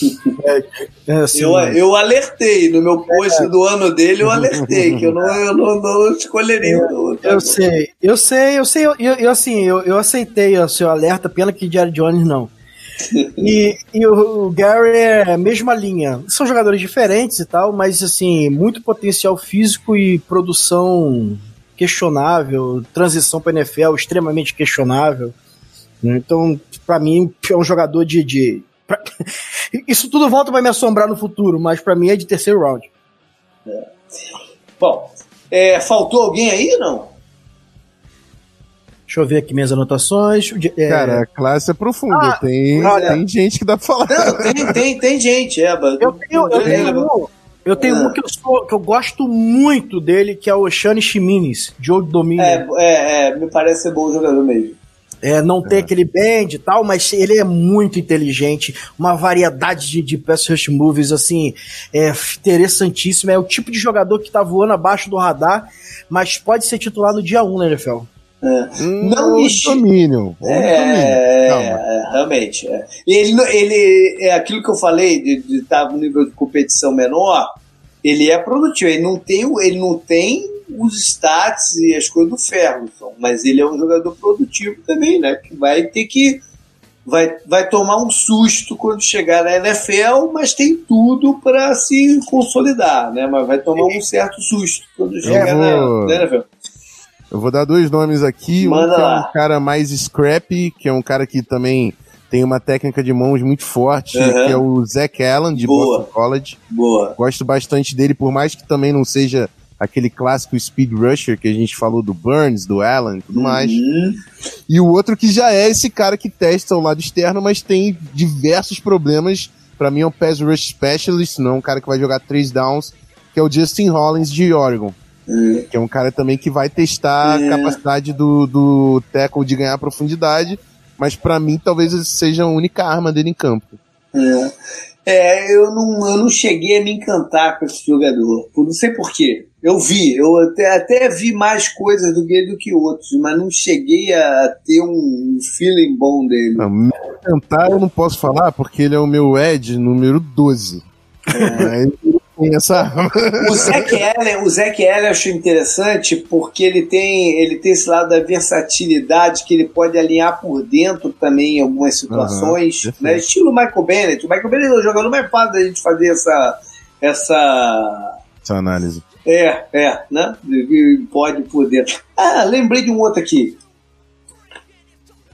[SPEAKER 1] É, é assim, eu, eu alertei no meu post é. do ano dele, eu alertei que eu não, eu não, não escolheria
[SPEAKER 2] o Eu sei, eu sei, eu sei, eu, eu assim, eu, eu aceitei o seu alerta, pena que Jerry Jones não. e, e o, o, Gary é a mesma linha. São jogadores diferentes e tal, mas assim, muito potencial físico e produção questionável, transição para NFL extremamente questionável. Então, para mim, é um jogador de, de Pra... Isso tudo volta vai me assombrar no futuro, mas para mim é de terceiro round.
[SPEAKER 1] É. Bom, é, faltou alguém aí, não?
[SPEAKER 2] Deixa eu ver aqui minhas anotações.
[SPEAKER 3] É... Cara, a classe é profunda. Ah, tem, olha, tem gente que dá pra falar.
[SPEAKER 1] Não, tem, tem, tem gente, é.
[SPEAKER 2] Eu tenho, eu tenho um, eu tenho um que eu, sou, que eu gosto muito dele, que é o Shane Chimines, de Old Dominion.
[SPEAKER 1] É, é, é, me parece ser bom jogador mesmo
[SPEAKER 2] é, não ter é. aquele band e tal, mas ele é muito inteligente, uma variedade de, de pass rush movies, assim, é interessantíssimo, é o tipo de jogador que tá voando abaixo do radar, mas pode ser titular no dia 1 na NFL.
[SPEAKER 1] É. Não
[SPEAKER 3] existe. Domínio.
[SPEAKER 1] É, é, é, realmente. É. Ele, ele é aquilo que eu falei de estar no nível de competição menor. Ele é produtivo. Ele não tem, ele não tem os stats e as coisas do Ferguson, mas ele é um jogador produtivo também, né? Que vai ter que vai, vai tomar um susto quando chegar na NFL, mas tem tudo para se consolidar, né? Mas vai tomar um certo susto quando chegar vou... na, NFL.
[SPEAKER 3] Eu vou dar dois nomes aqui. Manda um que é um cara mais scrappy, que é um cara que também tem uma técnica de mãos muito forte, uhum. que é o Zach Allen, de Boa. Boston College.
[SPEAKER 1] Boa.
[SPEAKER 3] Gosto bastante dele, por mais que também não seja aquele clássico speed rusher que a gente falou do Burns, do Allen e tudo uhum. mais. E o outro que já é esse cara que testa o lado externo, mas tem diversos problemas. Para mim é um pass rush specialist, não é um cara que vai jogar três downs, que é o Justin Hollins de Oregon. Que é um cara também que vai testar uhum. a capacidade do, do tackle de ganhar profundidade, mas para mim talvez seja a única arma dele em campo.
[SPEAKER 1] É. É, eu não, eu não cheguei a me encantar com esse jogador. Não sei porquê. Eu vi, eu até, até vi mais coisas do que do que outros, mas não cheguei a ter um feeling bom dele.
[SPEAKER 3] Não, me encantar eu não posso falar porque ele é o meu Ed número 12. É. tem
[SPEAKER 1] O Zac Allen, o Zac Allen eu acho interessante porque ele tem, ele tem esse lado da versatilidade que ele pode alinhar por dentro também em algumas situações, uhum, né? Estilo Michael Bennett. O Michael Bennett é o jogador mais fácil da gente fazer essa essa
[SPEAKER 3] essa análise.
[SPEAKER 1] É, é, né? Pode por dentro. Ah, lembrei de um outro aqui.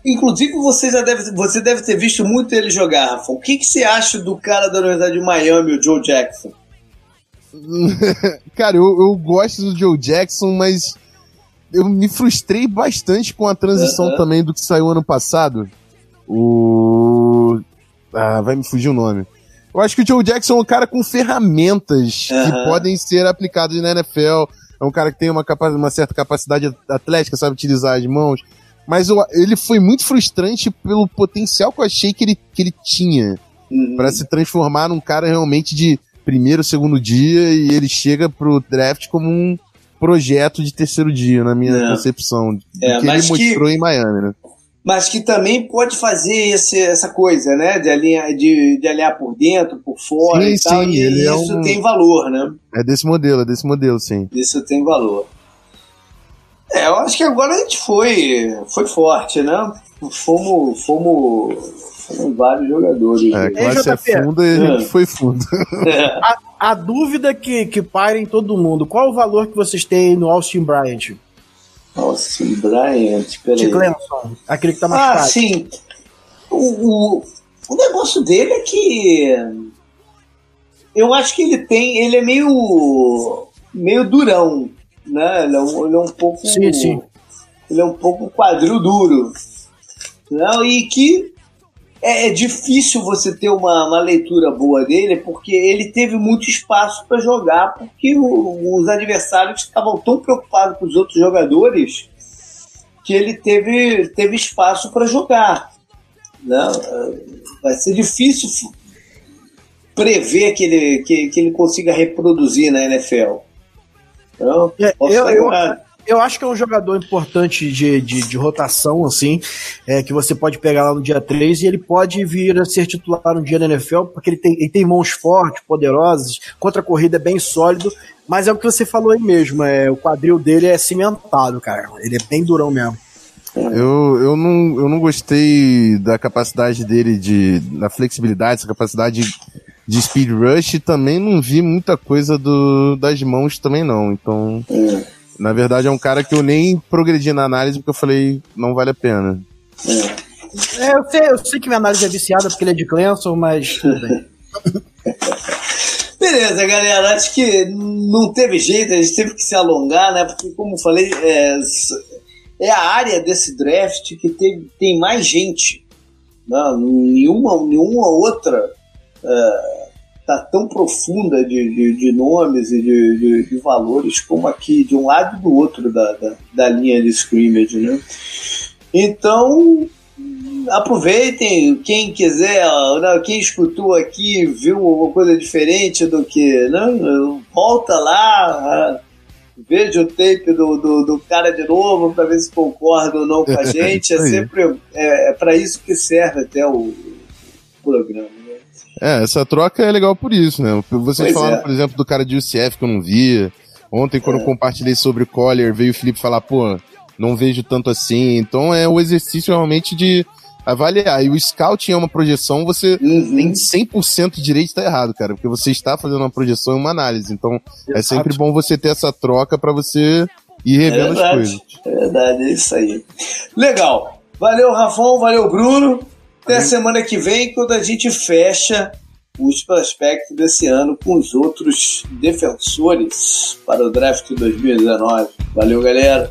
[SPEAKER 1] Inclusive, você já deve, você deve ter visto muito ele jogar, Rafa. O que, que você acha do cara da Universidade de Miami, o Joe Jackson?
[SPEAKER 3] Cara, eu, eu gosto do Joe Jackson, mas eu me frustrei bastante com a transição uh -huh. também do que saiu ano passado. O. Ah, vai me fugir o nome. Eu acho que o Joe Jackson é um cara com ferramentas uh -huh. que podem ser aplicadas na NFL. É um cara que tem uma, uma certa capacidade atlética, sabe utilizar as mãos. Mas eu, ele foi muito frustrante pelo potencial que eu achei que ele, que ele tinha. Uhum. para se transformar num cara realmente de primeiro, segundo dia e ele chega pro draft como um projeto de terceiro dia, na minha é. concepção. É, que ele mostrou que, em Miami, né?
[SPEAKER 1] Mas que também pode fazer esse, essa coisa, né? De alinhar, de, de alinhar por dentro, por fora sim, e tal. Sim, e isso é um... tem valor, né?
[SPEAKER 3] É desse modelo, é desse modelo, sim.
[SPEAKER 1] Isso tem valor. É, eu acho que agora a gente foi, foi forte, né? Fomos, fomos foram vários jogadores. É,
[SPEAKER 3] classe é funda e a gente é. foi fundo.
[SPEAKER 2] É. A, a, dúvida que, que paira em todo mundo: qual o valor que vocês têm no Austin Bryant?
[SPEAKER 1] Austin Bryant, peraí. De
[SPEAKER 2] Clemson, aquele que tá mais
[SPEAKER 1] Ah, caro. sim. O, o, o negócio dele é que. Eu acho que ele tem. Ele é meio. meio durão. Né? Ele é um, ele é um pouco.
[SPEAKER 2] Sim, sim.
[SPEAKER 1] Ele é um pouco quadril duro. Não, e que é, é, difícil você ter uma, uma, leitura boa dele, porque ele teve muito espaço para jogar, porque o, os adversários estavam tão preocupados com os outros jogadores que ele teve, teve espaço para jogar. Né? Vai ser difícil prever que ele, que, que ele consiga reproduzir na NFL.
[SPEAKER 2] Então, é, eu, eu, eu acho que é um jogador importante de, de, de rotação, assim, é, que você pode pegar lá no dia 3 e ele pode vir a ser titular um dia na NFL, porque ele tem, ele tem mãos fortes, poderosas, contra a corrida é bem sólido, mas é o que você falou aí mesmo, é, o quadril dele é cimentado, cara. Ele é bem durão mesmo.
[SPEAKER 3] Eu, eu, não, eu não gostei da capacidade dele de. da flexibilidade, essa capacidade de speed rush e também não vi muita coisa do, das mãos também não. Então, é. Na verdade é um cara que eu nem progredi na análise porque eu falei, não vale a pena.
[SPEAKER 2] É, eu, sei, eu sei que minha análise é viciada porque ele é de Clemson, mas tudo bem.
[SPEAKER 1] Beleza, galera. Acho que não teve jeito, a gente teve que se alongar, né? Porque, como eu falei, é, é a área desse draft que tem, tem mais gente. Não, né? nenhuma, nenhuma outra é, tá tão profunda de, de, de nomes e de, de, de, valores como aqui, de um lado e do outro da, da, da linha de scrimmage, né? Então, aproveitem, quem quiser, né, quem escutou aqui viu alguma coisa diferente do que, né, volta lá, veja o tape do, do, do cara de novo para ver se concorda ou não com a gente. É sempre é, é para isso que serve até o programa.
[SPEAKER 3] É, essa troca é legal por isso, né? Vocês pois falaram, é. por exemplo, do cara de UCF que eu não via. Ontem, quando é. eu compartilhei sobre o Collier, veio o Felipe falar, pô, não vejo tanto assim. Então é o exercício realmente de avaliar. E o scouting é uma projeção, você uhum. tem 100% de direito estar errado, cara, porque você está fazendo uma projeção e uma análise. Então Exato. é sempre bom você ter essa troca para você ir revendo
[SPEAKER 1] é
[SPEAKER 3] as coisas.
[SPEAKER 1] É verdade, é isso aí. Legal. Valeu, Rafão, valeu, Bruno. Até a semana que vem, quando a gente fecha os prospectos desse ano com os outros defensores para o draft 2019. Valeu, galera!